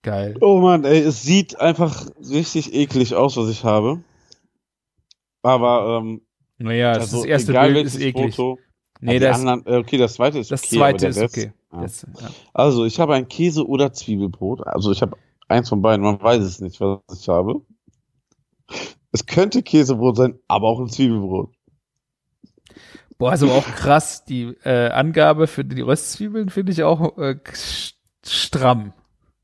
Geil. Oh Mann, ey, es sieht einfach richtig eklig aus, was ich habe. Aber, ähm, Naja, das, also, das erste egal Bild ist eklig. Foto, nee, die das, anderen, äh, okay, das zweite ist das okay, aber zweite ist Rest- okay. Ja. Das, ja. Also, ich habe ein Käse- oder Zwiebelbrot. Also, ich habe eins von beiden. Man weiß es nicht, was ich habe. Es könnte Käsebrot sein, aber auch ein Zwiebelbrot. Boah, ist aber auch krass. Die äh, Angabe für die Röstzwiebeln finde ich auch äh, st- stramm.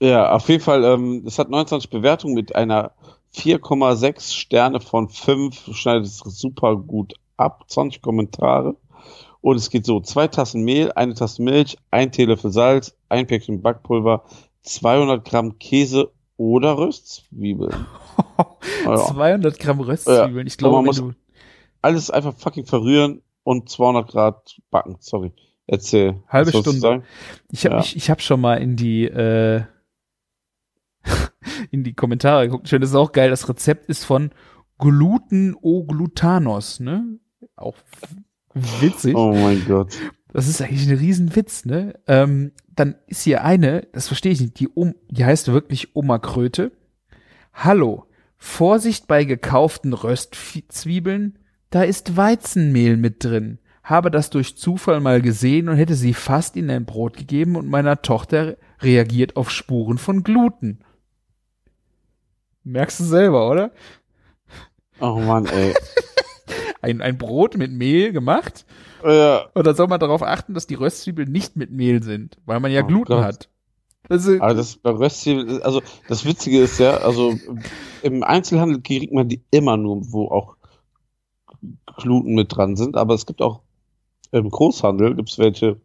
Ja, auf jeden Fall, ähm, es hat 29 Bewertungen mit einer 4,6 Sterne von 5, schneidet es super gut ab, 20 Kommentare. Und es geht so, zwei Tassen Mehl, eine Tasse Milch, ein Teelöffel Salz, ein Päckchen Backpulver, 200 Gramm Käse oder Röstzwiebeln. Ja. 200 Gramm Röstzwiebeln. Ich Aber glaube, man muss- Alles einfach fucking verrühren und 200 Grad backen, sorry. Erzähl. Halbe Stunde. Ich habe Ja. ich, ich hab schon mal in die äh, in die Kommentare geguckt. Schön, das ist auch geil. Das Rezept ist von Gluten o Glutanos, ne? Auch witzig. Oh mein Gott. Das ist eigentlich ein Riesenwitz, ne? Ähm, dann ist hier eine, das verstehe ich nicht, die, um, die heißt wirklich Oma Kröte. Hallo, Vorsicht bei gekauften Röstzwiebeln, da ist Weizenmehl mit drin. Habe das durch Zufall mal gesehen und hätte sie fast in ein Brot gegeben und meiner Tochter reagiert auf Spuren von Gluten. Merkst du selber, oder? Oh Mann, ey. Ein, ein Brot mit Mehl gemacht ja, Und dann soll man darauf achten, dass die Röstzwiebeln nicht mit Mehl sind, weil man ja Oh Gluten Gott. hat. Das ist, Aber das bei Röstzwiebeln, also das Witzige ist ja, also im Einzelhandel kriegt man die immer nur, wo auch Gluten mit dran sind, aber es gibt auch im Großhandel gibt's welche,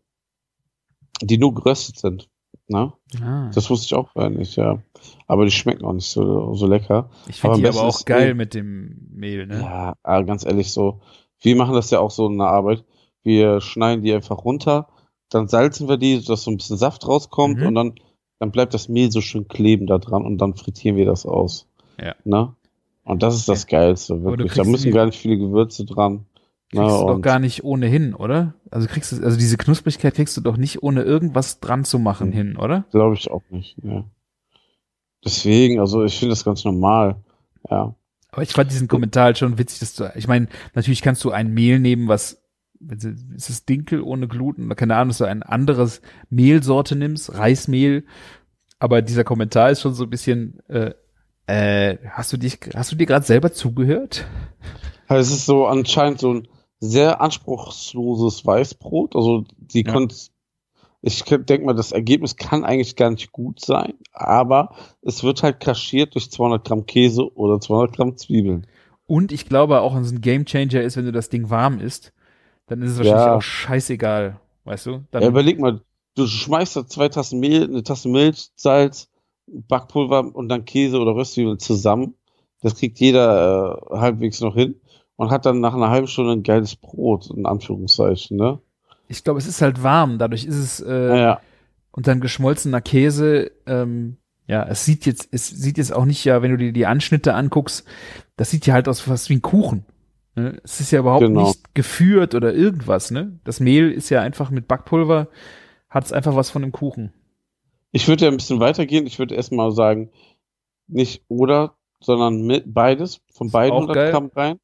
die nur geröstet sind. Ne? ah, Das wusste ich auch vorher nicht, ja. Aber die schmecken auch nicht so, so lecker. ich finde die aber auch geil eh- mit dem Mehl, ne? Ja, aber ganz ehrlich so. Wir machen das ja auch so in der Arbeit. Wir schneiden die einfach runter, dann salzen wir die, sodass so ein bisschen Saft rauskommt Mhm. und dann, dann bleibt das Mehl so schön kleben da dran und dann frittieren wir das aus. Ja. Ne? Und das ist das Geilste, wirklich. Da müssen gar nicht viele Gewürze dran. Kriegst du doch gar nicht ohnehin, oder? Also kriegst du, also diese Knusprigkeit kriegst du doch nicht ohne irgendwas dran zu machen Mhm. hin, oder? Glaube ich auch nicht. Ja. Deswegen, also ich finde das ganz normal. Ja. Aber ich fand diesen Kommentar halt schon witzig, dass du, ich meine, natürlich kannst du ein Mehl nehmen, was, ist es Dinkel ohne Gluten oder keine Ahnung, dass du ein anderes Mehlsorte nimmst, Reismehl. Aber dieser Kommentar ist schon so ein bisschen, äh, äh, hast du dich, hast du dir gerade selber zugehört? Es ist so anscheinend so ein sehr anspruchsloses Weißbrot. Also die Ja. konnte, ich denke mal, das Ergebnis kann eigentlich gar nicht gut sein, aber es wird halt kaschiert durch 200 Gramm Käse oder 200 Gramm Zwiebeln. Und ich glaube auch, dass ein Gamechanger ist, wenn du das Ding warm isst, dann ist es wahrscheinlich Ja. auch scheißegal, weißt du? Dann, Ja, überleg mal, du schmeißt da zwei Tassen Mehl, eine Tasse Milch, Salz, Backpulver und dann Käse oder Röstzwiebeln zusammen. Das kriegt jeder äh, halbwegs noch hin und hat dann nach einer halben Stunde ein geiles Brot, in Anführungszeichen, ne? Ich glaube, es ist halt warm, dadurch ist es äh, Ja, ja. und dann geschmolzener Käse, ähm, ja, es sieht jetzt, es sieht jetzt auch nicht ja, wenn du dir die Anschnitte anguckst, das sieht ja halt aus fast wie ein Kuchen. Ne? Es ist ja überhaupt Genau. nicht geführt oder irgendwas, ne? Das Mehl ist ja einfach mit Backpulver, hat es einfach was von einem Kuchen. Ich würde ja ein bisschen weitergehen. Ich würde erstmal sagen, nicht oder, sondern mit beides, von beiden auch 100 geil. Gramm rein.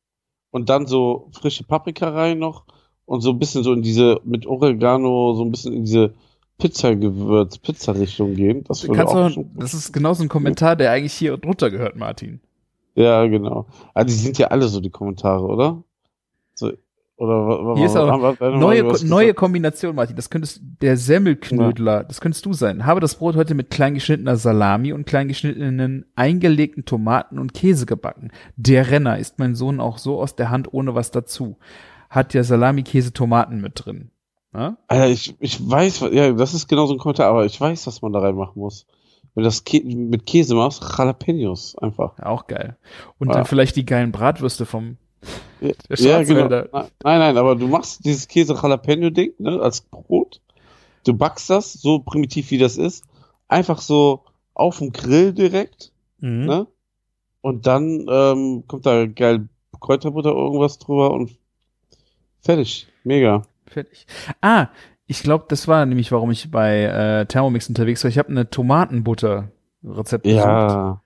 Und dann so frische Paprika rein noch. Und so ein bisschen so in diese, mit Oregano, so ein bisschen in diese Pizzagewürz, Pizza-Richtung gehen. Das Du kannst auch schon das ist genau so ein Kommentar, der eigentlich hier drunter gehört, Martin. Ja, genau. Ah, die sind ja alle so die Kommentare, oder? Oder Hier ist auch wa- wa- wa- Neue, was neue? Kombination, Martin. Das könntest der Semmelknödler, das könntest du sein. Habe das Brot heute mit kleingeschnittener Salami und kleingeschnittenen eingelegten Tomaten und Käse gebacken. Der Renner ist mein Sohn auch so aus der Hand ohne was dazu. Hat ja Salami, Käse, Tomaten mit drin. Ja? Alter, ich, ich weiß, ja, das ist genau so ein Kommentar, aber ich weiß, was man da reinmachen muss. Wenn du das Kä mit Käse machst, Jalapenos einfach. Ja, Auch geil. Und Ja. dann vielleicht die geilen Bratwürste vom Ja, der ja, genau. Nein, nein, aber du machst dieses Käse-Jalapeno-Ding, ne, als Brot. Du backst das, so primitiv wie das ist, einfach so auf dem Grill direkt, Mhm. ne? Und dann ähm, kommt da geil Kräuterbutter irgendwas drüber und fertig. Mega. Fertig. Ah, ich glaube, das war nämlich, warum ich bei äh, Thermomix unterwegs war. Ich habe eine Tomatenbutter-Rezept gesucht. Ja.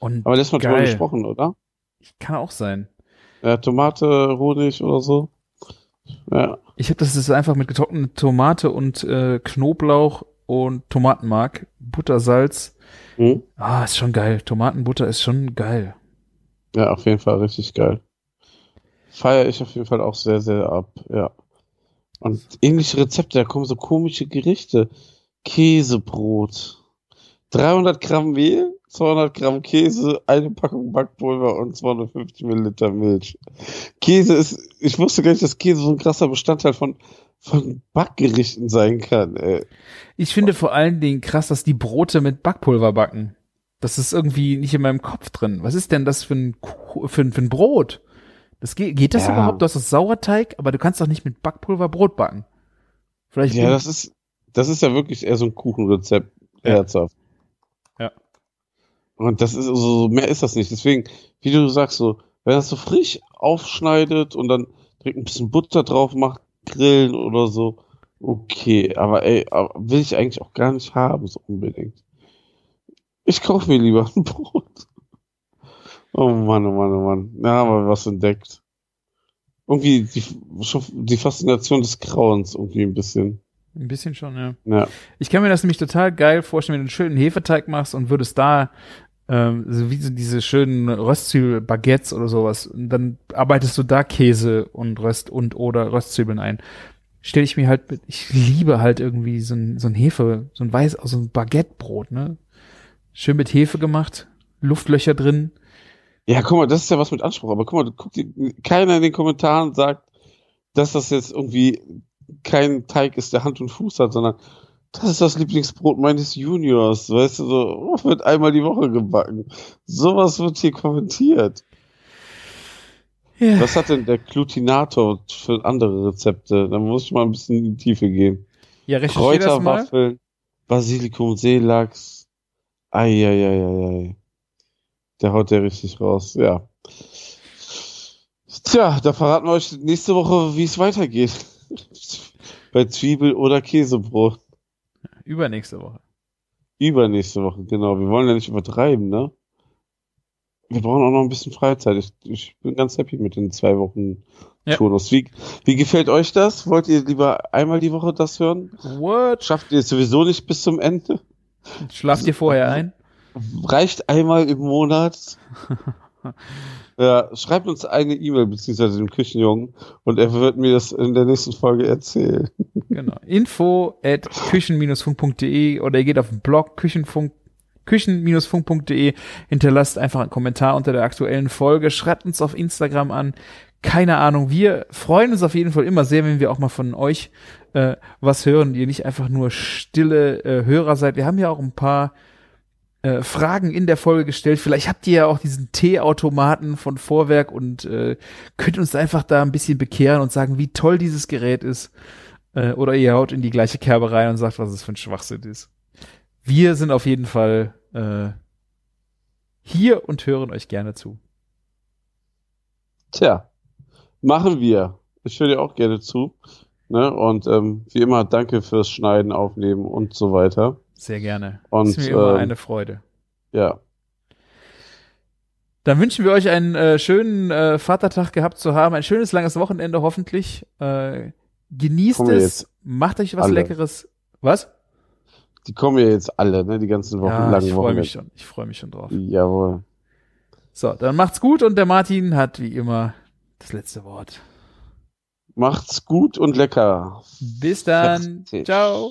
Und Aber das mal drüber Geil. gesprochen, oder? kann auch sein. Ja, Tomate, Honig oder so. Ja. Ich habe das ist einfach mit getrockneter Tomate und äh, Knoblauch und Tomatenmark, Butter, Salz. Hm? Ah, ist schon geil. Tomatenbutter ist schon geil. Ja, auf jeden Fall richtig geil. Feiere ich auf jeden Fall auch sehr, sehr ab, ja. Und ähnliche Rezepte, da kommen so komische Gerichte. Käsebrot. 300 Gramm Mehl, 200 Gramm Käse, eine Packung Backpulver und 250 Milliliter Milch. Käse ist, ich wusste gar nicht, dass Käse so ein krasser Bestandteil von, von Backgerichten sein kann, ey. Ich finde vor allen Dingen krass, dass die Brote mit Backpulver backen. Das ist irgendwie nicht in meinem Kopf drin. Was ist denn das für ein, für ein, für ein Brot? Das geht, geht das Ja. überhaupt? Du hast das Sauerteig, aber du kannst doch nicht mit Backpulver Brot backen. Vielleicht Ja, das ist, das ist ja wirklich eher so ein Kuchenrezept. Ja. Herzhaft. Und das ist, also, mehr ist das nicht. Deswegen, wie du sagst, so, wenn das so frisch aufschneidet und dann direkt ein bisschen Butter drauf macht, grillen oder so, okay. Aber ey, aber will ich eigentlich auch gar nicht haben, so unbedingt. Ich kaufe mir lieber ein Brot. Oh Mann, oh Mann, oh Mann. Ja, aber was entdeckt. Irgendwie die, die Faszination des Grauens irgendwie ein bisschen. ein bisschen schon, ja. Ja. Ich kann mir das nämlich total geil vorstellen, wenn du einen schönen Hefeteig machst und würdest da ähm, so wie so diese schönen Röstzwiebel-Baguettes oder sowas, und dann arbeitest du da Käse und Röst und oder Röstzwiebeln ein. Stell ich mir halt, mit, ich liebe halt irgendwie so ein, so ein Hefe, so ein weiß, so ein Baguettebrot, ne? Schön mit Hefe gemacht, Luftlöcher drin. Ja, guck mal, das ist ja was mit Anspruch. Aber guck mal, guck die, keiner in den Kommentaren sagt, dass das jetzt irgendwie kein Teig ist, der Hand und Fuß hat, sondern das ist das Lieblingsbrot meines Juniors. Weißt du, so oh, wird einmal die Woche gebacken. Sowas wird hier kommentiert. Ja. Was hat denn der Glutinator für andere Rezepte? Da muss ich mal ein bisschen in die Tiefe gehen. Ja. Kräuterwaffeln, Basilikum, Seelachs. Eieieiei. Der haut der richtig raus, ja. Tja, da verraten wir euch nächste Woche, wie es weitergeht. Bei Zwiebel- oder Käsebrot. Übernächste Woche. Übernächste Woche, genau. Wir wollen ja nicht übertreiben, ne? Wir brauchen auch noch ein bisschen Freizeit. Ich, ich bin ganz happy mit den zwei Wochen Ja. Turnus. Wie, wie gefällt euch das? Wollt ihr lieber einmal die Woche das hören? What? Schafft ihr es sowieso nicht bis zum Ende? Schlaf dir vorher ein. Reicht einmal im Monat. ja, schreibt uns eine E-Mail beziehungsweise dem Küchenjungen und er wird mir das in der nächsten Folge erzählen. Genau. Info at küchen-funk.de oder ihr geht auf den Blog küchenfunk küchen-funk.de, hinterlasst einfach einen Kommentar unter der aktuellen Folge, schreibt uns auf Instagram an. Keine Ahnung, wir freuen uns auf jeden Fall immer sehr, wenn wir auch mal von euch äh, was hören, ihr nicht einfach nur stille äh, Hörer seid. Wir haben ja auch ein paar äh, Fragen in der Folge gestellt. Vielleicht habt ihr ja auch diesen Teeautomaten von Vorwerk und äh, könnt uns einfach da ein bisschen bekehren und sagen, wie toll dieses Gerät ist. Äh, oder ihr haut in die gleiche Kerbe rein und sagt, was es für ein Schwachsinn ist. Wir sind auf jeden Fall äh, hier und hören euch gerne zu. Tja, machen wir. Ich höre dir auch gerne zu. Ne? Und ähm, wie immer, danke fürs Schneiden, Aufnehmen und so weiter. Sehr gerne. Und, ist mir immer ähm, eine Freude. Ja. Dann wünschen wir euch einen äh, schönen äh, Vatertag gehabt zu haben, ein schönes langes Wochenende hoffentlich. Äh, genießt Kommen es, macht euch was alle. Leckeres. Was? Die kommen ja jetzt alle, ne? Die ganzen Wochen, Ja, langen ich freue mich schon. Ich freue mich schon drauf. Jawohl. So, dann macht's gut und der Martin hat wie immer das letzte Wort. Macht's gut und lecker. Bis dann. Ciao.